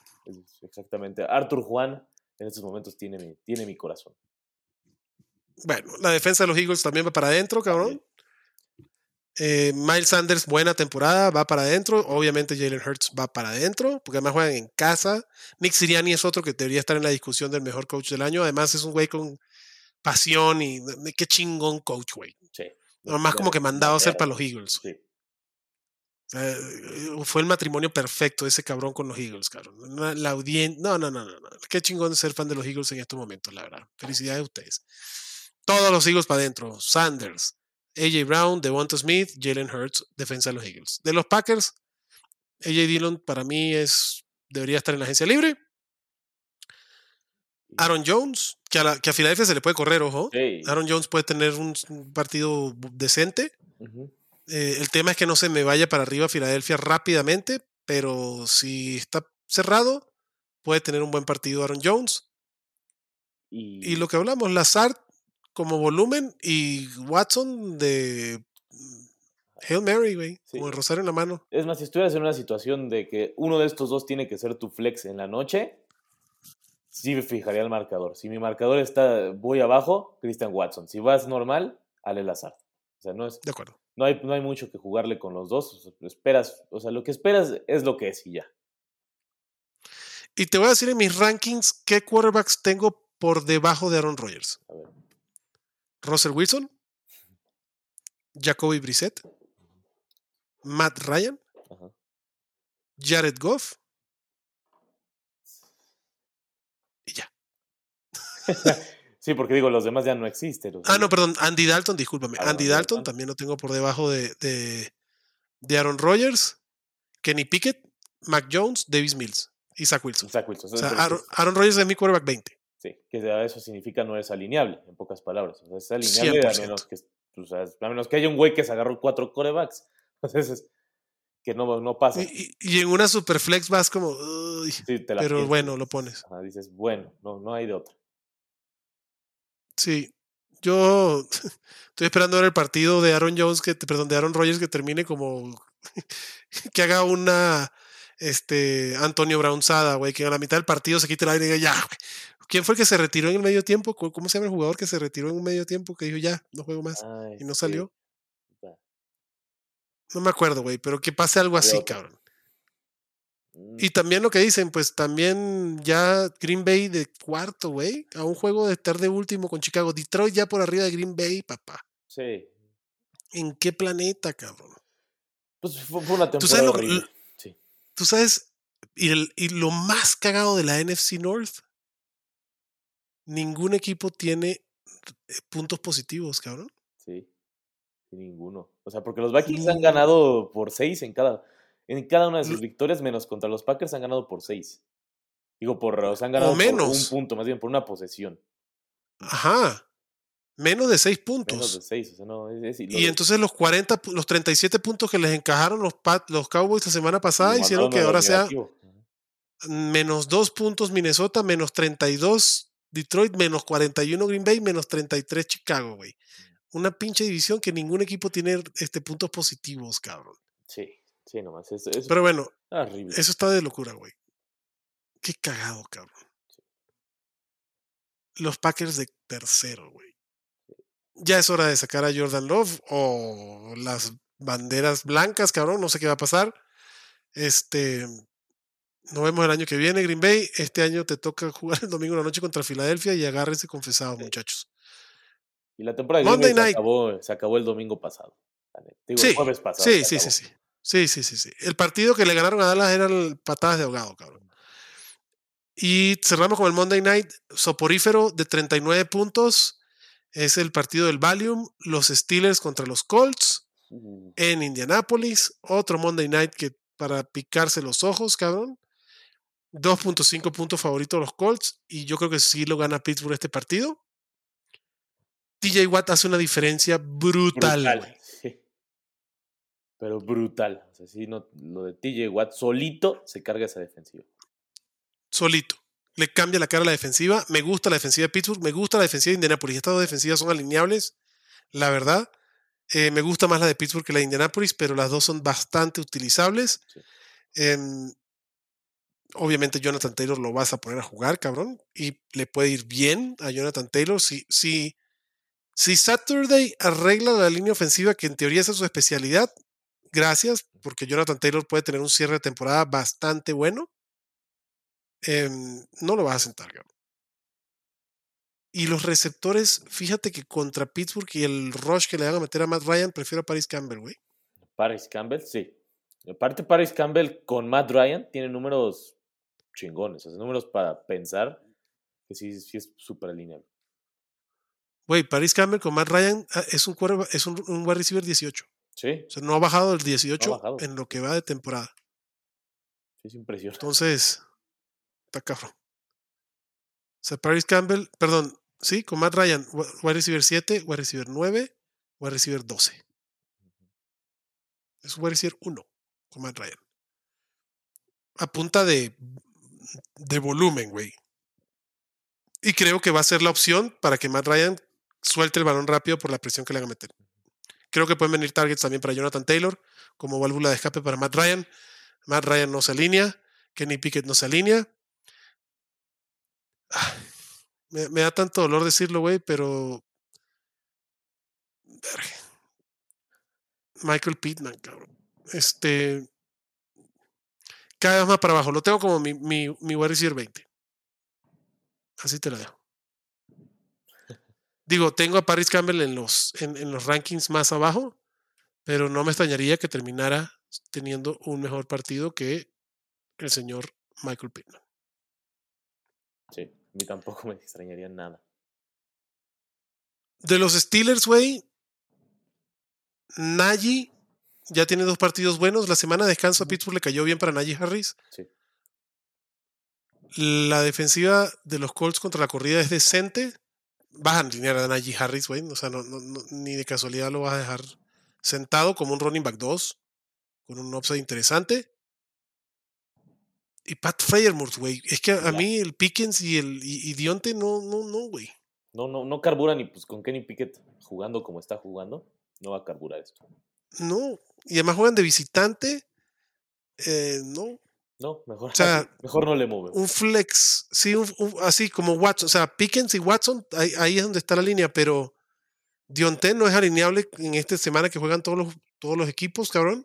Exactamente. Arthur Juan en estos momentos tiene mi, tiene mi corazón. Bueno, la defensa de los Eagles también va para adentro, cabrón. Eh, Miles Sanders, buena temporada, va para adentro. Obviamente Jalen Hurts va para adentro, porque además juegan en casa. Nick Siriani es otro que debería estar en la discusión del mejor coach del año. Además es un güey con pasión y qué chingón coach, güey. Sí. Nomás como que mandado a Bandera. para los Eagles. Sí. Eh, fue el matrimonio perfecto ese cabrón con los Eagles, cabrón. La audiencia, no, no, no, no, no. Qué chingón ser fan de los Eagles en estos momentos, la verdad. Felicidades a ustedes. Todos los Eagles para adentro. Sanders, AJ Brown, Devonta Smith, Jalen Hurts, defensa de los Eagles. De los Packers, AJ Dillon para mí es debería estar en la agencia libre. Aaron Jones, que a, la, que a Filadelfia se le puede correr, ojo. Sí. Aaron Jones puede tener un, un partido decente. Eh, el tema es que no se me vaya para arriba Filadelfia rápidamente, pero si está cerrado, puede tener un buen partido Aaron Jones. Y, Y lo que hablamos, Lazard como volumen y Watson de mm, Hail Mary, güey, Sí. con el rosario en la mano. Es más, si estuvieras en una situación de que uno de estos dos tiene que ser tu flex en la noche, sí me fijaría el marcador. Si mi marcador está voy abajo, Christian Watson. Si vas normal, Ale Lazard. O sea, no, es, De acuerdo. no, hay, no hay mucho que jugarle con los dos. O sea, esperas, o sea, lo que esperas es lo que es y ya. Y te voy a decir en mis rankings qué quarterbacks tengo por debajo de Aaron Rodgers. A ver. Russell Wilson, Jacoby Brissett, Matt Ryan, Ajá. Jared Goff y ya. Sí, porque digo, los demás ya no existen. o sea, Ah, no, perdón, Andy Dalton, discúlpame. Ah, Andy Dalton también lo tengo por debajo de, de, de Aaron Rodgers, Kenny Pickett, Mac Jones, Davis Mills y Zach Wilson. Zach Wilson. O sea, Aaron, Aaron Rodgers es mi quarterback 20. Sí, que eso significa no es alineable, en pocas palabras. O sea, es alineable a 100%. menos, que, o sea, a menos que haya un güey que se agarró cuatro corebacks. Entonces, es que no, no pasa. Y, y- y en una superflex vas como, "Uy", Sí, te la pero piensas. bueno, lo pones. Ajá, dices, bueno, no, no hay de otra. Sí, yo estoy esperando ver el partido de Aaron Jones, que, perdón, de Aaron Rodgers que termine como que haga una este Antonio Brownzada, güey, que a la mitad del partido se quite el aire y diga, ya, güey. ¿Quién fue el que se retiró en el medio tiempo? ¿Cómo se llama el jugador que se retiró en un medio tiempo? Que dijo, ya, no juego más. Ah, y no este, salió. No me acuerdo, güey, pero que pase algo así, cabrón. Mm, Y también lo que dicen, pues también ya Green Bay de cuarto, güey, a un juego de estar de último con Chicago. Detroit ya por arriba de Green Bay, papá. Sí. ¿En qué planeta, cabrón? Pues fue, una ¿Tú temporada sabes lo- horrible. Tú sabes, y, el- y lo más cagado de la NFC North, ningún equipo tiene eh, puntos positivos, cabrón. Sí. Ninguno. O sea, porque los Vikings han ganado por seis en cada, en cada una de sus victorias, menos contra los Packers han ganado por seis. Digo, por, o sea, han ganado por menos. un punto, más bien por una posesión. Ajá. Menos de seis Menos puntos. de seis. O sea, no, es, es- Y entonces los 40, pu- los 37 puntos que les encajaron los, Pat- los Cowboys la semana pasada hicieron que ahora sea menos 2 puntos Minnesota, menos 32 Detroit, menos 41 Green Bay, menos 33 Chicago, güey. Una pinche división que ningún equipo tiene este, puntos positivos, cabrón. Sí, sí, nomás. Pero bueno, horrible. eso está de locura, güey. Qué cagado, cabrón. Los Packers de tercero, güey. Ya es hora de sacar a Jordan Love o las banderas blancas, cabrón. No sé qué va a pasar. Este. Nos vemos el año que viene, Green Bay. Este año te toca jugar el domingo en la noche contra Filadelfia y agárrense confesados, Sí. muchachos. Y la temporada de Green Bay se acabó, se acabó el domingo pasado. Digo, Sí, el jueves pasado. Sí, sí, sí, sí. Sí, sí, sí, sí. El partido que le ganaron a Dallas eran patadas de ahogado, cabrón. Y cerramos con el Monday Night soporífero de 39 puntos. Es el partido del Valium. Los Steelers contra los Colts en Indianapolis. Otro Monday Night que para picarse los ojos, cabrón. 2.5 puntos favoritos los Colts. Y yo creo que sí lo gana Pittsburgh este partido. TJ Watt hace una diferencia brutal. brutal. güey. sí. Pero brutal. O sea, sí, no, lo de TJ Watt solito se carga esa defensiva. solito. Le cambia la cara a la defensiva. Me gusta la defensiva de Pittsburgh, me gusta la defensiva de Indianapolis. Estas dos defensivas son alineables, la verdad. Eh, me gusta más la de Pittsburgh que la de Indianapolis, pero las dos son bastante utilizables. Sí. Em, obviamente Jonathan Taylor lo vas a poner a jugar, cabrón, y le puede ir bien a Jonathan Taylor. Si, si, si Saturday arregla la línea ofensiva, que en teoría esa es su especialidad, gracias, porque Jonathan Taylor puede tener un cierre de temporada bastante bueno. Em, no lo vas a sentar, cabrón. Y los receptores, fíjate que contra Pittsburgh y el rush que le van a meter a Matt Ryan, prefiero a Paris Campbell, güey. Paris Campbell, sí. Aparte, Paris Campbell con Matt Ryan tiene números chingones. O sea, números para pensar que sí, sí es súper alineable. Güey, Paris Campbell con Matt Ryan ah, es un, es un, un wide receiver 18. Sí, O sea, no ha bajado del 18 bajado. en lo que va de temporada. es impresionante. Entonces, está cabrón. O sea, Paris Campbell, perdón, sí, con Matt Ryan, wide receiver 7, wide receiver 9, wide receiver 12. Es wide receiver 1 con Matt Ryan. A punta de, de volumen, güey. Y creo que va a ser la opción para que Matt Ryan suelte el balón rápido por la presión que le haga meter. Creo que pueden venir targets también para Jonathan Taylor, como válvula de escape para Matt Ryan. Matt Ryan no se alinea. Kenny Pickett no se alinea. Me, da tanto dolor decirlo, güey, pero. Michael Pittman, cabrón. Este. Cada vez más para abajo. Lo tengo como mi, mi, mi wide receiver 20. Así te la dejo. Digo, tengo a Paris Campbell en los, en, en los rankings más abajo, pero no me extrañaría que terminara teniendo un mejor partido que el señor Michael Pittman. Sí, mí tampoco me extrañaría nada. De los Steelers, güey, Najee ya tiene dos partidos buenos. La semana de descanso a Pittsburgh le cayó bien para Najee Harris. Sí. La defensiva de los Colts contra la corrida es decente. Vas a alinear a Najee Harris, güey. O sea, no, no- no- ni de casualidad lo vas a dejar sentado como un running back 2, con un upside interesante. Y Pat Freyermuth, güey. Es que a, a mí el Pickens y el y, y Dionte no, no, no, güey. No, no, no carbura ni pues con Kenny Pickett jugando como está jugando. No va a carburar esto. No. Y además juegan de visitante. Eh, no. No, mejor, O sea, mejor no le movemos. Un flex. Sí, un- un- así como Watson. O sea, Pickens y Watson, ahí, ahí es donde está la línea, pero Dionte no es alineable en esta semana que juegan todos los, todos los equipos, cabrón.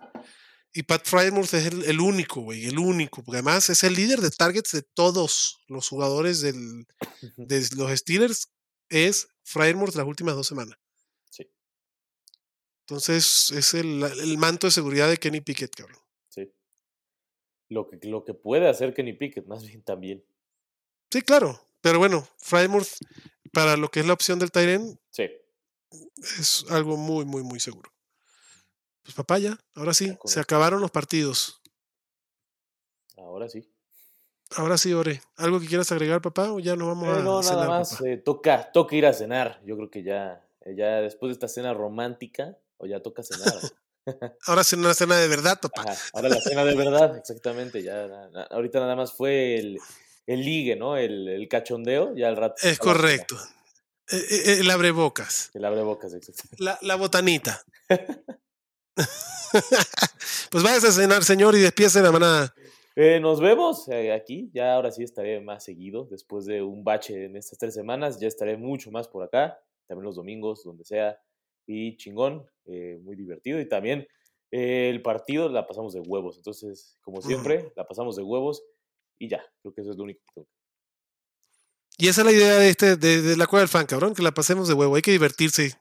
Y Pat Frymouth es el, el único, güey, el único, porque además es el líder de targets de todos los jugadores del, de los Steelers. Es Frymouth las últimas dos semanas. Sí, Entonces es el, el manto de seguridad de Kenny Pickett, cabrón. sí. Lo que, lo que puede hacer Kenny Pickett, más bien también. Sí, claro. Pero bueno, Frymouth, para lo que es la opción del Tyren, Sí, es algo muy, muy, muy seguro. Pues papá, ya, ahora sí, con se acabaron los partidos. ahora sí. Ahora sí, Ore. ¿Algo que quieras agregar, papá? ¿O ya nos vamos Eh, a no, cenar, nada más. eh, toca, toca ir a cenar. Yo creo que ya, eh, ya después de esta cena romántica, o ya toca cenar. Ahora sí, una cena de verdad, papá. Ajá, ahora la cena de verdad, exactamente. Ya, na- na- ahorita nada más fue el, el ligue, ¿no? El, el cachondeo, ya al rato. Es correcto. Eh, eh, El abrebocas. El abre bocas, exacto. La, la botanita. pues váyase a cenar, señor, y despiece la manada. Eh, nos vemos eh, aquí. Ya ahora sí estaré más seguido. Después de un bache en estas tres semanas, ya estaré mucho más por acá. También los domingos, donde sea. Y chingón, eh, muy divertido. Y también eh, el partido la pasamos de huevos. Entonces, como siempre, la pasamos de huevos. Y ya, creo que eso es lo único que tengo. Y esa es la idea de, este, de, de la cueva del fan, cabrón, que la pasemos de huevo. Hay que divertirse.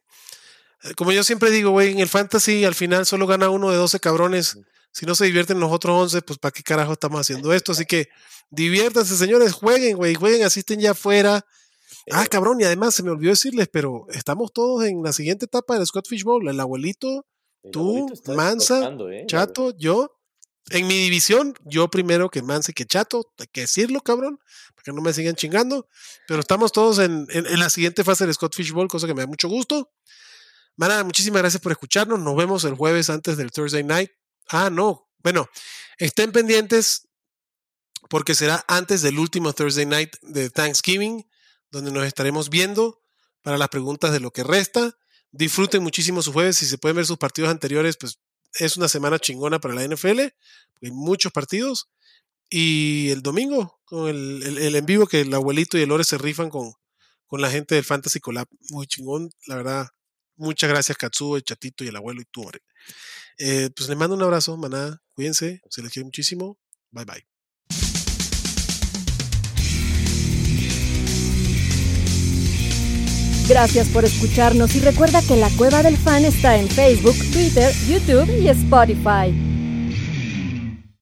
Eh, Como yo siempre digo, güey, en el fantasy al final solo gana uno de 12 cabrones. Si no se divierten los otros 11, pues ¿para qué carajo estamos haciendo esto? Así que diviértanse, señores, jueguen, güey, jueguen, asisten ya afuera. Ah, Eh, cabrón, y además se me olvidó decirles, pero estamos todos en la siguiente etapa del Scott Fish Bowl. El abuelito, el tú, abuelito Mansa, ¿eh? Chato, yo. En mi división, yo primero que Mansa y que Chato, hay que decirlo, cabrón, para que no me sigan chingando. Pero estamos todos en, en- en la siguiente fase del Scott Fish Bowl, cosa que me da mucho gusto. Mana, muchísimas gracias por escucharnos. Nos vemos el jueves antes del Thursday night. Ah, no. Bueno, estén pendientes porque será antes del último Thursday night de Thanksgiving, donde nos estaremos viendo para las preguntas de lo que resta. Disfruten muchísimo su jueves. Si se pueden ver sus partidos anteriores, pues es una semana chingona para la NFL. Hay muchos partidos. Y el domingo, con el, el- el en vivo que el abuelito y el Lore se rifan con, con la gente del Fantasy Collab. Muy chingón, la verdad. Muchas gracias, Katsuo, el chatito y el abuelo y tú, Ore. Eh, pues les mando un abrazo, maná. Cuídense, se les quiere muchísimo. Bye bye. Gracias por escucharnos y recuerda que la Cueva del Fan está en Facebook, Twitter, YouTube y Spotify.